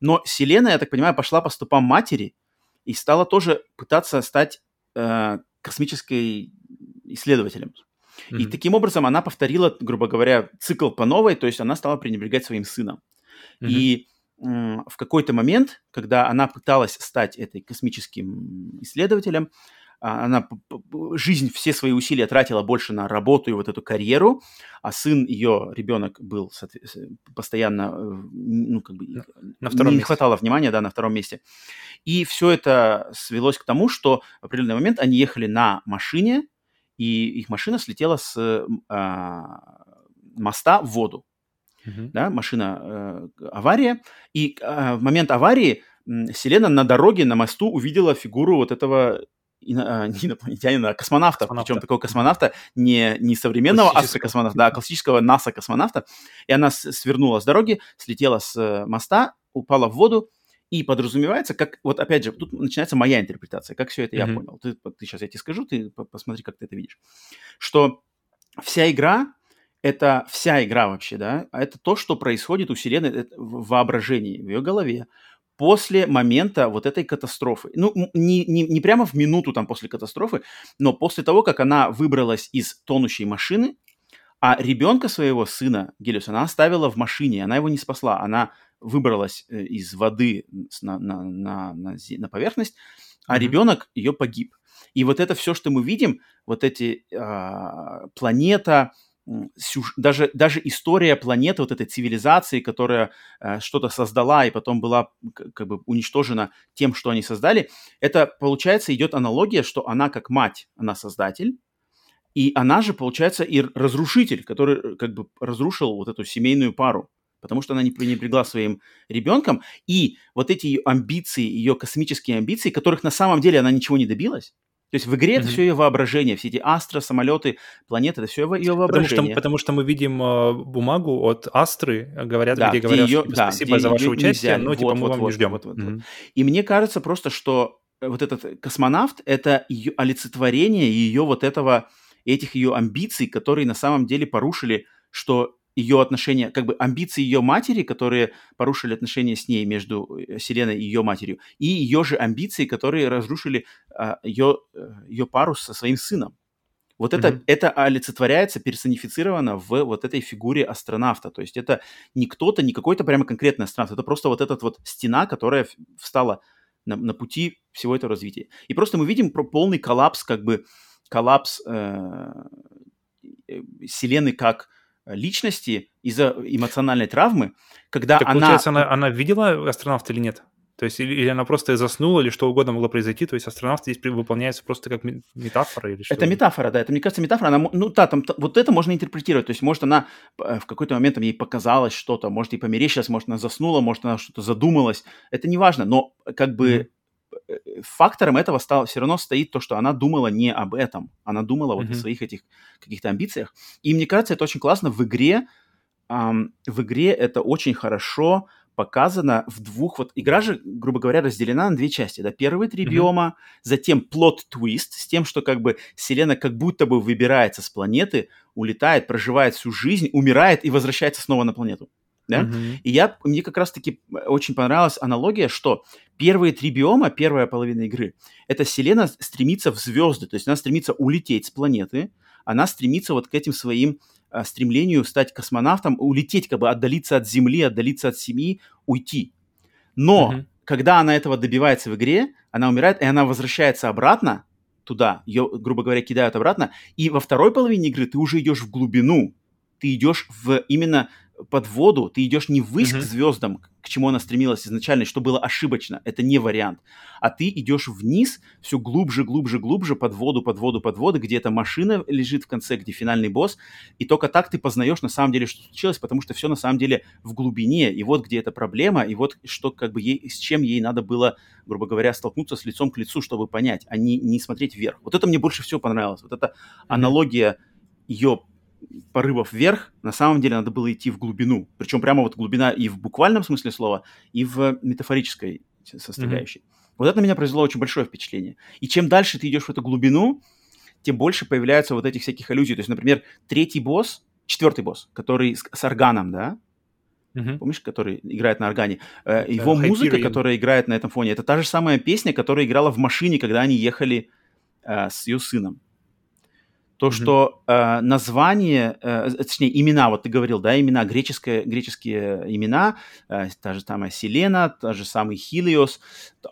Но Селена, я так понимаю, пошла по стопам матери и стала тоже пытаться стать э, космической исследователем. Mm-hmm. И таким образом она повторила, грубо говоря, цикл по новой, то есть она стала пренебрегать своим сыном. Mm-hmm. И в какой-то момент, когда она пыталась стать этой космическим исследователем, она жизнь, все свои усилия тратила больше на работу и вот эту карьеру, а сын ее, ребенок, был постоянно, э, ну, как бы, на втором не месте. хватало внимания, да, на втором месте. И все это свелось к тому, что в определенный момент они ехали на машине, и их машина слетела с а, моста в воду. Uh-huh. Да, машина, э, авария. И э, в момент аварии Селена на дороге, на мосту увидела фигуру вот этого ино, не инопланетянина, а космонавта, космонавта. причем такого космонавта, не, не современного астрокосмонавта, а классического НАСА-космонавта. И она свернула с дороги, слетела с э, моста, упала в воду, и подразумевается, как, вот опять же, тут начинается моя интерпретация, как все это mm-hmm. я понял. Ты, ты сейчас я тебе скажу, ты посмотри, как ты это видишь. Что вся игра, это вся игра вообще, да, а это то, что происходит у Вселенной в воображении, в ее голове после момента вот этой катастрофы. Ну, не, не, не прямо в минуту там после катастрофы, но после того, как она выбралась из тонущей машины, а ребенка своего сына, Гелиус, она оставила в машине, она его не спасла, она выбралась э, из воды на, на, на, на, на поверхность, а mm-hmm. ребенок ее погиб. И вот это все, что мы видим, вот эти э, планета, даже, даже история планеты, вот этой цивилизации, которая э, что-то создала и потом была как бы уничтожена тем, что они создали, это, получается, идет аналогия, что она как мать, она создатель, и она же, получается, и разрушитель, который э, как бы разрушил вот эту семейную пару, потому что она не пренебрегла своим ребенком, и вот эти ее амбиции, ее космические амбиции, которых на самом деле она ничего не добилась, то есть в игре mm-hmm. это все ее воображение, все эти астро, самолеты, планеты, это все ее воображение. Потому что, потому что мы видим э, бумагу от Астры, говорят, да, где говорят, ее, спасибо да, за ваше участие, но типа вот, мы вот, вам вот, не ждем. Вот, вот, mm-hmm. вот. И мне кажется просто, что вот этот космонавт это ее олицетворение ее вот этого этих ее амбиций, которые на самом деле порушили, что ее отношения, как бы амбиции ее матери, которые порушили отношения с ней между э, Селеной и ее матерью, и ее же амбиции, которые разрушили а, ее, э, ее пару со своим сыном. Вот mm-hmm. это, это олицетворяется, персонифицировано в вот этой фигуре астронавта. То есть это не кто-то, не какой-то прямо конкретный астронавт, это просто вот эта вот стена, которая встала на, на пути всего этого развития. И просто мы видим полный коллапс, как бы коллапс э, э Вселенной как личности из-за эмоциональной травмы, когда так, она... Получается, она, она видела астронавта или нет? То есть или, или она просто заснула, или что угодно могло произойти. То есть астронавт здесь выполняется просто как метафора или что? Это метафора, да. Это, мне кажется, метафора. Она, ну да, там, вот это можно интерпретировать. То есть может она э, в какой-то момент там, ей показалось что-то, может ей померещилось, может она заснула, может она что-то задумалась. Это не важно, но как бы mm-hmm фактором этого стало, все равно стоит то, что она думала не об этом, она думала вот mm-hmm. о своих этих каких-то амбициях. И мне кажется, это очень классно в игре. Эм, в игре это очень хорошо показано в двух вот игра же, грубо говоря, разделена на две части. Да, первые три mm-hmm. биома, затем плод твист с тем, что как бы Селена как будто бы выбирается с планеты, улетает, проживает всю жизнь, умирает и возвращается снова на планету да? Mm-hmm. И я, мне как раз-таки очень понравилась аналогия, что первые три биома, первая половина игры, это Селена стремится в звезды, то есть она стремится улететь с планеты, она стремится вот к этим своим а, стремлению стать космонавтом, улететь, как бы отдалиться от Земли, отдалиться от семьи, уйти. Но mm-hmm. когда она этого добивается в игре, она умирает, и она возвращается обратно туда, ее, грубо говоря, кидают обратно, и во второй половине игры ты уже идешь в глубину, ты идешь в именно под воду, ты идешь не ввысь mm-hmm. к звездам, к чему она стремилась изначально, что было ошибочно, это не вариант, а ты идешь вниз, все глубже, глубже, глубже, под воду, под воду, под воду, где эта машина лежит в конце, где финальный босс, и только так ты познаешь на самом деле, что случилось, потому что все на самом деле в глубине, и вот где эта проблема, и вот что как бы ей, с чем ей надо было, грубо говоря, столкнуться с лицом к лицу, чтобы понять, а не, не смотреть вверх. Вот это мне больше всего понравилось, вот эта аналогия ее порывов вверх, на самом деле надо было идти в глубину. Причем прямо вот глубина и в буквальном смысле слова, и в метафорической составляющей. Mm-hmm. Вот это на меня произвело очень большое впечатление. И чем дальше ты идешь в эту глубину, тем больше появляются вот этих всяких аллюзий. То есть, например, третий босс, четвертый босс, который с, с органом, да, Uh-huh. Помнишь, который играет на органе? Это Его музыка, Hyperion. которая играет на этом фоне, это та же самая песня, которая играла в машине, когда они ехали э, с ее сыном то, mm-hmm. что э, название, э, точнее, имена, вот ты говорил, да, имена, греческие, греческие имена, э, та же самая Селена, та же самый Хилиос,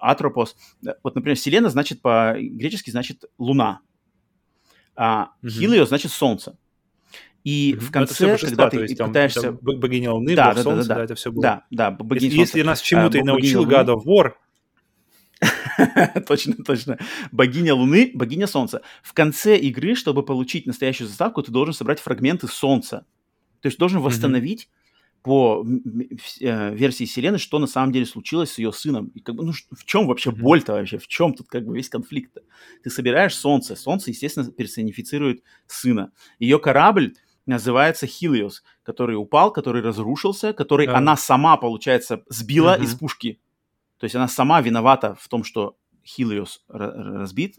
Атропос. Вот, например, Селена значит по-гречески значит луна, а mm-hmm. Хилиос значит солнце. И mm-hmm. в конце, когда ты есть, пытаешься... Там, богиня Луны, да, бог да, солнца, да, да, да, это все было. Да, да, богиня если, Если нас чему-то а, и научил God of War, точно, точно. Богиня Луны, богиня Солнца. В конце игры, чтобы получить настоящую заставку, ты должен собрать фрагменты Солнца. То есть должен восстановить по э, версии Селены, что на самом деле случилось с ее сыном. И как бы, ну, в чем вообще боль-то вообще? В чем тут как бы весь конфликт-то? Ты собираешь Солнце. Солнце, естественно, персонифицирует сына. Ее корабль называется Хилиос, который упал, который разрушился, который да. она сама, получается, сбила угу. из пушки то есть она сама виновата в том, что Helios разбит,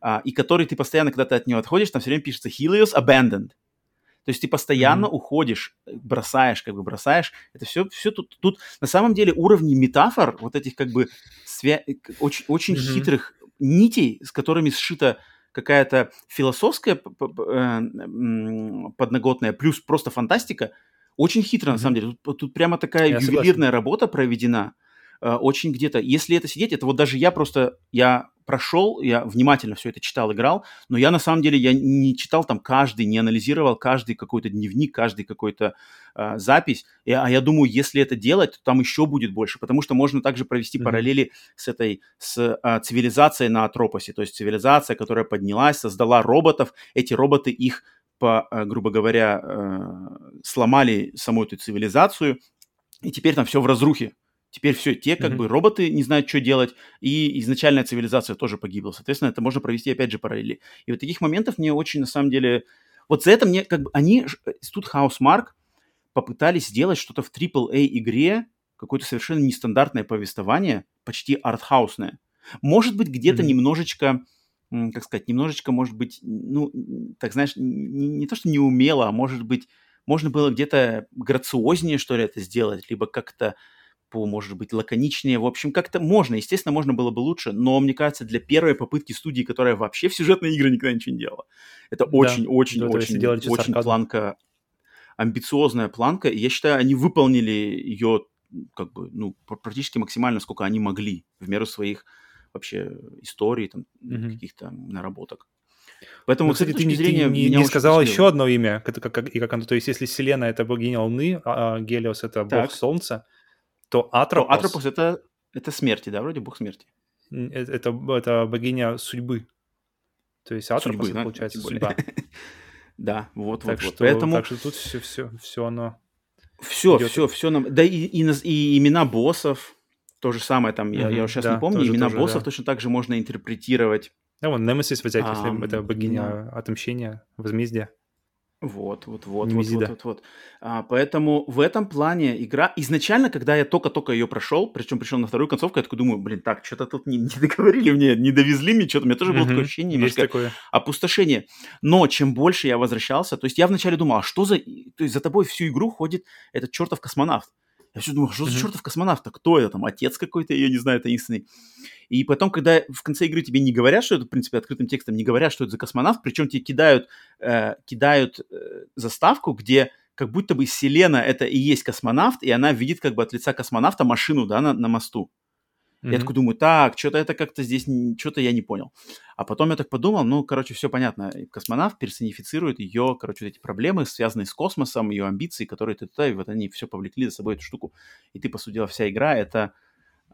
а, и который ты постоянно, когда ты от него отходишь, там все время пишется Helios abandoned. То есть ты постоянно mm-hmm. уходишь, бросаешь, как бы бросаешь. Это все, все тут, тут на самом деле уровни метафор, вот этих как бы свя... очень, очень mm-hmm. хитрых нитей, с которыми сшита какая-то философская э, подноготная, плюс просто фантастика, очень хитро mm-hmm. на самом деле. Тут, тут прямо такая Я ювелирная согласен. работа проведена. Э, очень где-то, если это сидеть, это вот даже я просто, я прошел, я внимательно все это читал, играл, но я на самом деле я не читал там каждый, не анализировал каждый какой-то дневник, каждый какой-то э, запись. И, а я думаю, если это делать, то там еще будет больше, потому что можно также провести mm-hmm. параллели с этой с э, цивилизацией на Атропосе, то есть цивилизация, которая поднялась, создала роботов, эти роботы их по, э, грубо говоря, э, сломали саму эту цивилизацию, и теперь там все в разрухе. Теперь все, те как mm-hmm. бы роботы не знают, что делать, и изначальная цивилизация тоже погибла. Соответственно, это можно провести опять же параллели. И вот таких моментов мне очень, на самом деле, вот за это мне как бы они, тут Housemark попытались сделать что-то в AAA игре, какое-то совершенно нестандартное повествование, почти артхаусное. Может быть, где-то mm-hmm. немножечко как сказать, немножечко, может быть, ну, так знаешь, не, не то, что не умело, а может быть, можно было где-то грациознее, что ли, это сделать, либо как-то по, может быть, лаконичнее. В общем, как-то можно. Естественно, можно было бы лучше, но, мне кажется, для первой попытки студии, которая вообще в сюжетные игры никогда ничего не делала, это очень-очень-очень да, очень, очень планка, амбициозная планка. И я считаю, они выполнили ее как бы, ну, практически максимально, сколько они могли в меру своих вообще истории, там, mm-hmm. каких-то наработок. Поэтому, ну, кстати, ты не, зрения, не, не сказал еще одно имя, как, как, и как оно, то есть если Селена это богиня Луны, а, а Гелиос это так. бог Солнца, то Атропос... То Атропос это, это смерти, да, вроде бог смерти. Это, это, это богиня судьбы. То есть Атропос, судьбы, это, получается, судьба. Да, вот, так вот, что, Поэтому... Так что тут все, все, все оно... Все, все, все нам... Да и, и, и имена боссов, то же самое там, я, я сейчас не помню, имена боссов точно так же можно интерпретировать. Да, вон Немесис взять, если это богиня отомщения, возмездия. Вот, вот, вот, вот, вот, вот, вот. А, поэтому в этом плане игра... Изначально, когда я только-только ее прошел, причем пришел на вторую концовку, я такой думаю, блин, так, что-то тут не, не договорили мне, не довезли мне что-то. У меня тоже было такое ощущение, немножко такое. опустошение. Но чем больше я возвращался, то есть я вначале думал, а что за... То есть за тобой всю игру ходит этот чертов космонавт. Я все думал, что за чертов космонавт? Кто это там? Отец какой-то, я не знаю, таинственный. И потом, когда в конце игры тебе не говорят, что это, в принципе, открытым текстом не говорят, что это за космонавт, причем тебе кидают, э, кидают э, заставку, где как будто бы Селена это и есть космонавт, и она видит как бы от лица космонавта машину, да, на, на мосту. Mm-hmm. Я такой думаю, так, что-то это как-то здесь, что-то я не понял. А потом я так подумал, ну, короче, все понятно. Космонавт персонифицирует ее, короче, вот эти проблемы, связанные с космосом, ее амбиции, которые ты туда, и вот они все повлекли за собой эту штуку. И ты, по сути дела, вся игра — это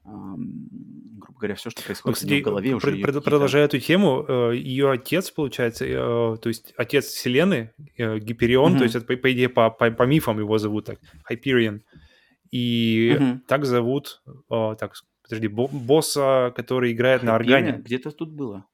грубо говоря, все, что ну, происходит ну, кстати, в голове уже. Про- продолжая эту тему, э, ее отец, получается, э, то есть отец Вселенной, э, Гиперион, mm-hmm. то есть это, по, идее, по, по, по мифам его зовут так, Hyperion. И mm-hmm. так зовут, так, подожди, босса, который играет на органе. Где-то тут было.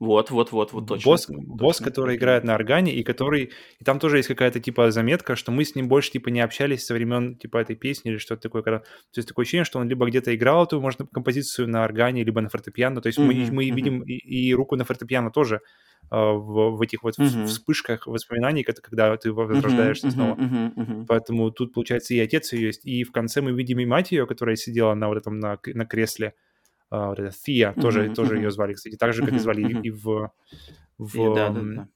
Вот, вот, вот, вот точно. Босс, точно. босс, который играет на органе, и который... И там тоже есть какая-то, типа, заметка, что мы с ним больше, типа, не общались со времен, типа, этой песни или что-то такое. Когда... То есть такое ощущение, что он либо где-то играл эту, может, композицию на органе, либо на фортепиано. То есть mm-hmm, мы, мы mm-hmm. видим и, и руку на фортепиано тоже в, в этих вот mm-hmm. вспышках воспоминаний, когда ты возрождаешься mm-hmm, снова. Mm-hmm, mm-hmm. Поэтому тут, получается, и отец ее есть. И в конце мы видим и мать ее, которая сидела на вот этом, на, на кресле, а, вот эта Фия, uh-huh, тоже, uh-huh. тоже ее звали, кстати, так же, как и звали uh-huh. и в, в, и, да, да, да.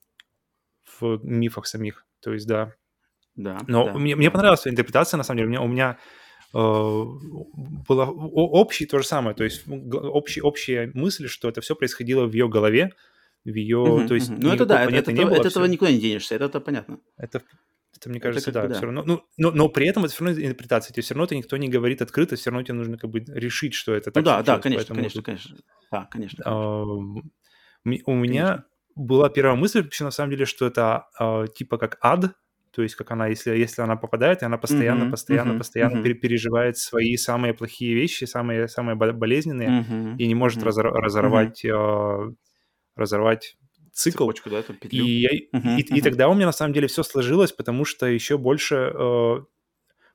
в мифах самих. То есть, да. Да. Но да, мне, мне понравилась интерпретация, на самом деле. У меня, у меня э, была общий то же самое, то есть общий, общая мысль, что это все происходило в ее голове, в ее, uh-huh, то есть... Uh-huh. Ну это да, это, это, не было, от этого никуда не денешься, это, понятно. Это это, мне кажется, это да, да, все равно. Ну, но, но при этом это все равно интерпретация. Тебе все равно это никто не говорит открыто, все равно тебе нужно как бы решить, что это ну, так. Ну да, да, конечно, конечно, тут, конечно. Да, конечно. А, у меня конечно. была первая мысль, вообще, на самом деле, что это а, типа как ад, то есть как она, если, если она попадает, и она постоянно, mm-hmm, постоянно, mm-hmm, постоянно mm-hmm. переживает свои самые плохие вещи, самые, самые болезненные, mm-hmm, и не может mm-hmm. разорвать, mm-hmm. Разорвать цикл. Цепочку, да, эту петлю. И, uh-huh, и, uh-huh. и тогда у меня на самом деле все сложилось, потому что еще больше... Э,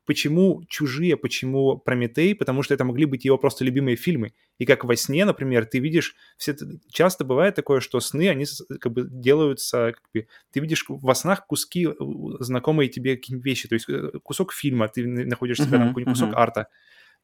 почему «Чужие», почему «Прометей», потому что это могли быть его просто любимые фильмы. И как во сне, например, ты видишь... Все, часто бывает такое, что сны, они как бы делаются... Как бы, ты видишь во снах куски э, знакомые тебе какие-нибудь вещи, то есть э, кусок фильма, ты находишь себя uh-huh, там какой-нибудь uh-huh. кусок арта.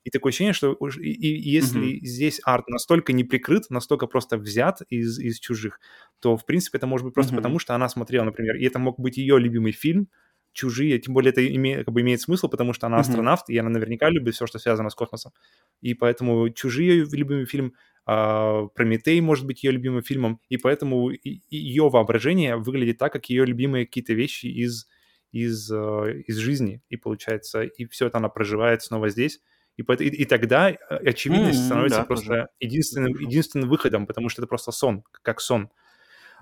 И такое ощущение, что и, и если mm-hmm. здесь арт настолько не прикрыт, настолько просто взят из, из чужих, то, в принципе, это может быть просто mm-hmm. потому, что она смотрела, например, и это мог быть ее любимый фильм, чужие, тем более это име, как бы имеет смысл, потому что она астронавт, mm-hmm. и она наверняка любит все, что связано с космосом. И поэтому чужие любимый фильм, а, Прометей может быть ее любимым фильмом, и поэтому ее воображение выглядит так, как ее любимые какие-то вещи из, из, э, из жизни, и получается, и все это она проживает снова здесь. И, и, и тогда э, очевидность mm-hmm, становится да, просто единственным, единственным выходом, потому что это просто сон, как сон.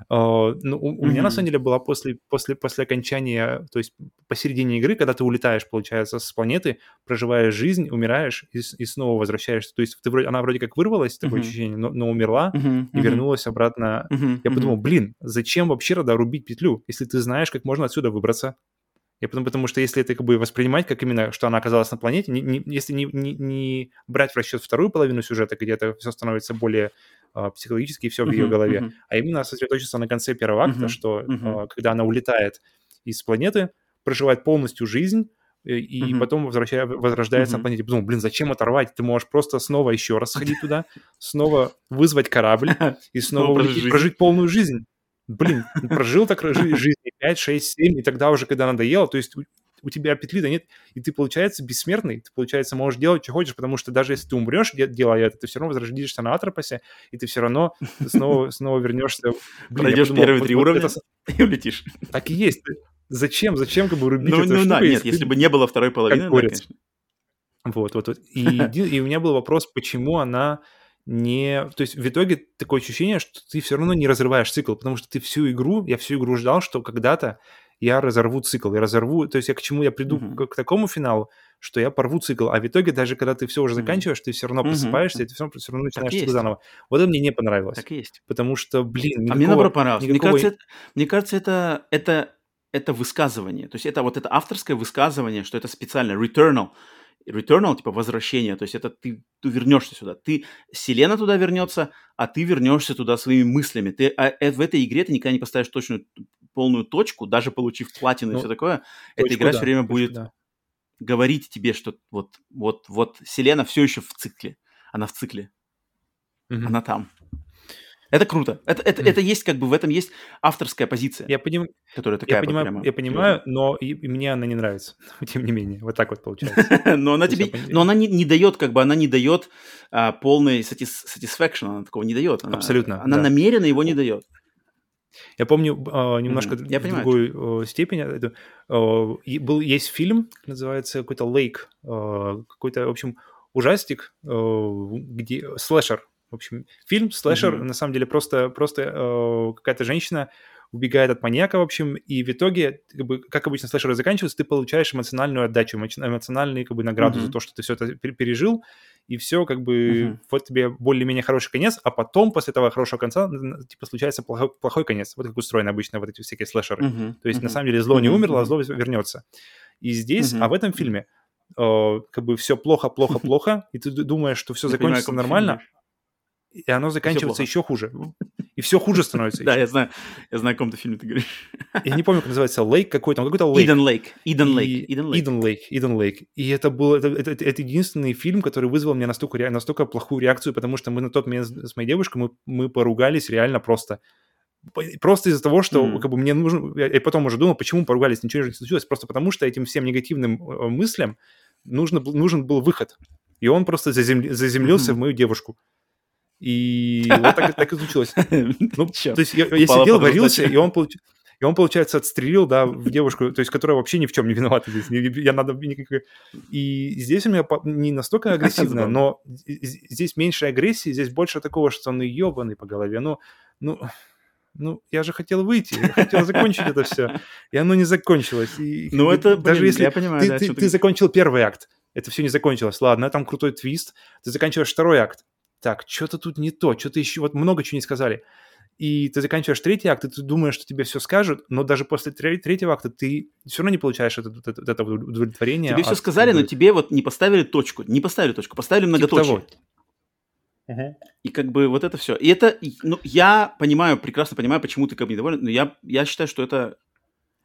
Uh, ну, у, у mm-hmm. меня на самом деле была после, после, после окончания, то есть посередине игры, когда ты улетаешь, получается, с планеты, проживаешь жизнь, умираешь и, и снова возвращаешься. То есть ты вроде, она вроде как вырвалась, такое mm-hmm. ощущение, но, но умерла mm-hmm. и вернулась обратно. Mm-hmm. Я подумал, блин, зачем вообще тогда рубить петлю, если ты знаешь, как можно отсюда выбраться? Я потому, потому что если это как бы воспринимать как именно, что она оказалась на планете, не, не, если не, не, не брать в расчет вторую половину сюжета, где это все становится более uh, психологически все в uh-huh, ее голове, uh-huh. а именно сосредоточиться на конце первого акта, uh-huh, что uh-huh. Uh, когда она улетает из планеты, проживает полностью жизнь, и uh-huh. потом возвращая, возрождается uh-huh. на планете. Подумал, блин, зачем оторвать? Ты можешь просто снова еще раз сходить туда, снова вызвать корабль и снова прожить полную жизнь. Блин, прожил так жизнь 5, 6, 7, и тогда уже, когда надоело, то есть у, у тебя петли-то нет, и ты, получается, бессмертный, ты, получается, можешь делать, что хочешь, потому что даже если ты умрешь, делая это, ты все равно возродишься на Атропосе, и ты все равно снова, снова вернешься. Блин, Пройдешь подумал, первые вот, три вот уровня это... и улетишь. Так и есть. Зачем? Зачем как бы рубить ну, эту ну, штуку, нет, если бы не было второй половины, да, конечно. Вот, вот, вот. И, и у меня был вопрос, почему она не... То есть в итоге такое ощущение, что ты все равно не разрываешь цикл, потому что ты всю игру, я всю игру ждал, что когда-то я разорву цикл, я разорву, то есть я к чему я приду uh-huh. к, такому финалу, что я порву цикл, а в итоге даже когда ты все уже заканчиваешь, uh-huh. ты все равно просыпаешься, uh-huh. и ты все равно, все равно начинаешь цикл заново. Вот это мне не понравилось. Так есть. Потому что, блин, никакого, А мне наоборот понравилось. Никакого... Мне кажется, это, мне кажется, это, это, это высказывание, то есть это вот это авторское высказывание, что это специально, returnal, Returnal, типа возвращение, то есть это ты, ты вернешься сюда. Ты, Селена туда вернется, а ты вернешься туда своими мыслями. Ты, а, а в этой игре ты никогда не поставишь точную полную точку, даже получив платину ну, и все такое. Эта игра да, все время точку, будет да. говорить тебе, что вот, вот, вот Селена все еще в цикле. Она в цикле. Угу. Она там. Это круто. Это, это, mm. это есть как бы в этом есть авторская позиция. Я, поним... которая такая я понимаю, прямо, я понимаю, но и, и мне она не нравится. Тем не менее, вот так вот получается. но она тебе, но она не, не дает как бы, она не дает а, полной satisfaction, она такого не не Абсолютно. Она да. намеренно его не дает. Я помню э, немножко mm-hmm. Я в понимаю, другой э, степени. Это, э, был, есть фильм, называется какой-то Лейк, э, какой-то, в общем, ужастик, э, где слэшер, в общем, фильм, слэшер, mm-hmm. на самом деле просто, просто э, какая-то женщина убегает от маньяка, в общем, и в итоге, как, бы, как обычно слэшеры заканчиваются, ты получаешь эмоциональную отдачу, эмоциональную как бы награду mm-hmm. за то, что ты все это пережил, и все, как бы, mm-hmm. вот тебе более-менее хороший конец, а потом, после этого хорошего конца, типа, случается плохой, плохой конец. Вот как устроены обычно вот эти всякие слэшеры. Mm-hmm. То есть, mm-hmm. на самом деле, зло mm-hmm. не умерло, а зло вернется. И здесь, mm-hmm. а в этом фильме, э, как бы все плохо-плохо-плохо, и ты думаешь, что все закончится нормально, и оно заканчивается еще хуже. И все хуже становится. Да, я знаю, я знаю, о каком-то фильме ты говоришь. Я не помню, как называется, Лейк какой-то, какой-то Лейк. Иден Лейк, Иден Лейк, Иден Лейк. Иден Лейк, Иден Лейк. И это был, это, это, это единственный фильм, который вызвал мне настолько, настолько плохую реакцию, потому что мы на тот момент с моей девушкой, мы, мы поругались реально просто. Просто из-за того, что mm. как бы мне нужно... Я потом уже думал, почему поругались, ничего не случилось. Просто потому что этим всем негативным э, мыслям нужно, нужен был выход. И он просто зазем, заземлился mm-hmm. в мою девушку. И вот так, так и случилось. Ну, то есть я, я сидел, варился, и он, получ... и он, получается, отстрелил, да, в девушку, то есть которая вообще ни в чем не виновата здесь. Я надо никакой... И здесь у меня не настолько агрессивно, но здесь меньше агрессии, здесь больше такого, что он ебаный по голове. Ну, ну, ну, я же хотел выйти, я хотел закончить это все, и оно не закончилось. И, ну, это, даже блин, если я понимаю, ты, да, ты, ты закончил первый акт, это все не закончилось. Ладно, там крутой твист, ты заканчиваешь второй акт, так, что-то тут не то, что-то еще, вот много чего не сказали. И ты заканчиваешь третий акт, и ты думаешь, что тебе все скажут, но даже после третьего акта ты все равно не получаешь это, это, это удовлетворение. Тебе все сказали, но тебе вот не поставили точку, не поставили точку, поставили типа многоточие. Типа Uh-huh. И как бы вот это все. И это, ну, я понимаю, прекрасно понимаю, почему ты как бы недоволен, но я, я считаю, что это,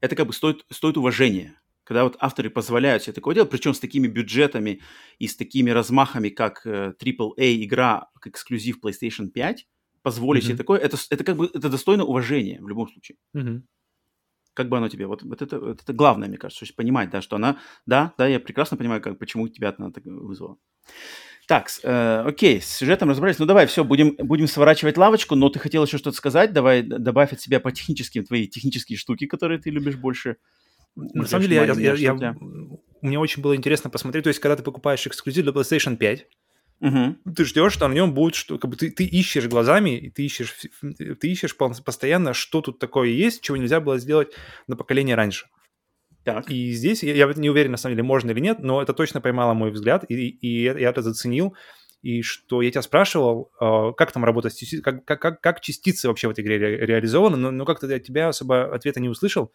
это как бы стоит, стоит уважения когда вот авторы позволяют себе такое делать, причем с такими бюджетами и с такими размахами, как э, AAA игра, как эксклюзив PlayStation 5, позволить mm-hmm. себе такое, это, это как бы это достойно уважения в любом случае. Mm-hmm. Как бы оно тебе? Вот, вот, это, вот это главное, мне кажется, понимать, да, что она, да, да, я прекрасно понимаю, как, почему тебя она так вызвала. Так, э, окей, с сюжетом разобрались. Ну давай, все, будем, будем сворачивать лавочку, но ты хотел еще что-то сказать. Давай добавь от себя по техническим твои технические штуки, которые ты любишь больше. На самом деле, я, я, я, мне очень было интересно посмотреть. То есть, когда ты покупаешь эксклюзив для PlayStation 5, Угу. Ты ждешь, что на нем будет, что как бы ты, ты ищешь глазами, и ты ищешь, ты ищешь постоянно, что тут такое есть, чего нельзя было сделать на поколение раньше. Так. И здесь я, я не уверен, на самом деле, можно или нет, но это точно поймало мой взгляд, и, и я, я это заценил. И что я тебя спрашивал, э, как там работает, как, как, как частицы вообще в этой игре ре, реализованы, но, но как-то от тебя особо ответа не услышал.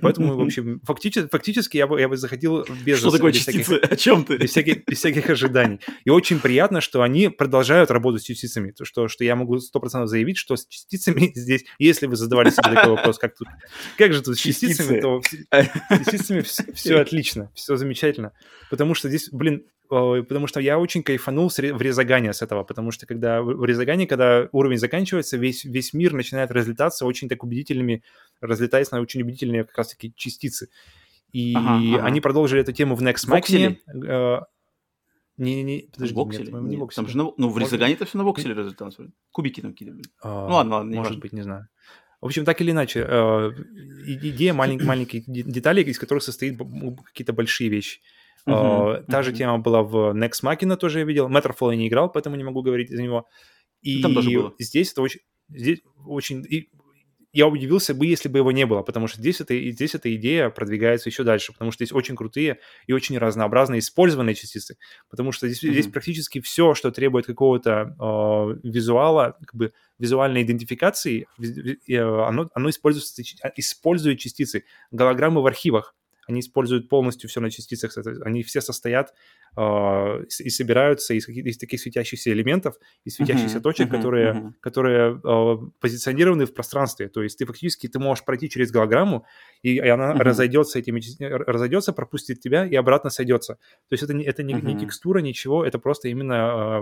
Поэтому, в общем, фактически, фактически я, бы, я бы заходил без... Что такое без частицы? Всяких, О чем ты? Без всяких, без всяких ожиданий. И очень приятно, что они продолжают работать с частицами. То, что, что я могу 100% заявить, что с частицами здесь, если вы задавали себе такой вопрос, как, тут, как же тут с частицами, то с частицами все, все отлично, все замечательно. Потому что здесь, блин, потому что я очень кайфанул в резагане с этого, потому что когда в резагане, когда уровень заканчивается, весь, весь мир начинает разлетаться очень так убедительными, разлетаясь на очень убедительные как раз-таки частицы. И ага, ага. они продолжили эту тему в Next Machina. Не-не-не, подожди, вокселе? нет, не вокселе. Там же на, ну, в резагане это все на вокселе разлеталось. Кубики там кидали. А, ну ладно, ладно, не Может важно. быть, не знаю. В общем, так или иначе, э, идея маленьких, маленьких деталей, из которых состоит какие-то большие вещи. Uh-huh, Та uh-huh. же тема была в Next Machina, тоже я видел. Matterfall я не играл, поэтому не могу говорить за него. И Там тоже было. здесь это очень... Здесь очень... И я удивился бы, если бы его не было, потому что здесь, это, здесь эта идея продвигается еще дальше, потому что здесь очень крутые и очень разнообразные использованные частицы, потому что здесь, mm-hmm. здесь практически все, что требует какого-то э, визуала, как бы визуальной идентификации, э, оно, оно использует, использует частицы, голограммы в архивах, они используют полностью все на частицах, они все состоят э, и собираются из, из таких светящихся элементов, из светящихся uh-huh, точек, uh-huh, которые, uh-huh. которые э, позиционированы в пространстве. То есть ты фактически ты можешь пройти через голограмму, и, и она uh-huh. разойдется этими разойдется, пропустит тебя и обратно сойдется. То есть это не, это не, uh-huh. не текстура, ничего, это просто именно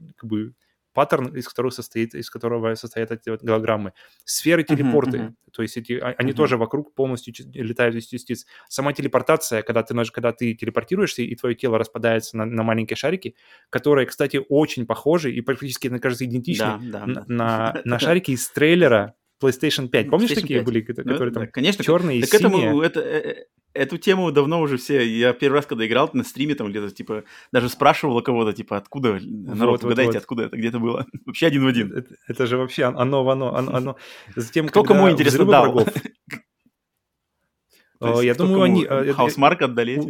э, как бы паттерн, из которого состоит, из которого состоят эти вот голограммы. Сферы телепорты, uh-huh, uh-huh. то есть эти, а, они uh-huh. тоже вокруг полностью летают из частиц. Сама телепортация, когда ты, когда ты телепортируешься, и твое тело распадается на, на маленькие шарики, которые, кстати, очень похожи и практически, мне кажется, идентичны да, да, на, да. на, на шарики из трейлера PlayStation 5. Помнишь, PlayStation такие 5? были, которые ну, там да, конечно, черные так и синие? Этому, это, э, э, эту тему давно уже все... Я первый раз, когда играл на стриме, там где-то, типа, даже спрашивал у кого-то, типа, откуда, народ, вот, угадайте, вот, вот. откуда это где-то было. вообще один в один. Это, это же вообще оно в оно. оно, оно. Затем, Кто кому интересно дал? Врагов, я думаю, они... Housemarque отдали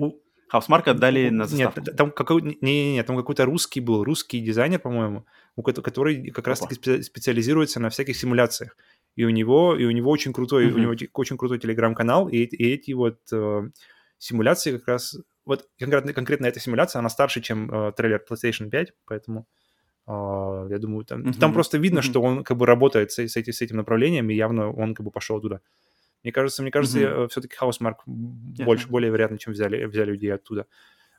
Housemarque отдали на заставку. Нет, там какой, не, не, не, там какой-то русский был, русский дизайнер, по-моему, который как раз-таки специализируется на всяких симуляциях и у него, и у него очень крутой, mm-hmm. у него очень крутой телеграм-канал, и, и эти вот э, симуляции как раз, вот конкретно, конкретно эта симуляция, она старше, чем э, трейлер PlayStation 5, поэтому э, я думаю, там, mm-hmm. там просто видно, mm-hmm. что он как бы работает с, с, эти, с этим направлением, и явно он как бы пошел туда. Мне кажется, мне кажется, mm-hmm. все-таки Housemark больше, более вероятно, чем взяли, взяли людей оттуда.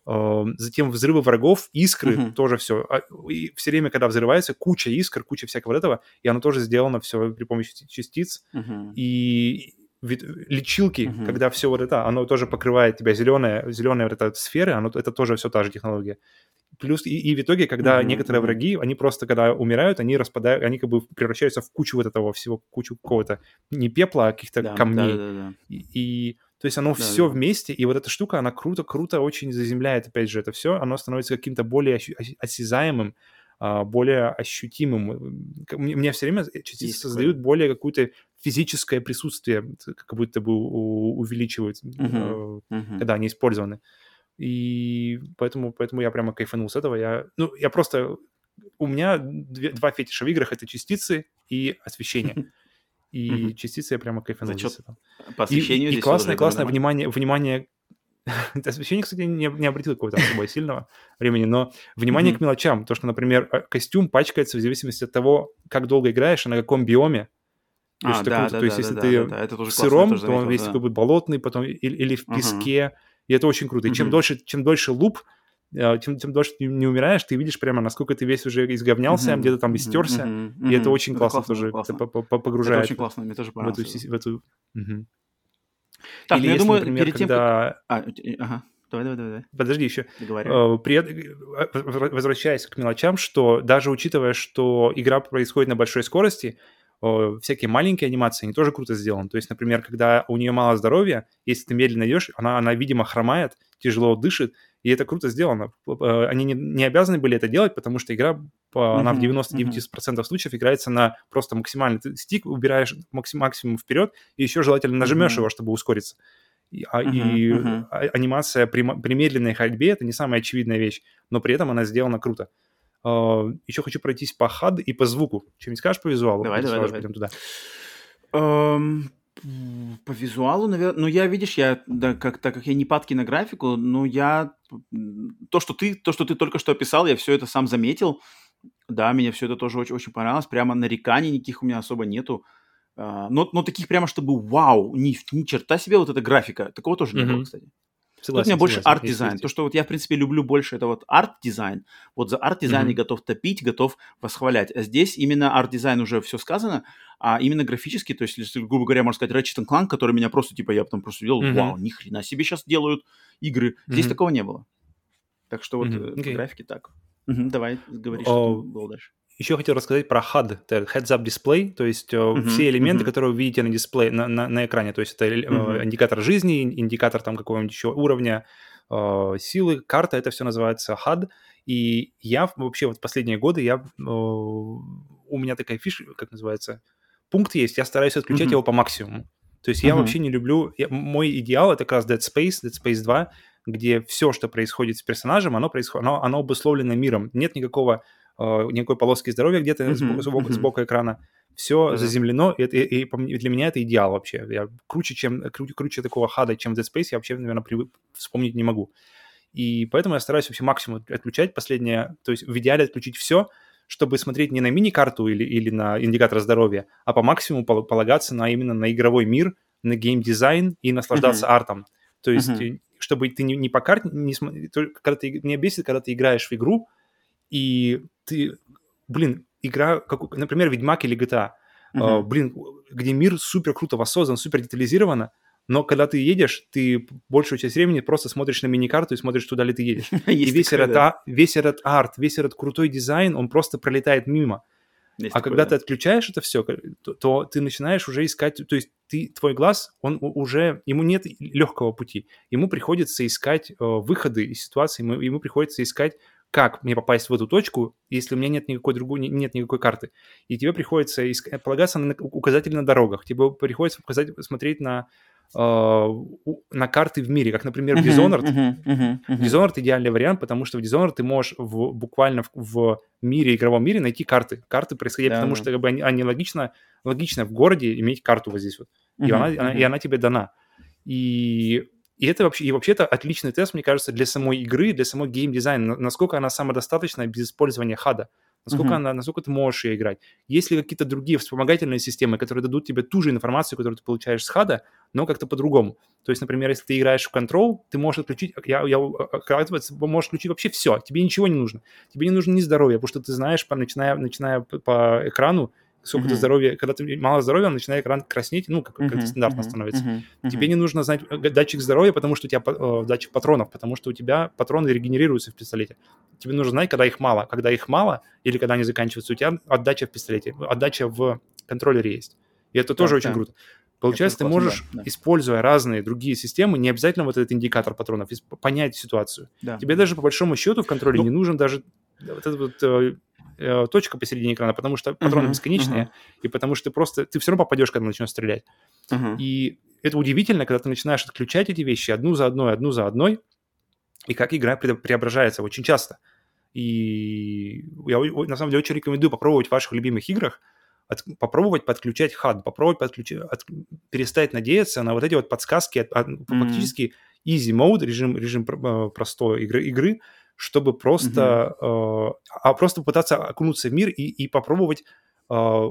Затем взрывы врагов, искры, uh-huh. тоже все. А, и все время, когда взрывается, куча искр, куча всякого этого, и оно тоже сделано все при помощи частиц. Uh-huh. И лечилки, uh-huh. когда все вот это, оно тоже покрывает тебя зеленая, зеленая вот эта сфера, оно, это тоже все та же технология. Плюс и, и в итоге, когда uh-huh. некоторые враги, они просто, когда умирают, они распадают, они как бы превращаются в кучу вот этого всего, кучу какого-то не пепла, а каких-то да, камней. Да, да, да. И, и то есть оно да, все да. вместе, и вот эта штука, она круто-круто очень заземляет, опять же, это все, оно становится каким-то более осязаемым, а, более ощутимым. Мне, мне все время частицы Есть создают такое. более какое-то физическое присутствие, как будто бы увеличивают, uh-huh, uh-huh. когда они использованы. И поэтому, поэтому я прямо кайфанул с этого. Я, ну, я просто... У меня две, два фетиша в играх — это частицы и освещение. и mm-hmm. частицы я прямо кайфанул. Зачет по освещению и, и классное, классное внимание, внимание Освещение, кстати, не, не обратил какого-то особо сильного времени, но внимание mm-hmm. к мелочам. То, что, например, а, костюм пачкается в зависимости от того, как долго играешь и на каком биоме. То есть, а, да, да, то есть да, если да, ты да, да, в сыром, то заметил, он весь да. такой будет болотный, потом или, или в песке, uh-huh. и это очень круто. И mm-hmm. чем дольше, чем дольше луп, тем, тем дольше ты не умираешь, ты видишь прямо, насколько ты весь уже изговнялся, mm-hmm. где-то там истерся, mm-hmm. и это очень это классно, классно тоже классно. Погружает. Это очень классно, мне тоже понравилось. В эту... В эту... Mm-hmm. Так, Или ну, я если, думаю, например, перед тем, как... когда... А, э, ага. Давай, давай, давай. Подожди еще. Договаривай. Э, при возвра- Возвращаясь к мелочам, что даже учитывая, что игра происходит на большой скорости, всякие маленькие анимации, они тоже круто сделаны. То есть, например, когда у нее мало здоровья, если ты медленно идешь, она, она видимо, хромает, тяжело дышит, и это круто сделано. Э, Они не, не обязаны были это делать, потому что игра, она в Мгм, 99% случаев играется на просто максимальный ты стик, убираешь максим- максимум вперед, и еще желательно нажмешь Мгм. его, чтобы ускориться. И, а- Мгм, и а- анимация при, при медленной ходьбе это не самая очевидная вещь, но при этом она сделана круто. еще хочу пройтись по HUD и по звуку. Чем-нибудь скажешь по визуалу? Давай, давай, давай. пойдем туда. М, По визуалу, наверное, ну я, видишь, я, да, как, так как я не падки на графику, ну я, то, что ты, то, что ты только что описал, я все это сам заметил, да, мне все это тоже очень, очень понравилось, прямо нареканий никаких у меня особо нету, А, но, но таких прямо, чтобы вау, ни, ни черта себе вот эта графика, такого тоже не было, Мгм. Кстати. Тут у Согласен, меня больше согласен. арт-дизайн. То, что вот я, в принципе, люблю больше, это вот арт-дизайн. Вот за арт-дизайн Мгм. готов топить, готов восхвалять. А здесь именно арт-дизайн уже все сказано, а именно графически, то есть, если, грубо говоря, можно сказать, Ratchet Clank, который меня просто, типа, я потом просто делал, Мгм. вау, ни хрена себе сейчас делают игры. Здесь Мгм. такого не было. Так что вот по Окей. графике так. Мгм, давай, говори, О, что было дальше. Еще хотел рассказать про HUD, Heads-Up Display, то есть Мгм, все элементы, мгм. которые вы видите на дисплее, на, на- на экране, то есть это Мгм. индикатор жизни, ин- индикатор там какого-нибудь еще уровня э, силы, карта, это все называется HUD. И я вообще вот последние годы, я, э, у меня такая фишка, как называется, пункт есть, я стараюсь отключать Мгм. его по максимуму. То есть я Мгм. вообще не люблю, я- мой идеал это как раз Dead Space, Dead Space 2, где все, что происходит с персонажем, оно, происходит, оно, оно обусловлено миром. Нет никакого никакой полоски здоровья где-то Мгм, сбоку, сбоку- экрана. Все Да-да. заземлено, и, и- и для меня это идеал вообще. Я круче, чем, круче, круче такого хада, чем в Dead Space, я вообще, наверное, привык- вспомнить не могу. И поэтому я стараюсь вообще максимум отключать последнее, то есть в идеале отключить все, чтобы смотреть не на мини-карту или, или на индикатор здоровья, а по максимуму пол- полагаться на именно на игровой мир, на геймдизайн и наслаждаться артом. То есть, э, чтобы ты не, не по карте, не, когда ты, меня бесит, когда ты играешь в игру, и ты, блин, игра, как, например, Ведьмак или GTA, а, Мгм. блин, где мир супер круто воссоздан, супер детализировано, но когда ты едешь, ты большую часть времени просто смотришь на мини-карту и смотришь, туда ли ты едешь. И весь такое, этот, да. а- весь этот арт, весь этот крутой дизайн, он просто пролетает мимо. Есть А такое, когда да. ты отключаешь это все, то, то ты начинаешь уже искать, то есть ты, твой глаз, он уже, ему нет легкого пути, ему приходится искать э, выходы из ситуации, ему, ему приходится искать, как мне попасть в эту точку, если у меня нет никакой другой, не- нет никакой карты. И тебе приходится полагаться на указатели на дорогах, тебе приходится указать, смотреть на, э, на карты в мире, как, например, в Dishonored, мгм, мгм, мгм. Dishonored идеальный вариант, потому что в Dishonored ты можешь в, буквально в, в мире, игровом мире найти карты. Карты происходят, Да, потому да. что как бы, они, они логично, логично в городе иметь карту вот здесь вот. И, Мгм, она, она- и она тебе дана. И, и это вообще, и вообще это отличный тест, мне кажется, для самой игры, для самой геймдизайна, на- насколько она самодостаточна без использования хада. Насколько, Мгм. она, насколько ты можешь ее играть. Есть ли какие-то другие вспомогательные системы, которые дадут тебе ту же информацию, которую ты получаешь с хада, но как-то по-другому. То есть, например, если ты играешь в Control, ты можешь отключить, я, я, оказывается, можешь включить вообще все, тебе ничего не нужно. Тебе не нужно ни здоровья, потому что ты знаешь, по, начиная, начиная по экрану, сколько ты Мгм. здоровья, когда ты мало здоровья, начинает экран краснеть, ну, как, Мгм, стандартно мгм, становится. мгм, Тебе не нужно знать э, датчик здоровья, потому что у тебя э, датчик патронов, потому что у тебя патроны регенерируются в пистолете. Тебе нужно знать, когда их мало. Когда их мало или когда они заканчиваются, у тебя отдача в пистолете, отдача в контроллере есть. И это тоже Так, очень да. круто. Получается, ты классно, да, можешь, да. используя разные другие системы, не обязательно вот этот индикатор патронов, понять ситуацию. Да. Тебе даже по большому счету в контроле Ну- не нужен даже вот эта вот э, точка посередине экрана, потому что патроны Мгм, бесконечные, мгм. и потому что ты просто, ты все равно попадешь, когда начнешь стрелять. Мгм. И это удивительно, когда ты начинаешь отключать эти вещи одну за одной, одну за одной, и как игра пре- преображается очень часто. И я на самом деле очень рекомендую попробовать в ваших любимых играх, от- попробовать подключать хад, попробовать подключить, от- перестать надеяться на вот эти вот подсказки, от- от- Мгм. фактически easy mode, режим, режим э, простой игры, игры, чтобы просто, э, а просто попытаться окунуться в мир и, и попробовать э,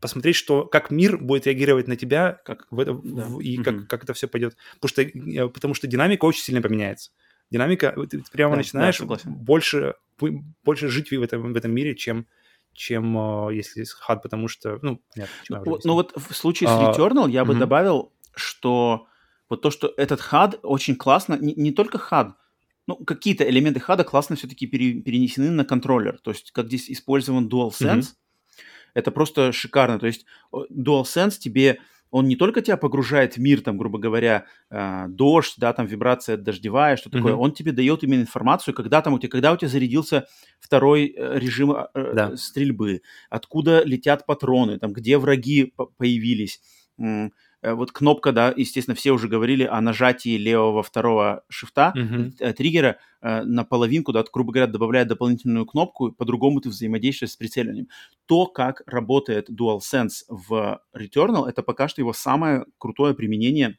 посмотреть, что, как мир будет реагировать на тебя, как в это, Да. в- и Мгм. как, как это все пойдет. Потому что, э, потому что динамика очень сильно поменяется. Динамика, ты прямо Да, да, начинаешь согласен. больше, больше жить в этом, в этом мире, чем, чем э, если с хад, потому что, ну, понятно, Ну, вот, ну вот в случае с А, Returnal я бы мгм. добавил, что Вот то, что этот HUD очень классно, не, не только HUD, ну, какие-то элементы HUD классно все-таки пере, перенесены на контроллер. То есть, как здесь использован DualSense, mm-hmm. это просто шикарно. То есть, DualSense тебе он не только тебя погружает в мир, там, грубо говоря, э, дождь, да, там вибрация дождевая, что такое, mm-hmm. он тебе дает именно информацию, когда там у тебя, когда у тебя зарядился второй э, режим э, да. стрельбы, откуда летят патроны, там, где враги появились, Э, вот кнопка, да, естественно, все уже говорили о нажатии левого второго шифта, mm-hmm. триггера э, на половинку, да, грубо говоря, добавляет дополнительную кнопку, по-другому ты взаимодействуешь с прицеливанием. То, как работает DualSense в Returnal, это пока что его самое крутое применение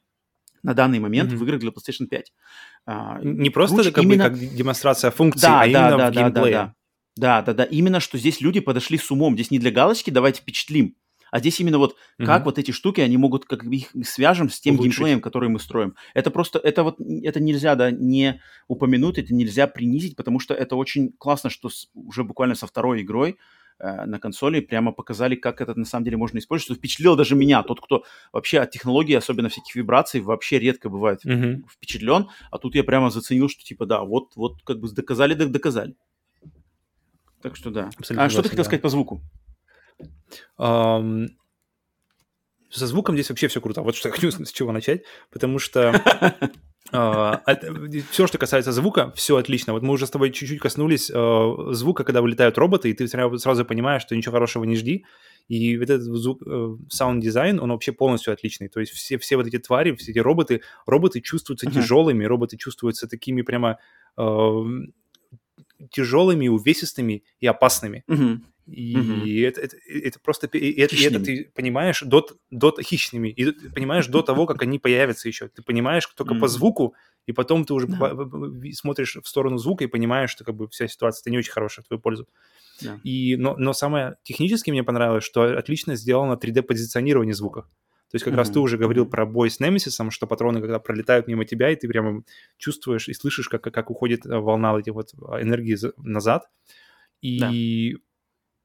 на данный момент mm-hmm. в играх для PlayStation 5. А, Не просто как, именно... бы, как демонстрация функции, да, а да, именно да, в да, геймплее. Да, да. Да, да, да. Именно что здесь люди подошли с умом. Здесь не для галочки давайте впечатлим, а здесь именно вот угу. как вот эти штуки, они могут, как их свяжем с тем Улучшить. геймплеем, который мы строим. Это просто, это вот, это нельзя, да, не упомянуть, это нельзя принизить, потому что это очень классно, что с, уже буквально со второй игрой э, на консоли прямо показали, как это на самом деле можно использовать, что впечатлило даже меня, тот, кто вообще от технологий, особенно всяких вибраций, вообще редко бывает mm впечатлен, а тут я прямо заценил, что типа да, вот, вот как бы доказали, так доказали. Так что да. Абсолютно а что ты хотел да. сказать по звуку? Со звуком здесь вообще все круто. Вот что я хочу с чего начать, потому что uh, все, что касается звука, все отлично. Вот мы уже с тобой чуть-чуть коснулись uh, звука, когда вылетают роботы, и ты сразу, сразу понимаешь, что ничего хорошего не жди. И вот этот звук, саунд-дизайн, он вообще полностью отличный. То есть все, все вот эти твари, все эти роботы, роботы чувствуются uh-huh. тяжелыми, роботы чувствуются такими прямо тяжелыми, увесистыми и опасными. Uh-huh. И угу. это, это, это просто... И это, и это ты понимаешь до, до... Хищными. И ты понимаешь до того, как они появятся еще. Ты понимаешь только мм по звуку, и потом ты уже да. смотришь в сторону звука и понимаешь, что как бы вся ситуация не очень хорошая в твою пользу. Да. И, но, но самое технически мне понравилось, что отлично сделано 3D-позиционирование звука. То есть как mm-hmm. раз ты уже говорил про бой с Немесисом, что патроны когда пролетают мимо тебя, и ты прямо чувствуешь и слышишь, как, как уходит э, волна этих вот а, энергии назад. И да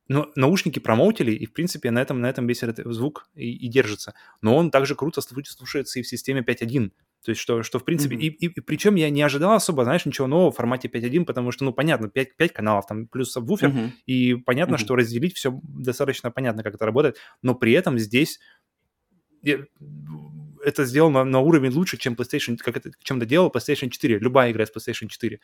но наушники промоутили, и, в принципе, на этом, на этом весь этот звук и, и держится. Но он также круто слушается и в системе 5.1. То есть, что, что в принципе... Mm-hmm. И, и, и причем я не ожидал особо, знаешь, ничего нового в формате 5.1, потому что, ну, понятно, 5, 5 каналов, там, плюс сабвуфер, mm-hmm. и понятно, mm-hmm. что разделить все достаточно понятно, как это работает, но при этом здесь это сделано на уровень лучше, чем PlayStation, как это, чем это делал PlayStation 4, любая игра с PlayStation 4.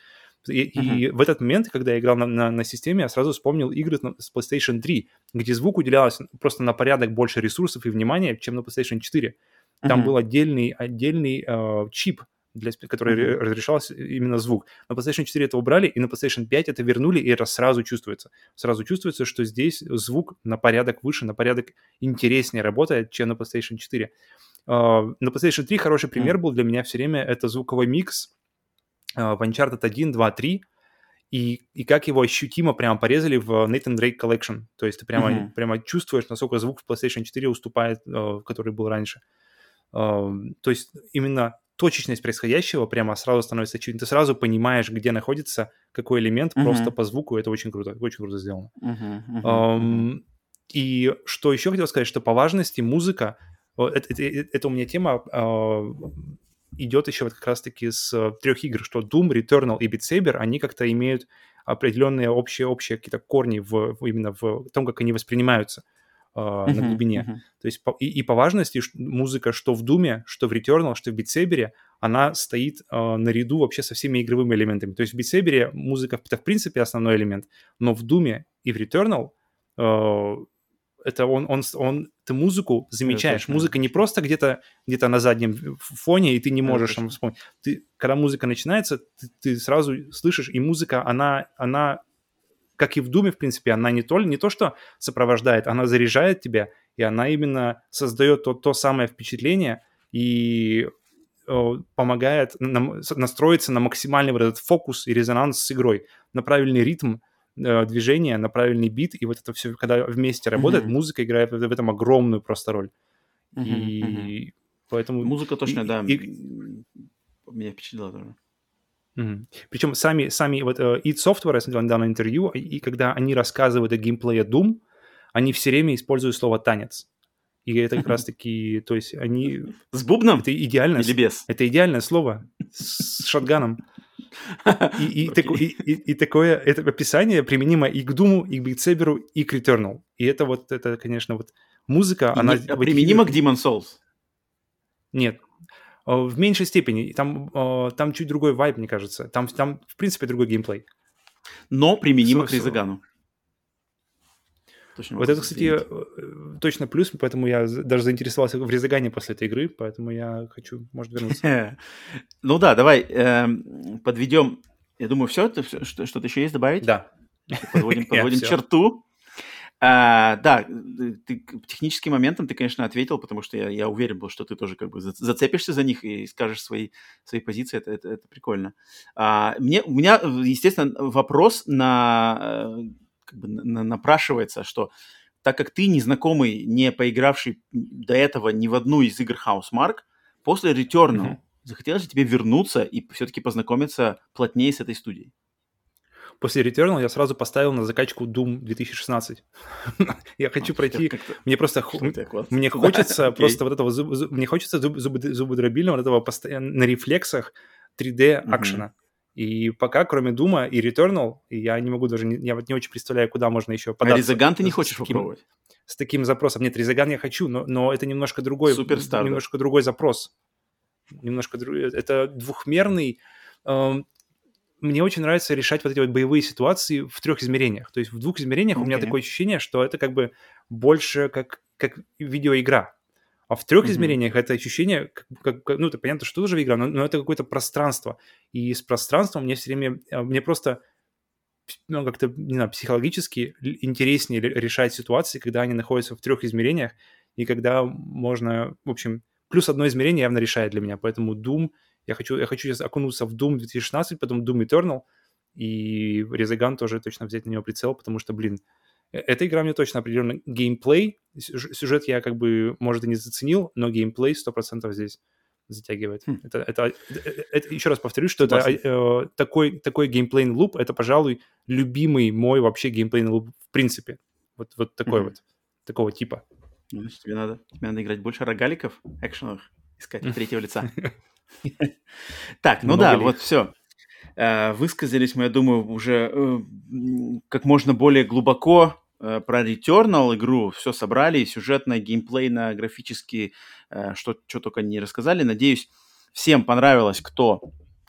И, uh-huh. и в этот момент, когда я играл на, на, на системе, я сразу вспомнил игры с PlayStation 3, где звук уделялось просто на порядок больше ресурсов и внимания, чем на PlayStation 4. Там uh-huh. был отдельный, отдельный э, чип, для, который mm-hmm. разрешался именно звук. На PlayStation 4 это убрали, и на PlayStation 5 это вернули, и это сразу чувствуется. Сразу чувствуется, что здесь звук на порядок выше, на порядок интереснее работает, чем на PlayStation 4. Uh, на PlayStation 3 хороший пример mm-hmm. был для меня все время, это звуковой микс uh, в Uncharted 1, 2, 3, и, и как его ощутимо прямо порезали в Nathan Drake Collection. То есть ты прямо, mm-hmm. прямо чувствуешь, насколько звук в PlayStation 4 уступает, uh, который был раньше. То есть именно точечность происходящего прямо сразу становится очевидно. Ты сразу понимаешь, где находится какой элемент, uh-huh. просто по звуку. Это очень круто, очень круто сделано. Uh-huh, uh-huh, um, и что еще хотел сказать, что по важности музыка, это, это, это у меня тема uh, идет еще вот как раз-таки с трех игр, что Doom, Returnal и Beat Saber, они как-то имеют определенные общие, общие какие-то корни в, именно в том, как они воспринимаются uh, на глубине. Uh-huh. То есть по, и, и по важности музыка, что в Думе, что в Returnal, что в Битсебере, она стоит uh, наряду вообще со всеми игровыми элементами. То есть в Битсебере музыка это в принципе основной элемент, но в Думе и в Returnal uh, это он, он, он, ты музыку замечаешь. Это музыка не просто где-то где на заднем фоне, и ты не можешь там вспомнить. Ты, когда музыка начинается, ты, ты сразу слышишь, и музыка, она, она как и в Думе, в принципе, она не то, не то, что сопровождает, она заряжает тебя, и она именно создает то, то самое впечатление и э, помогает нам, настроиться на максимальный вот этот фокус и резонанс с игрой, на правильный ритм э, движения, на правильный бит, и вот это все, когда вместе работает, mm-hmm. музыка играет в, этом огромную просто роль. Mm-hmm. И mm-hmm. поэтому... Музыка точно, и, да, и... меня впечатлила тоже. Mm-hmm. Причем сами, сами вот uh, id Software, я смотрел недавно интервью, и, и когда они рассказывают о геймплее Doom, они все время используют слово «танец». И это как раз-таки, то есть они... С бубном? Это идеальное... Или без? Это идеальное слово. С шотганом. И, и, okay. и, и, и такое это описание применимо и к Думу, и к Битсеберу, и к Returnal. И это вот, это, конечно, вот музыка, и она... Не, применимо к Demon Souls? Нет. В меньшей степени. Там, там чуть другой вайб, мне кажется. Там, там в принципе, другой геймплей. Но применимо к Ризагану. Точно вот это, кстати, э, точно плюс, поэтому я даже заинтересовался в Резагане после этой игры, поэтому я хочу, может, вернуться. Ну да, давай эм, подведем. Я думаю, все, что-то еще есть добавить? Да. Подводим, подводим черту. А, да, ты техническим моментом ты, конечно, ответил, потому что я, я уверен был, что ты тоже как бы зацепишься за них и скажешь свои, свои позиции. Это, это, это прикольно. А, мне, у меня, естественно, вопрос на э, как бы напрашивается, что так как ты незнакомый, не поигравший до этого ни в одну из игр Housemark, после Returnal mm-hmm. захотелось ли тебе вернуться и все-таки познакомиться плотнее с этой студией? После Returnal я сразу поставил на закачку Doom 2016. я хочу пройти... Мне просто... Мне хочется просто вот этого... Мне хочется зубодробильного вот этого постоянно на рефлексах 3D-акшена. И пока, кроме Дума и Returnal, я не могу даже, я вот не очень представляю, куда можно еще податься. А Резаган ты не хочешь таким, попробовать? С таким запросом. Нет, Резаган я хочу, но, но это немножко другой, Суперстар, немножко да. другой запрос. Немножко. Это двухмерный. Э, мне очень нравится решать вот эти вот боевые ситуации в трех измерениях. То есть в двух измерениях okay. у меня такое ощущение, что это как бы больше как, как видеоигра. А в трех mm-hmm. измерениях это ощущение, как, как, ну, это понятно, что тоже игра, но, но это какое-то пространство. И с пространством мне все время, э, мне просто, ну, как-то, не знаю, психологически интереснее решать ситуации, когда они находятся в трех измерениях, и когда можно, в общем, плюс одно измерение явно решает для меня. Поэтому Doom, я хочу, я хочу сейчас окунуться в Doom 2016, потом Doom Eternal, и Резаган тоже точно взять на него прицел, потому что, блин, эта игра мне точно определенно геймплей. Сюжет я как бы, может, и не заценил, но геймплей 100% здесь затягивает. Хм. Это, это, это, это, еще раз повторюсь, что это э, такой, такой геймплейный луп, это, пожалуй, любимый мой вообще геймплейный луп в принципе. Вот, вот такой mm-hmm. вот, такого типа. Значит, тебе надо, тебе надо играть больше рогаликов, экшеновых, искать третьего лица. Так, ну да, вот все. Э, высказались мы, я думаю, уже э, как можно более глубоко э, про Returnal игру. Все собрали, сюжетно, геймплейно, графически, что, что только не рассказали. Надеюсь, всем понравилось, кто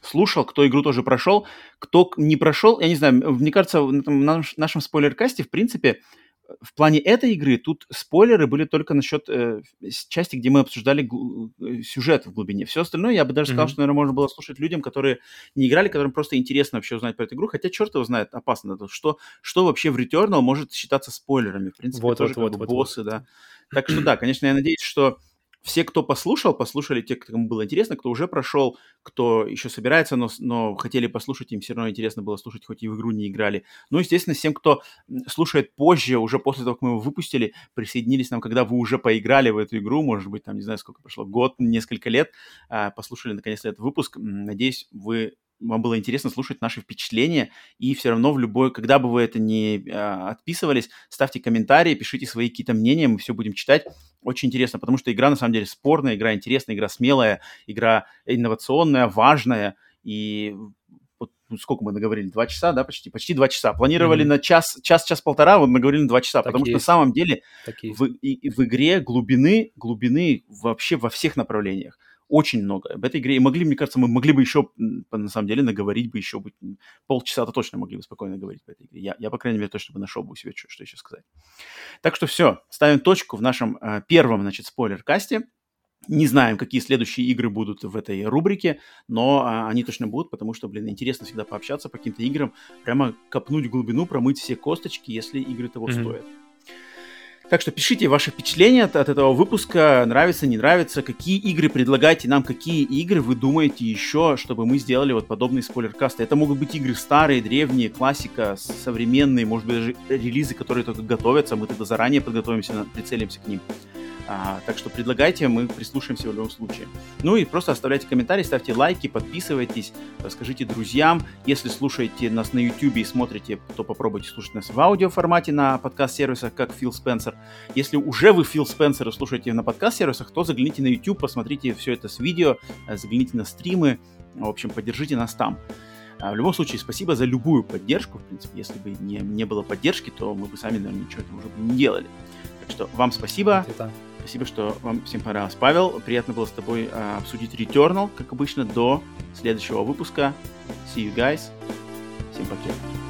слушал, кто игру тоже прошел. Кто не прошел, я не знаю, мне кажется, в нашем спойлеркасте, в принципе, в плане этой игры тут спойлеры были только насчет э, части, где мы обсуждали э, сюжет в глубине. Все остальное я бы даже mm-hmm. сказал, что, наверное, можно было слушать людям, которые не играли, которым просто интересно вообще узнать про эту игру. Хотя черт его знает, опасно. Что, что вообще в Returnal может считаться спойлерами? В принципе, вот, тоже вот, как вот, боссы, вот. да. Так что да, конечно, я надеюсь, что все, кто послушал, послушали те, кому было интересно, кто уже прошел, кто еще собирается, но, но хотели послушать, им все равно интересно было слушать, хоть и в игру не играли. Ну, естественно, всем, кто слушает позже, уже после того, как мы его выпустили, присоединились нам, когда вы уже поиграли в эту игру, может быть, там, не знаю, сколько прошло, год, несколько лет, а, послушали, наконец-то, этот выпуск. Надеюсь, вы вам было интересно слушать наши впечатления, и все равно в любой, когда бы вы это не а, отписывались, ставьте комментарии, пишите свои какие-то мнения, мы все будем читать. Очень интересно, потому что игра на самом деле спорная, игра интересная, игра смелая, игра инновационная, важная, и вот ну, сколько мы наговорили, два часа, да, почти, почти два часа. Планировали mm-hmm. на час, час, час полтора, вот наговорили на два часа, так потому есть. что на самом деле в, и, в игре глубины, глубины вообще во всех направлениях очень много об этой игре. И могли, мне кажется, мы могли бы еще, на самом деле, наговорить бы еще бы, полчаса-то точно могли бы спокойно говорить по этой игре. Я, я, по крайней мере, точно бы нашел бы у себя что, что еще сказать. Так что все, ставим точку в нашем э, первом, значит, спойлер-касте. Не знаем, какие следующие игры будут в этой рубрике, но а, они точно будут, потому что, блин, интересно всегда пообщаться по каким-то играм, прямо копнуть глубину, промыть все косточки, если игры того mm-hmm. стоят. Так что пишите ваши впечатления от, от этого выпуска, нравится, не нравится, какие игры предлагаете нам, какие игры вы думаете еще, чтобы мы сделали вот подобные спойлеркасты. Это могут быть игры старые, древние, классика, современные, может быть даже релизы, которые только готовятся, мы тогда заранее подготовимся, прицелимся к ним. А, так что предлагайте, мы прислушаемся в любом случае. Ну и просто оставляйте комментарии, ставьте лайки, подписывайтесь, расскажите друзьям. Если слушаете нас на YouTube и смотрите, то попробуйте слушать нас в аудиоформате на подкаст-сервисах, как Фил Спенсер. Если уже вы Фил Спенсер и слушаете на подкаст-сервисах, то загляните на YouTube, посмотрите все это с видео, загляните на стримы, в общем, поддержите нас там. А в любом случае, спасибо за любую поддержку. В принципе, если бы не, не было поддержки, то мы бы сами, наверное, ничего этого уже бы не делали. Так что вам спасибо. Это Спасибо, что вам всем понравилось. Павел, приятно было с тобой э, обсудить Returnal, как обычно, до следующего выпуска. See you guys. Всем пока.